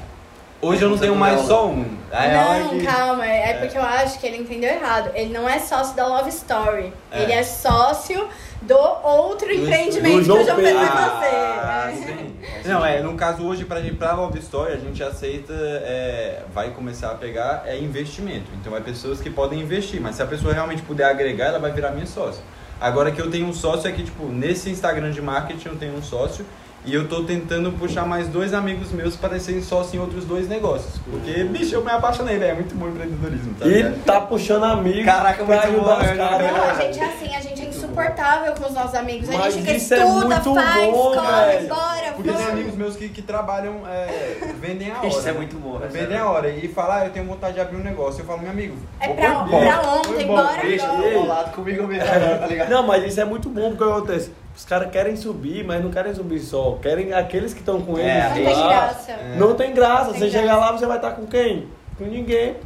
hoje eu não tenho mais só um. É Não, que- calma, é porque eu acho que ele entendeu errado. Ele não é sócio da Love Story. É. Ele é sócio do outro Do- empreendimento do que o João Pedro vai. Ah, fazer. É. sim. Não, é, no caso hoje, pra, gente, pra Love Story, a gente aceita, é, vai começar a pegar é investimento. Então é pessoas que podem investir, mas se a pessoa realmente puder agregar, ela vai virar minha sócia. Agora que eu tenho um sócio é que, tipo, nesse Instagram de marketing eu tenho um sócio e eu tô tentando puxar mais dois amigos meus para serem sócios em outros dois negócios. Porque, bicho, eu me apaixonei, velho. É muito bom empreendedorismo, tá E ligado? tá puxando amigos Caraca, pra muito ajudar bom, os né? caras. Não, a gente é assim, a gente é insuportável com os nossos amigos. A Mas gente que isso é estuda, muito faz, bom, corre, velho. bora, Porque tem vamos. amigos meus que, que trabalham, é, vendem a hora. Isso é né? muito bom, né? Vendem a hora. E falar, ah, eu tenho vontade de abrir um negócio. Eu falo, meu amigo, É pra, pra ontem, embora. bora Deixa bolado comigo mesmo, tá ligado? Não, mas isso é muito bom porque acontece. Os caras querem subir, mas não querem subir só. Querem aqueles que estão com eles. É, Não a tem graça. Não tem graça. Tem você chegar lá, você vai estar com quem? Com ninguém.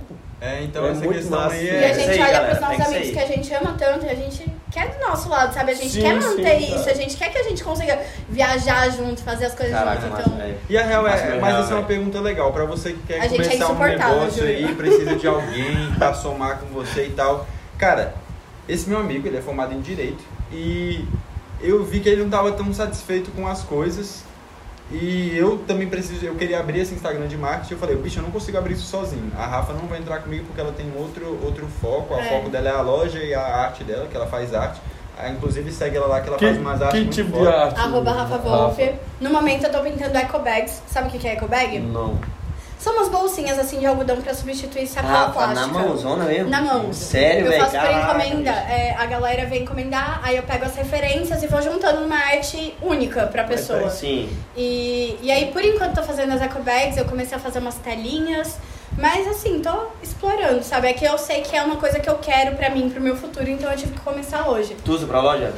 É, então É essa muito questão massa. aí E é. a isso gente aí, olha galera, pros nossos que amigos ser que a gente ama tanto e a gente quer do nosso lado, sabe? A gente Sim, quer manter sim, isso, cara. a gente quer que a gente consiga viajar junto, fazer as coisas Caraca, junto. Então, velho. E a real é, mesmo, mas real, essa é uma velho. pergunta legal pra você que quer A gente é começar um insuportável, negócio aí, precisa de alguém pra somar com você e tal. Cara, esse meu amigo, ele é formado em direito e eu vi que ele não tava tão satisfeito com as coisas. E eu também preciso, eu queria abrir esse Instagram de marketing, eu falei, bicho, eu não consigo abrir isso sozinho. A Rafa não vai entrar comigo porque ela tem outro, outro foco, o É. foco dela é a loja e a arte dela, que ela faz arte. Ah, Inclusive segue ela lá que ela Que, faz umas artes que muito tipo de foda. arte? arroba Rafa Wolf. No momento eu tô pintando eco bags. Sabe o que que é eco bag? Não. São umas bolsinhas assim de algodão pra substituir sacola Rafa, na plástica. mãozona mesmo? Na mão. Sério, Eu velho? faço por encomenda. É, a galera vem encomendar, aí eu pego as referências e vou juntando uma arte única pra pessoa. Sim. E, e aí, por enquanto, tô fazendo as eco bags, eu comecei a fazer umas telinhas. Mas assim, tô explorando, sabe? É que eu sei que é uma coisa que eu quero pra mim, pro meu futuro, então eu tive que começar hoje. Tu usa pra loja?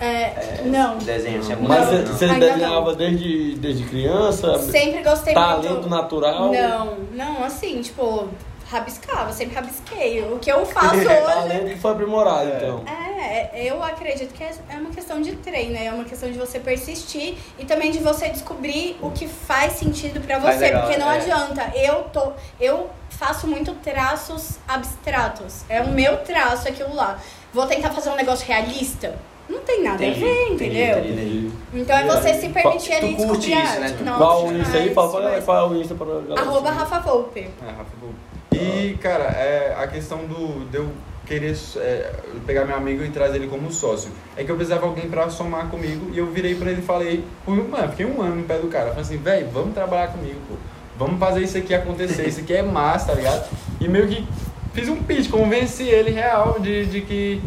É, não. Desenho, você é muito Mas você, não. você Ainda desenhava desde, desde criança? Sempre gostei Talento muito. natural? Não, não, assim, tipo, rabiscava, sempre rabisquei. O que eu faço hoje. Talento que foi aprimorado, então. É, eu acredito que é é uma questão de treino, é uma questão de você persistir e também de você descobrir o que faz sentido pra Faz você, legal, porque não é. adianta. Eu tô, eu faço muito traços abstratos. É o meu traço aquilo lá. Vou tentar fazer um negócio realista? Não tem nada Entendi, a ver, entendeu? entendi. Entendi. Então é você se permitir Tu ali curte descobrir a isso, né? Tu- Nossa, Qual o Insta aí? fala, demais. qual é o Insta pra galera. Arroba. Rafa Volpe. É, Rafa Gol. E, cara, é, a questão do, de eu querer é, pegar meu amigo e trazer ele como sócio, é que eu precisava de alguém pra somar comigo e eu virei pra ele e falei, pô, mano, fiquei um ano no pé do cara. Falei assim, velho, vamos trabalhar comigo, pô. Vamos fazer isso aqui acontecer, isso aqui é massa, tá ligado? E meio que fiz um pitch, convenci ele real de, de que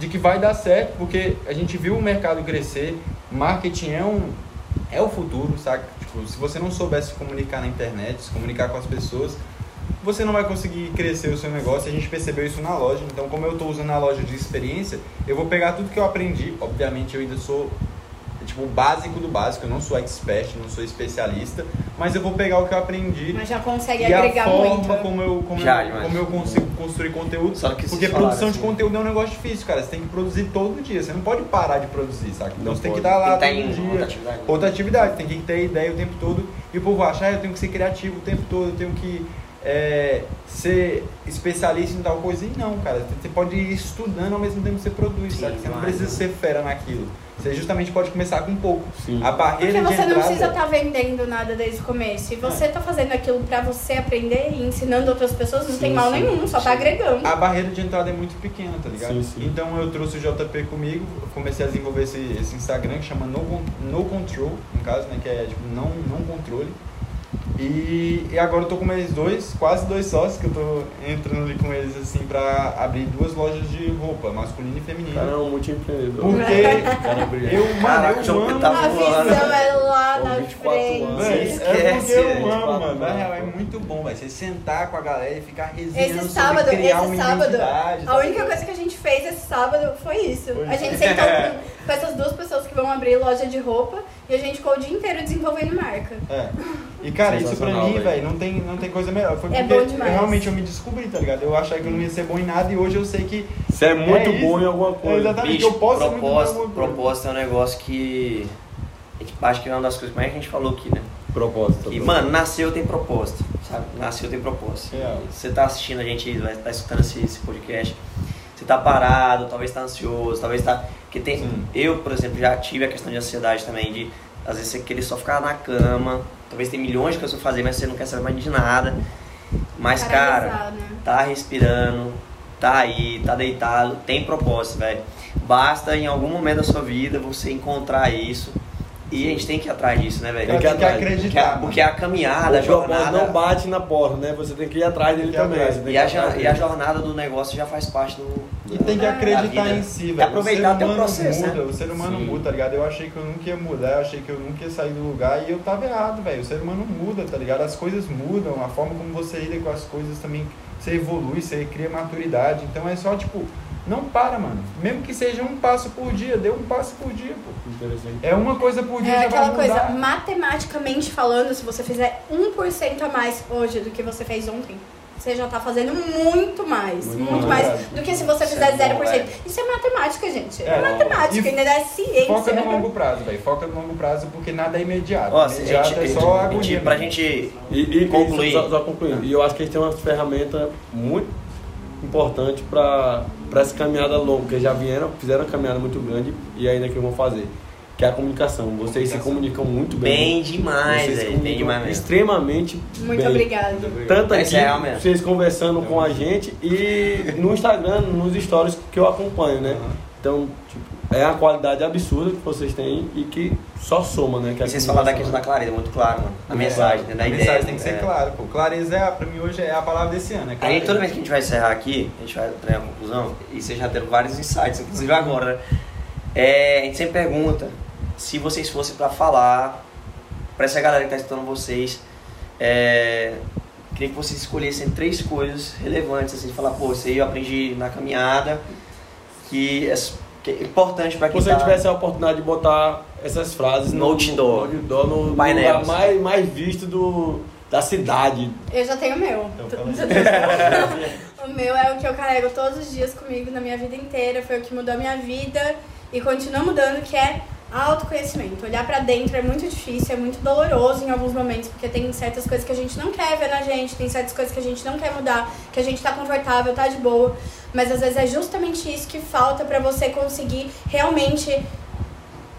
de que vai dar certo, porque a gente viu o mercado crescer, marketing é um é o futuro, saca? Tipo, se você não soubesse se comunicar na internet, se comunicar com as pessoas, você não vai conseguir crescer o seu negócio. A gente percebeu isso na loja. Então, como eu estou usando a loja de experiência, eu vou pegar tudo que eu aprendi. Obviamente, eu ainda sou tipo o básico do básico. Eu não sou expert, não sou especialista, mas eu vou pegar o que eu aprendi Mas já consegue e a agregar forma muito. como eu como, Já, eu, como eu consigo construir conteúdo. Só que Porque produção falaram, de assim, conteúdo é um negócio difícil, cara. Você tem que produzir todo dia. Você não pode parar de produzir, saca? Então Não você tem que estar lá Tem todo em dia. outra atividade. Outra atividade, tem que ter ideia o tempo todo. E o povo acha, ah, eu tenho que ser criativo o tempo todo, eu tenho que é, ser especialista em tal coisa. E não, cara. Você pode ir estudando ao mesmo tempo que você produz, Sim, sabe? Você não precisa né? ser fera naquilo. Você justamente pode começar com pouco. Sim. A barreira Porque de você não entrada... precisa estar vendendo nada desde o começo. E você tá fazendo aquilo pra você aprender e ensinando outras pessoas, não Sim, tem mal sim, nenhum, só tá sim. agregando. A barreira de entrada é muito pequena, tá ligado? Sim, sim. Então eu trouxe o JP comigo, comecei a desenvolver esse, esse Instagram que chama no, no Control, no caso, né? Que é tipo não, não controle. E, e agora eu tô com mais dois, quase dois sócios, que eu tô entrando ali com eles assim pra abrir duas lojas de roupa, masculina e feminina. Cara, é um multi-empreendedor. Porque brilhante. eu, mano, Caraca, eu amo. tá A visão é lá na 24 frente. anos. Véi, Esquece, é porque eu amo, mano. Na real, é muito bom, velho. Você sentar com a galera e ficar resenhando Esse sobre sábado, criar esse uma sábado, identidade, a única coisa que a gente fez esse sábado foi isso. Foi A gente sentou com, com essas duas pessoas que vão abrir loja de roupa e a gente ficou o dia inteiro desenvolvendo marca. É. E cara, isso pra mim, velho. não tem, não tem coisa melhor. Foi É porque eu, realmente eu me descobri, tá ligado? Eu achava que eu não ia ser bom em nada e hoje eu sei que. Você é muito É isso. bom em alguma É, coisa. exatamente, Bicho, eu posso ser muito bom propósito é um negócio que. a gente- Acho que é uma das coisas mais que a gente falou aqui, né? Propósito. Que, propósito. mano, nasceu tem propósito, sabe? Nasceu tem propósito. Real. Você tá assistindo a gente, vai estar escutando esse, esse podcast. Você tá parado, talvez tá ansioso, talvez tá. Porque tem. Sim. Eu, por exemplo, já tive a questão de ansiedade também, de às vezes você querer só ficar na cama. Talvez tem milhões de coisas pra fazer, mas você não quer saber mais de nada. Mas, cara, né? tá respirando, tá aí, tá deitado, tem propósito, velho. Basta em algum momento da sua vida você encontrar isso. E a gente tem que ir atrás disso, né, velho? Tem que, Tem que atrás. Porque acreditar. a, porque a caminhada, a o propósito jornada. não bate na porta, né? Você tem que ir atrás dele também. atrás. E a, e a jornada do negócio já faz parte do. E tem que Da acreditar vida. em si, E velho. aproveitar o ser humano processo, muda, né? O ser humano Sim. muda, tá ligado? Eu achei que eu nunca ia mudar, eu achei que eu nunca ia sair do lugar e eu tava errado, velho. O ser humano muda, tá ligado? As coisas mudam, a forma como você lida com as coisas também, você evolui, você cria maturidade. Então é só, tipo, não para, mano. Mesmo que seja um passo por dia, dê um passo por dia, pô. Interessante. É uma coisa por dia É já aquela vai coisa, matematicamente falando, se você fizer 1% a mais hoje do que você fez ontem, você já tá fazendo muito mais. Muito Muito, mais. mais do que se você Isso fizer é bom, 0%. velho. Isso é matemática, gente. É, É, matemática, e ainda é ciência. Foca no longo prazo, velho. Foca no longo prazo porque nada é imediato. Ó, a imediato gente, é a gente- só a agonia. gente, pra gente E, e Concluir. Só, só concluindo. E eu acho que eles têm uma ferramenta muito importante para essa caminhada longa, porque já vieram, fizeram uma caminhada muito grande e ainda que vão fazer, que é a comunicação. Vocês se comunicam muito bem. bem demais, Vocês. Bem demais mesmo. extremamente Muito bem. obrigada. Tanto É aqui, real mesmo. vocês conversando com a gente e no Instagram, nos stories que eu acompanho, né? Então, tipo, é a qualidade absurda que vocês têm e que só soma, né? Que é a E vocês falaram da comunicação. questão da clareza, muito claro, mano. A É, mensagem, né, da a ideia. mensagem tem que ser é. clara, pô. Clareza, é, a- pra mim, hoje é a palavra desse ano. É A clareza. toda vez que a gente vai encerrar aqui, a gente vai trazer uma conclusão, e vocês já deram vários insights, inclusive agora, né? É, a gente sempre pergunta se vocês fossem pra falar pra essa galera que tá escutando vocês, é, queria que vocês escolhessem três coisas relevantes, assim, de falar, pô, isso aí eu aprendi na caminhada, que é, que é importante pra Se quem você tá... tivesse a oportunidade de botar essas frases No outdoor. no, outdoor, no, no lugar mais, mais visto do, da cidade. Eu já tenho o meu. Então, o meu é o que eu carrego todos os dias comigo na minha vida inteira. Foi o que mudou a minha vida e continua mudando, que é autoconhecimento. Olhar pra dentro é muito difícil, é muito doloroso em alguns momentos, porque tem certas coisas que a gente não quer ver na gente, tem certas coisas que a gente não quer mudar, que a gente tá confortável, tá de boa. Mas às vezes é justamente isso que falta pra você conseguir realmente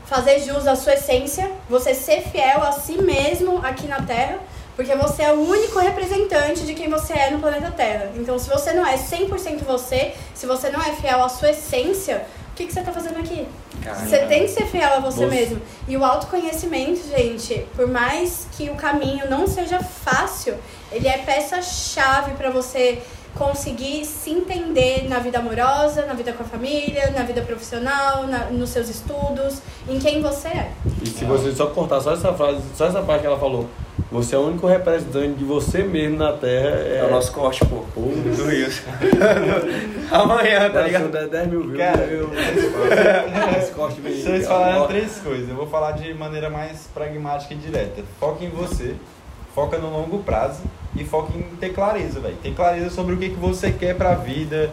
fazer jus à sua essência, você ser fiel a si mesmo aqui na Terra, porque você é o único representante de quem você é no planeta Terra. Então, se você não é 100% você, se você não é fiel à sua essência, que, que você tá fazendo aqui? Caramba. Você tem que ser fiel a você mesmo. E o autoconhecimento, gente, por mais que o caminho não seja fácil, ele é peça-chave para você conseguir se entender na vida amorosa, na vida com a família, na vida profissional, na- nos seus estudos, em quem você é. E se você só cortar só essa frase, só essa parte que ela falou, Você é o único representante de você mesmo na Terra. É o nosso corte, pô. Pô, Do Wilson. Amanhã, tá Se eu ligado? der 10 mil views, Cara, eu. Esse corte vem. Vocês falaram três coisas. Eu vou falar de maneira mais pragmática e direta. Foca em você, foca no longo prazo e foca em ter clareza, velho. Ter clareza sobre o que, que você quer pra vida.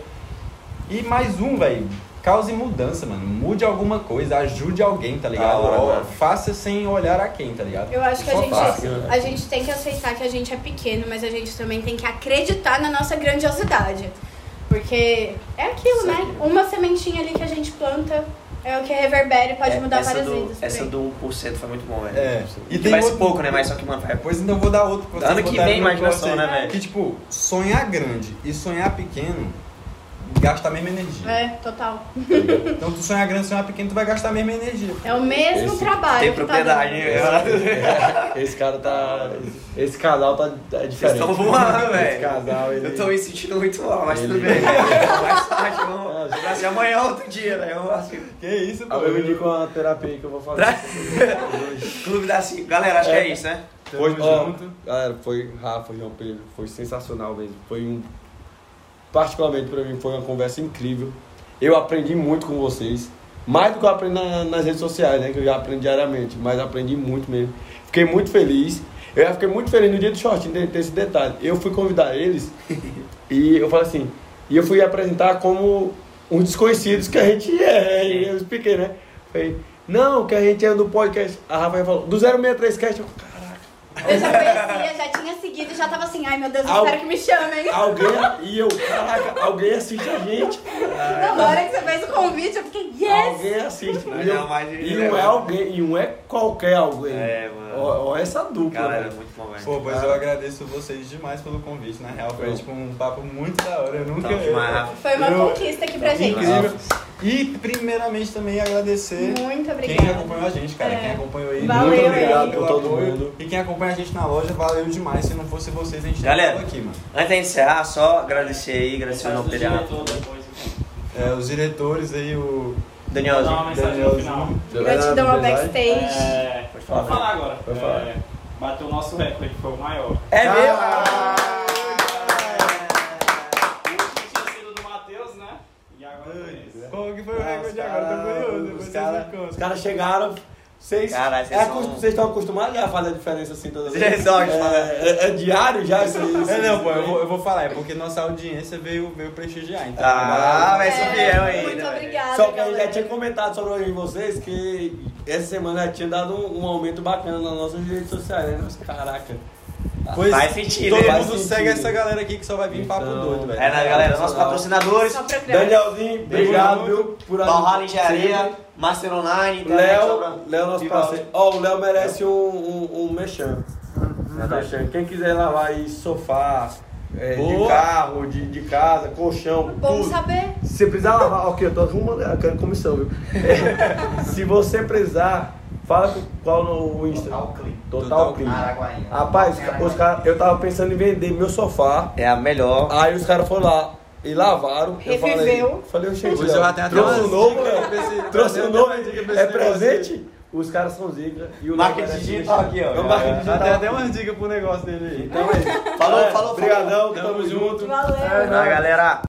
E mais um, velho. Cause mudança, mano. Mude alguma coisa, ajude alguém, tá ligado? Hora, mano. faça sem olhar a quem, tá ligado? Eu acho que a gente, faça. a gente tem que aceitar que a gente é pequeno, mas a gente também tem que acreditar na nossa grandiosidade. Porque é aquilo, né? Uma sementinha ali que a gente planta é o que reverbera e pode É, mudar várias do, vidas. Essa do 1% foi muito bom, velho. É. E tem parece outro- pouco, né? Mas só que, mano, Depois ainda vou dar outro pra vocês Ano que vem, imaginação, né, velho? Que, tipo, sonhar grande e sonhar pequeno gasta a mesma energia. É, total. Então, tu sonhar grande e sonhar pequeno, tu vai gastar a mesma energia. É o mesmo Esse trabalho. Tem tá propriedade, dando. né? Esse cara tá. Esse casal tá é Vocês diferente. estão voando, Esse velho. casal, ele. Eu tô me sentindo muito mal, mas Ele- tudo bem. Mais tarde, vamos. Assim, amanhã é outro dia, né? Eu acho que- Que isso, pô? Ah, eu me indico uma terapia aí que eu vou fazer. Tra- Clube da Cinco. Galera, acho que é isso, né? Foi, ó, junto. Galera, foi Rafa, João Pedro, foi sensacional mesmo. Foi um. Particularmente pra mim, foi uma conversa incrível. Eu aprendi muito com vocês. Mais do que eu aprendo na- nas redes sociais, né? Que eu já aprendi diariamente. Mas aprendi muito mesmo. Fiquei muito feliz. Eu já fiquei muito feliz no dia do shortinho ter esse detalhe. Eu fui convidar eles e eu falei assim. E eu fui apresentar como uns desconhecidos que a gente é. Eu expliquei, né? Falei, não, que a gente é do podcast. A Rafael falou, do 063 Cast. Eu. Eu já conhecia, já tinha seguido e já tava assim, ai meu Deus, eu Al- espero que me chamem. Alguém, e eu, caraca, alguém assiste a gente. Não, na hora que você fez o convite, eu fiquei, yes! Alguém assiste. Mas E, eu- não, e é não é bom. alguém, e não é qualquer alguém. É, mano. Ó, ó essa dupla. Galera, velho. muito Pô, pois eu agradeço vocês demais pelo convite. Na real, foi tipo um papo muito da hora. Eu nunca. Top. Foi uma Eu- conquista aqui pra gente. Incrível. E primeiramente também agradecer Muito quem acompanhou a gente, cara. É. Quem acompanhou aí. Valeu muito obrigado por pelo todo apoio. mundo. E quem acompanha a gente na loja, valeu demais. Se não fosse vocês, a gente não Galera, tava aqui, mano. Antes de encerrar, só agradecer aí, agradecer o nome dele, Rafa. É, os diretores aí, o Danielzinho. final. Gratidão ao backstage. É, Pode falar. Vou falar agora. Pode falar. É, bateu o nosso recorde, foi o maior. É Ah, meu? O último tinha sido do Matheus, né? E agora foi esse. Qual que foi o recorde agora? Tô curioso. Os caras caras chegaram. Vocês, Caralho, vocês é são- acos- vocês estão acostumados já a fazer a diferença assim todas as Vocês vezes? são é, acostumados. é, é diário já isso aí? É, não, pô, eu vou, eu vou falar, é porque nossa audiência veio, veio prestigiar, então. Ah, vai ser É, fiel aí. Muito velho? obrigada. Só que a gente já galera. tinha comentado sobre vocês que essa semana já tinha dado um, um aumento bacana nas nossas redes sociais, né? Mas, caraca. Pois Faz sentido, todo? Faz mundo sentido. segue essa galera aqui que só vai vir papo Então, doido, velho. É, né, galera? Nossos patrocinadores. Danielzinho, obrigado, viu? Por Valhalla. Engenharia, Master Online, internet, Léo, Léo, nosso parceiro. Ó, o Léo merece um, um, um mexão. Mexão. Quem quiser lavar aí sofá, é, de carro, de, de casa, colchão, Bom tudo. saber. Se você precisar lavar, ok, eu tô arrumando, eu quero comissão, viu? É, se você precisar, fala com- qual no Insta. Total Clean. Total. Araguaína. Rapaz, os ca- os caras, eu tava pensando em vender meu sofá. É a melhor. Aí os caras foram lá e lavaram. Eu falei, Reviveu. falei, gente, Hoje eu até trouxe um novo, pra esse- Trouxe um novo, até é presente. Os caras são zica. E o Marketing merece digital aqui, ó. É o marketing Já digital. tem até umas dicas pro negócio dele aí. Então é isso. Falou, É, falou, Obrigadão, tamo junto. Valeu. É, Vai, galera.